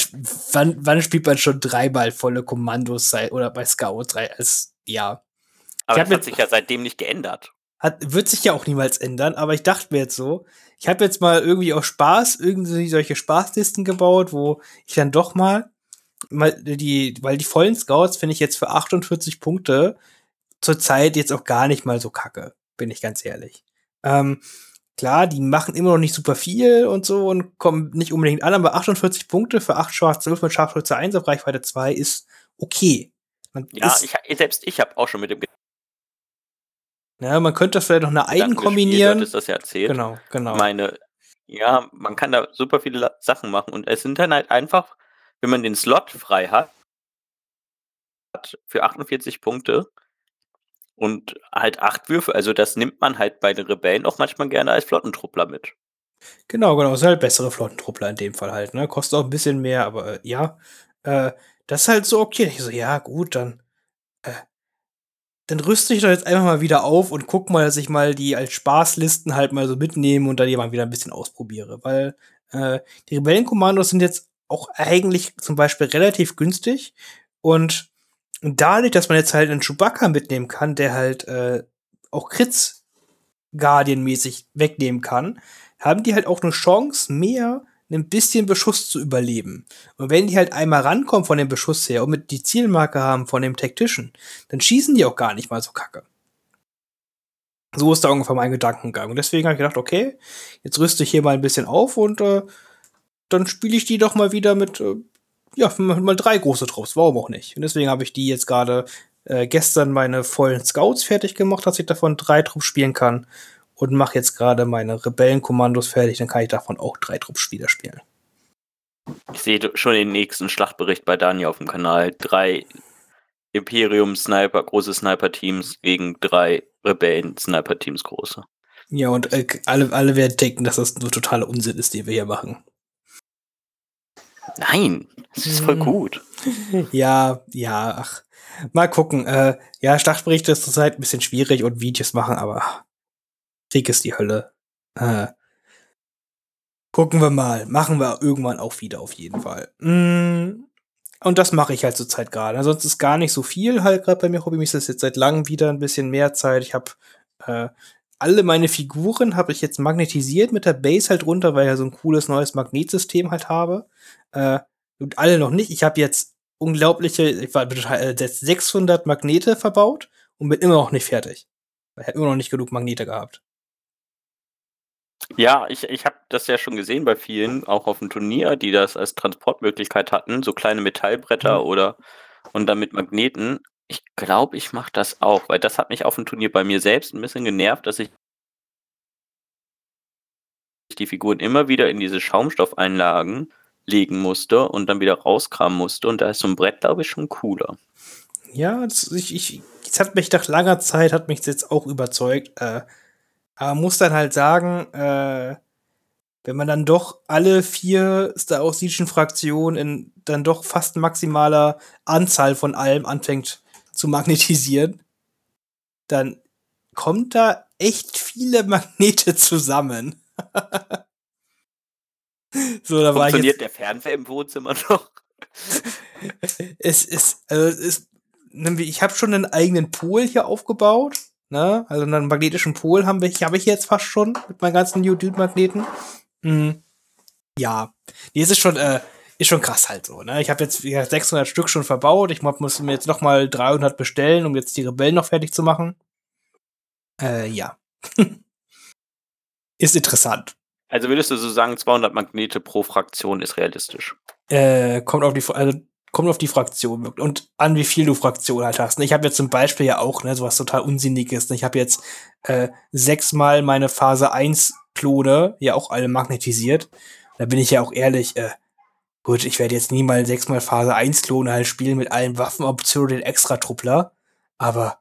wann, wann spielt man schon dreimal volle Kommandos oder bei Scout drei als ja. Aber das hat jetzt- sich ja seitdem nicht geändert. Hat, wird sich ja auch niemals ändern, aber ich dachte mir jetzt so, ich habe jetzt mal irgendwie aus Spaß irgendwie solche Spaßlisten gebaut, wo ich dann doch mal, mal die, weil die vollen Scouts finde ich jetzt für 48 Punkte zurzeit jetzt auch gar nicht mal so kacke, bin ich ganz ehrlich. Ähm, klar, die machen immer noch nicht super viel und so und kommen nicht unbedingt an, aber 48 Punkte für 8 Schwarz 12 mit Scharfschütze 1 auf Reichweite 2 ist okay. Man ja, ich, selbst ich habe auch schon mit dem ja, man könnte vielleicht noch eine Eigen kombinieren. Du das ja erzählt. Genau, genau. Meine, ja, man kann da super viele Sachen machen und es sind dann halt einfach, wenn man den Slot frei hat, für 48 Punkte und halt acht Würfe, also das nimmt man halt bei den Rebellen auch manchmal gerne als Flottentruppler mit. Genau, genau, ist halt bessere Flottentruppler in dem Fall halt, ne? Kostet auch ein bisschen mehr, aber äh, ja, äh, das ist halt so okay. Ich so, ja, gut, dann, äh, dann rüste ich doch jetzt einfach mal wieder auf und guck mal, dass ich mal die als Spaßlisten halt mal so mitnehme und dann mal wieder ein bisschen ausprobiere. Weil äh, die Rebellenkommandos sind jetzt auch eigentlich zum Beispiel relativ günstig und dadurch, dass man jetzt halt einen Chewbacca mitnehmen kann, der halt äh, auch Crits Guardian-mäßig wegnehmen kann, haben die halt auch eine Chance, mehr ein bisschen Beschuss zu überleben. Und wenn die halt einmal rankommen von dem Beschuss her und mit die Zielmarke haben von dem Tactician, dann schießen die auch gar nicht mal so kacke. So ist da ungefähr mein Gedankengang. Und deswegen habe ich gedacht, okay, jetzt rüste ich hier mal ein bisschen auf und äh, dann spiele ich die doch mal wieder mit, äh, ja, mal drei große Trupps. Warum auch nicht? Und deswegen habe ich die jetzt gerade äh, gestern meine vollen Scouts fertig gemacht, dass ich davon drei Trupps spielen kann und mache jetzt gerade meine Rebellenkommandos fertig, dann kann ich davon auch drei Truppspieler spielen. Ich sehe schon den nächsten Schlachtbericht bei Daniel auf dem Kanal. Drei Imperium-Sniper, große Sniper-Teams gegen drei Rebellen-Sniper-Teams große. Ja, und äh, alle, alle werden denken, dass das nur totaler Unsinn ist, den wir hier machen. Nein, das ist voll hm. gut. Ja, ja, ach. Mal gucken. Äh, ja, Schlachtberichte ist zurzeit ein bisschen schwierig und Videos machen, aber Krieg ist die Hölle. Äh, gucken wir mal. Machen wir irgendwann auch wieder auf jeden Fall. Mm, und das mache ich halt zurzeit gerade. Ansonsten ist gar nicht so viel halt gerade bei mir Hobby. Mich ist jetzt seit langem wieder ein bisschen mehr Zeit. Ich habe äh, alle meine Figuren habe ich jetzt magnetisiert mit der Base halt runter, weil ich ja so ein cooles neues Magnetsystem halt habe. Äh, und alle noch nicht. Ich habe jetzt unglaubliche, ich war äh, 600 Magnete verbaut und bin immer noch nicht fertig. Ich habe immer noch nicht genug Magnete gehabt. Ja, ich, ich habe das ja schon gesehen bei vielen, auch auf dem Turnier, die das als Transportmöglichkeit hatten, so kleine Metallbretter mhm. oder und dann mit Magneten. Ich glaube, ich mache das auch, weil das hat mich auf dem Turnier bei mir selbst ein bisschen genervt, dass ich die Figuren immer wieder in diese Schaumstoffeinlagen legen musste und dann wieder rauskramen musste. Und da ist so ein Brett, glaube ich, schon cooler. Ja, das, ich, ich, das hat mich nach langer Zeit, hat mich jetzt auch überzeugt. Äh, aber muss dann halt sagen, äh, wenn man dann doch alle vier Star Ocean Fraktionen in dann doch fast maximaler Anzahl von allem anfängt zu magnetisieren, dann kommt da echt viele Magnete zusammen. so, da war Funktioniert der Fernseher im Wohnzimmer noch? es ist, also es ist, ich habe schon einen eigenen Pool hier aufgebaut Ne? Also einen magnetischen Pol haben wir, habe ich jetzt fast schon mit meinen ganzen New Dude Magneten. Mhm. Ja, nee, es ist schon, äh, ist schon krass halt so. Ne? Ich habe jetzt 600 Stück schon verbaut. Ich muss mir jetzt noch mal 300 bestellen, um jetzt die Rebellen noch fertig zu machen. Äh, ja. ist interessant. Also würdest du so sagen, 200 Magnete pro Fraktion ist realistisch? Äh, kommt auf die, also kommt auf die Fraktion und an, wie viel du Fraktion halt hast. Ich habe jetzt zum Beispiel ja auch, ne, sowas total Unsinniges. Ich habe jetzt äh, sechsmal meine Phase 1 Klone ja auch alle magnetisiert. Da bin ich ja auch ehrlich, äh, gut, ich werde jetzt nie mal sechsmal Phase 1 Klone halt spielen mit allen Waffenoptionen den Extra-Truppler. Aber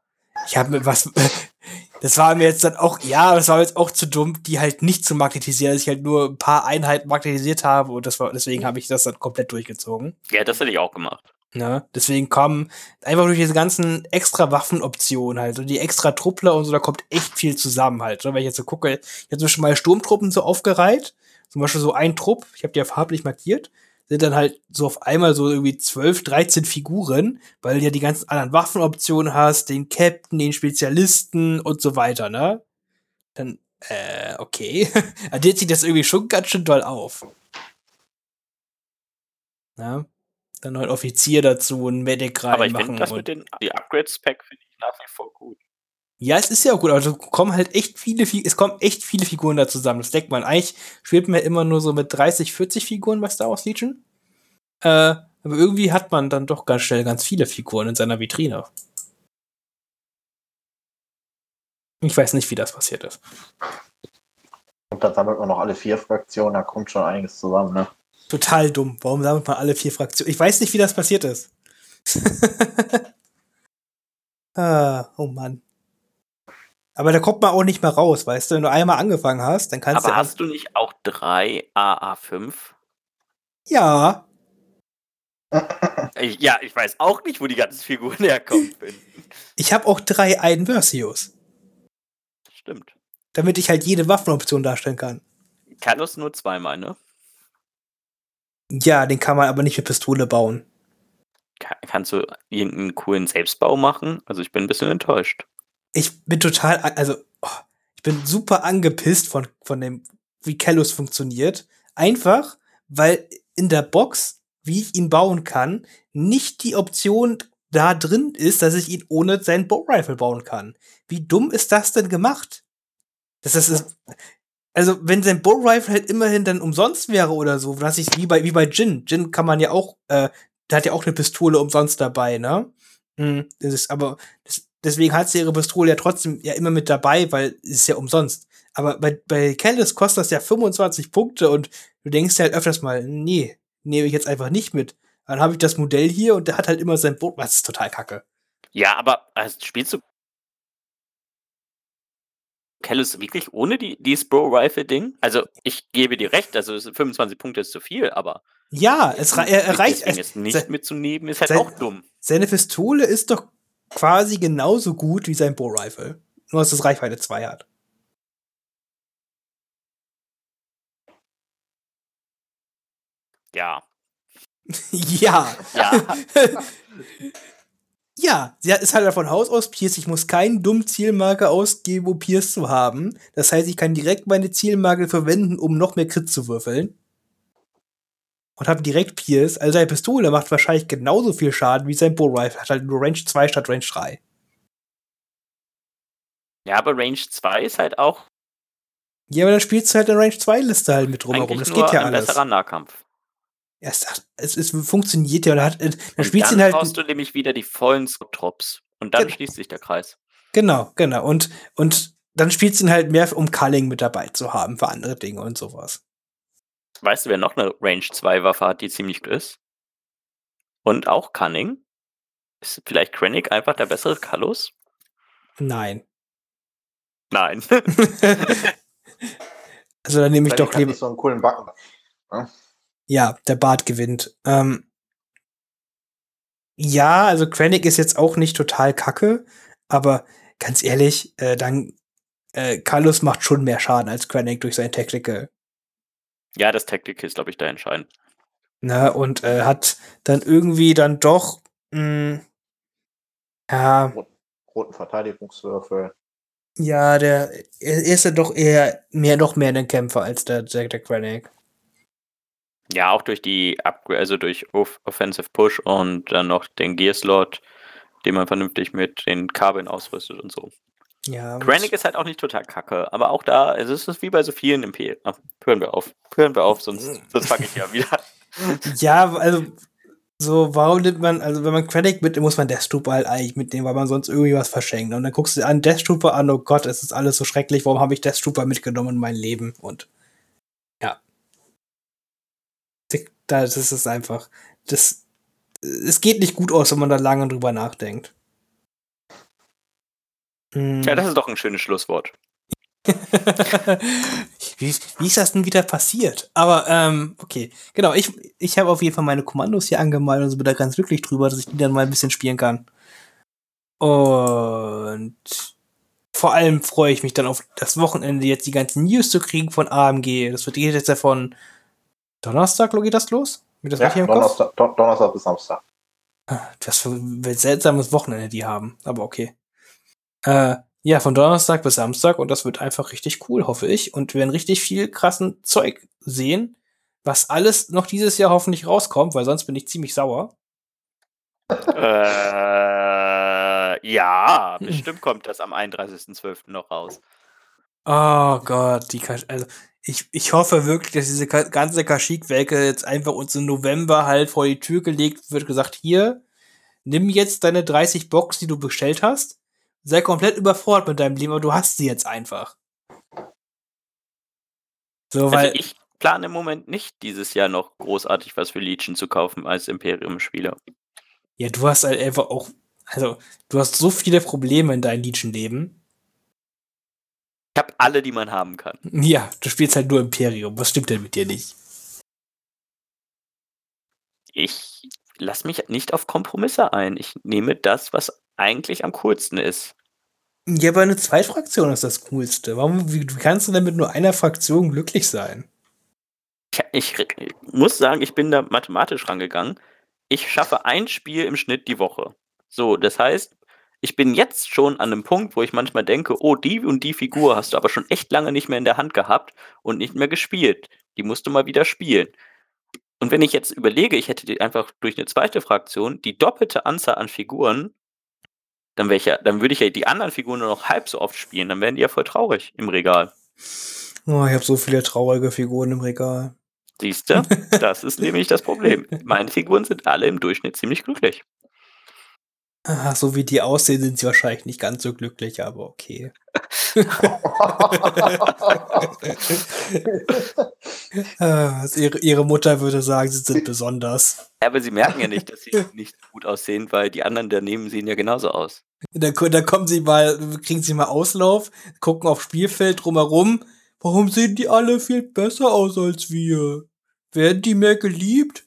ich habe mir was, das war mir jetzt dann auch, ja, das war jetzt auch zu dumm, die halt nicht zu magnetisieren, dass ich halt nur ein paar Einheiten magnetisiert habe und das war, deswegen habe ich das dann komplett durchgezogen. Ja, das hätte ich auch gemacht. Ja, deswegen kommen einfach durch diese ganzen extra Waffenoptionen halt und die extra Truppler und so, da kommt echt viel zusammen halt. Ne? Wenn ich jetzt so gucke, ich habe zum Beispiel mal Sturmtruppen so aufgereiht, zum Beispiel so ein Trupp, ich habe die ja farblich markiert, sind dann halt so auf einmal so irgendwie 12, 13 Figuren, weil du ja die ganzen anderen Waffenoptionen hast, den Captain, den Spezialisten und so weiter, ne? Dann, äh, okay. Addiert sich das irgendwie schon ganz schön doll auf. Ja. Dann ein Offizier dazu, ein Medic reinmachen. Aber ich finde das mit den die Upgrade-Spec finde ich nach wie vor gut. Ja, es ist ja auch gut, aber es kommen halt echt viele, es kommen echt viele Figuren da zusammen. Das denkt man. Eigentlich spielt man immer nur so mit 30, 40 Figuren bei Star Wars Legion. Äh, aber irgendwie hat man dann doch ganz schnell ganz viele Figuren in seiner Vitrine. Ich weiß nicht, wie das passiert ist. Und dann sammelt man noch alle vier Fraktionen, da kommt schon einiges zusammen, ne? Total dumm. Warum sammelt man alle vier Fraktionen? Ich weiß nicht, wie das passiert ist. ah, oh Mann. Aber da kommt man auch nicht mehr raus, weißt du? Wenn du einmal angefangen hast, dann kannst Aber du. hast du nicht auch drei AA5? Ja. Ich, ja, ich weiß auch nicht, wo die ganzen Figuren herkommen. Ich habe auch drei Einversios. Stimmt. Damit ich halt jede Waffenoption darstellen kann. Carlos nur zweimal, ne? Ja, den kann man aber nicht mit Pistole bauen. Kann, kannst du irgendeinen coolen Selbstbau machen? Also ich bin ein bisschen enttäuscht. Ich bin total, also oh, ich bin super angepisst von, von dem, wie Kellus funktioniert. Einfach, weil in der Box, wie ich ihn bauen kann, nicht die Option da drin ist, dass ich ihn ohne seinen Bow Rifle bauen kann. Wie dumm ist das denn gemacht? Das ist, also wenn sein Bow Rifle halt immerhin dann umsonst wäre oder so, dass ich wie bei wie bei Jin, Jin kann man ja auch, äh, der hat ja auch eine Pistole umsonst dabei, ne? Hm, das ist aber das, deswegen hat sie ihre Pistole ja trotzdem ja immer mit dabei, weil es ist ja umsonst. Aber bei bei Kellis kostet das ja 25 Punkte und du denkst halt öfters mal, nee, nehme ich jetzt einfach nicht mit. Dann habe ich das Modell hier und der hat halt immer sein Boot. Das ist total kacke. Ja, aber also, spielst du Kellis wirklich ohne die, dieses Bro-Rifle-Ding? Also, ich gebe dir recht, also 25 Punkte ist zu viel, aber. Ja, es er, er reicht. Ding nicht mitzunehmen, ist halt sein, auch dumm. Seine Pistole ist doch quasi genauso gut wie sein Bow-Rifle. Nur, dass es Reichweite 2 hat. Ja. ja. Ja. ja, sie ist halt von Haus aus Pierce. Ich muss keinen dummen Zielmarker ausgeben, um Pierce zu haben. Das heißt, ich kann direkt meine Zielmarke verwenden, um noch mehr Crit zu würfeln. Und habe direkt Pierce. Also seine Pistole macht wahrscheinlich genauso viel Schaden wie sein Bow Rifle. Hat halt nur Range 2 statt Range 3. Ja, aber Range 2 ist halt auch. Ja, aber dann spielst du halt eine Range 2 Liste halt mit drumherum. Das geht ja ein alles. besserer Nahkampf. Ja, es, es, es funktioniert ja. Hat, dann und spielst dann du halt. brauchst du nämlich wieder die vollen Drops. Und dann Ge schließt sich der Kreis. Genau, genau. Und, und dann spielst du ihn halt mehr, um Culling mit dabei zu haben für andere Dinge und sowas. Weißt du, wer noch eine Range 2 Waffe hat, die ziemlich gut ist? Und auch Cunning? Ist vielleicht Krennic einfach der bessere Kallus? Nein. Nein. also dann nehme ich doch lieber. So einen coolen Backen. Ja? Ja, der Bart gewinnt. Ähm, ja, also Krennic ist jetzt auch nicht total kacke, aber ganz ehrlich, äh, dann äh, Carlos macht schon mehr Schaden als Krennic durch sein Tactical. Ja, das Tactical ist, glaube ich, da entscheidend. Na, und äh, hat dann irgendwie dann doch mh, ja, Roten Verteidigungswürfel. ja, der er ist ja doch eher mehr noch mehr ein Kämpfer als der der, der Krennic. Ja, auch durch die Upgrade, also durch Off Offensive Push und dann noch den Gear Slot, den man vernünftig mit den Kabeln ausrüstet und so. Ja. Krennic ist halt auch nicht total kacke, aber auch da, es ist wie bei so vielen MP. Ach, hören wir auf. Hören wir auf, sonst, sonst fange ich ja wieder. Ja, also so, warum nimmt man, also wenn man Krennic mitnimmt, muss man Death Trooper halt eigentlich mitnehmen, weil man sonst irgendwie was verschenkt. Und dann guckst du dir an Death Trooper an, oh Gott, es ist alles so schrecklich, warum habe ich Death Trooper mitgenommen in mein Leben? Und ja. Das ist es einfach. Das, es geht nicht gut aus, wenn man da lange drüber nachdenkt. Hm. Ja, das ist doch ein schönes Schlusswort. wie, wie ist das denn wieder passiert? Aber, ähm, okay. Genau, ich, ich habe auf jeden Fall meine Kommandos hier angemalt und so bin da ganz glücklich drüber, dass ich die dann mal ein bisschen spielen kann. Und vor allem freue ich mich dann auf das Wochenende, jetzt die ganzen News zu kriegen von AMG. Das wird jetzt ja von Donnerstag, geht das los? Mit das Ja? Donnerstag, Don Donnerstag bis Samstag. Was für ein seltsames Wochenende die haben, aber okay. Äh, ja, von Donnerstag bis Samstag und das wird einfach richtig cool, hoffe ich. Und wir werden richtig viel krassen Zeug sehen, was alles noch dieses Jahr hoffentlich rauskommt, weil sonst bin ich ziemlich sauer. äh, Ja, bestimmt kommt das am 31.12. noch raus. Oh Gott, die Kasch also ich, ich hoffe wirklich, dass diese ganze Kashyyyk-Welke jetzt einfach uns im November halt vor die Tür gelegt wird, gesagt, hier, nimm jetzt deine 30 Box, die du bestellt hast, sei komplett überfordert mit deinem Leben, aber du hast sie jetzt einfach. So, weil, Also ich plane im Moment nicht, dieses Jahr noch großartig was für Legion zu kaufen als Imperium-Spieler. ja, du hast halt einfach auch, also, du hast so viele Probleme in deinem Legion-Leben. Ich habe alle, die man haben kann. Ja, du spielst halt nur Imperium. Was stimmt denn mit dir nicht? Ich lasse mich nicht auf Kompromisse ein. Ich nehme das, was eigentlich am coolsten ist. Ja, aber eine Zweitfraktion ist das Coolste. Warum, wie, kannst du denn mit nur einer Fraktion glücklich sein? Ich, ich muss sagen, ich bin da mathematisch rangegangen. Ich schaffe ein Spiel im Schnitt die Woche. So, das heißt, ich bin jetzt schon an einem Punkt, wo ich manchmal denke, oh, die und die Figur hast du aber schon echt lange nicht mehr in der Hand gehabt und nicht mehr gespielt. Die musst du mal wieder spielen. Und wenn ich jetzt überlege, ich hätte die einfach durch eine zweite Fraktion die doppelte Anzahl an Figuren, dann, wäre ich ja, dann würde ich ja die anderen Figuren nur noch halb so oft spielen. Dann wären die ja voll traurig im Regal. Oh, ich habe so viele traurige Figuren im Regal. Siehst du? Das ist nämlich das Problem. Meine Figuren sind alle im Durchschnitt ziemlich glücklich. Ah, so wie die aussehen, sind sie wahrscheinlich nicht ganz so glücklich, aber okay. Ah, also ihre, ihre Mutter würde sagen, sie sind besonders. Ja, aber sie merken ja nicht, dass sie nicht gut aussehen, weil die anderen daneben sehen ja genauso aus. Ko- dann kommen sie mal, kriegen sie mal Auslauf, gucken aufs Spielfeld drumherum. Warum sehen die alle viel besser aus als wir? Werden die mehr geliebt?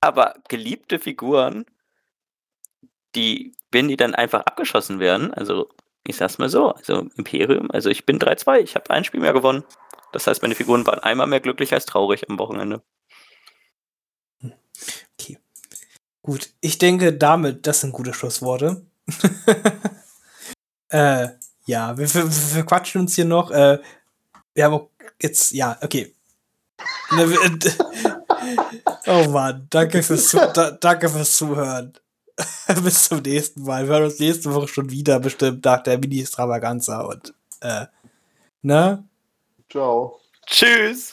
Aber geliebte Figuren, die, wenn die dann einfach abgeschossen werden, also ich sag's mal so, also Imperium, also ich bin 3-2, ich habe ein Spiel mehr gewonnen. Das heißt, meine Figuren waren einmal mehr glücklich als traurig am Wochenende. Gut, ich denke, damit, das sind gute Schlussworte. äh, ja, wir, wir, wir quatschen uns hier noch. Äh, wir haben auch jetzt, ja, okay. Oh Mann, danke fürs, da, danke fürs Zuhören. Bis zum nächsten Mal. Wir hören uns nächste Woche schon wieder, bestimmt nach der Mini-Stravaganza und, äh, ne? Ciao. Tschüss!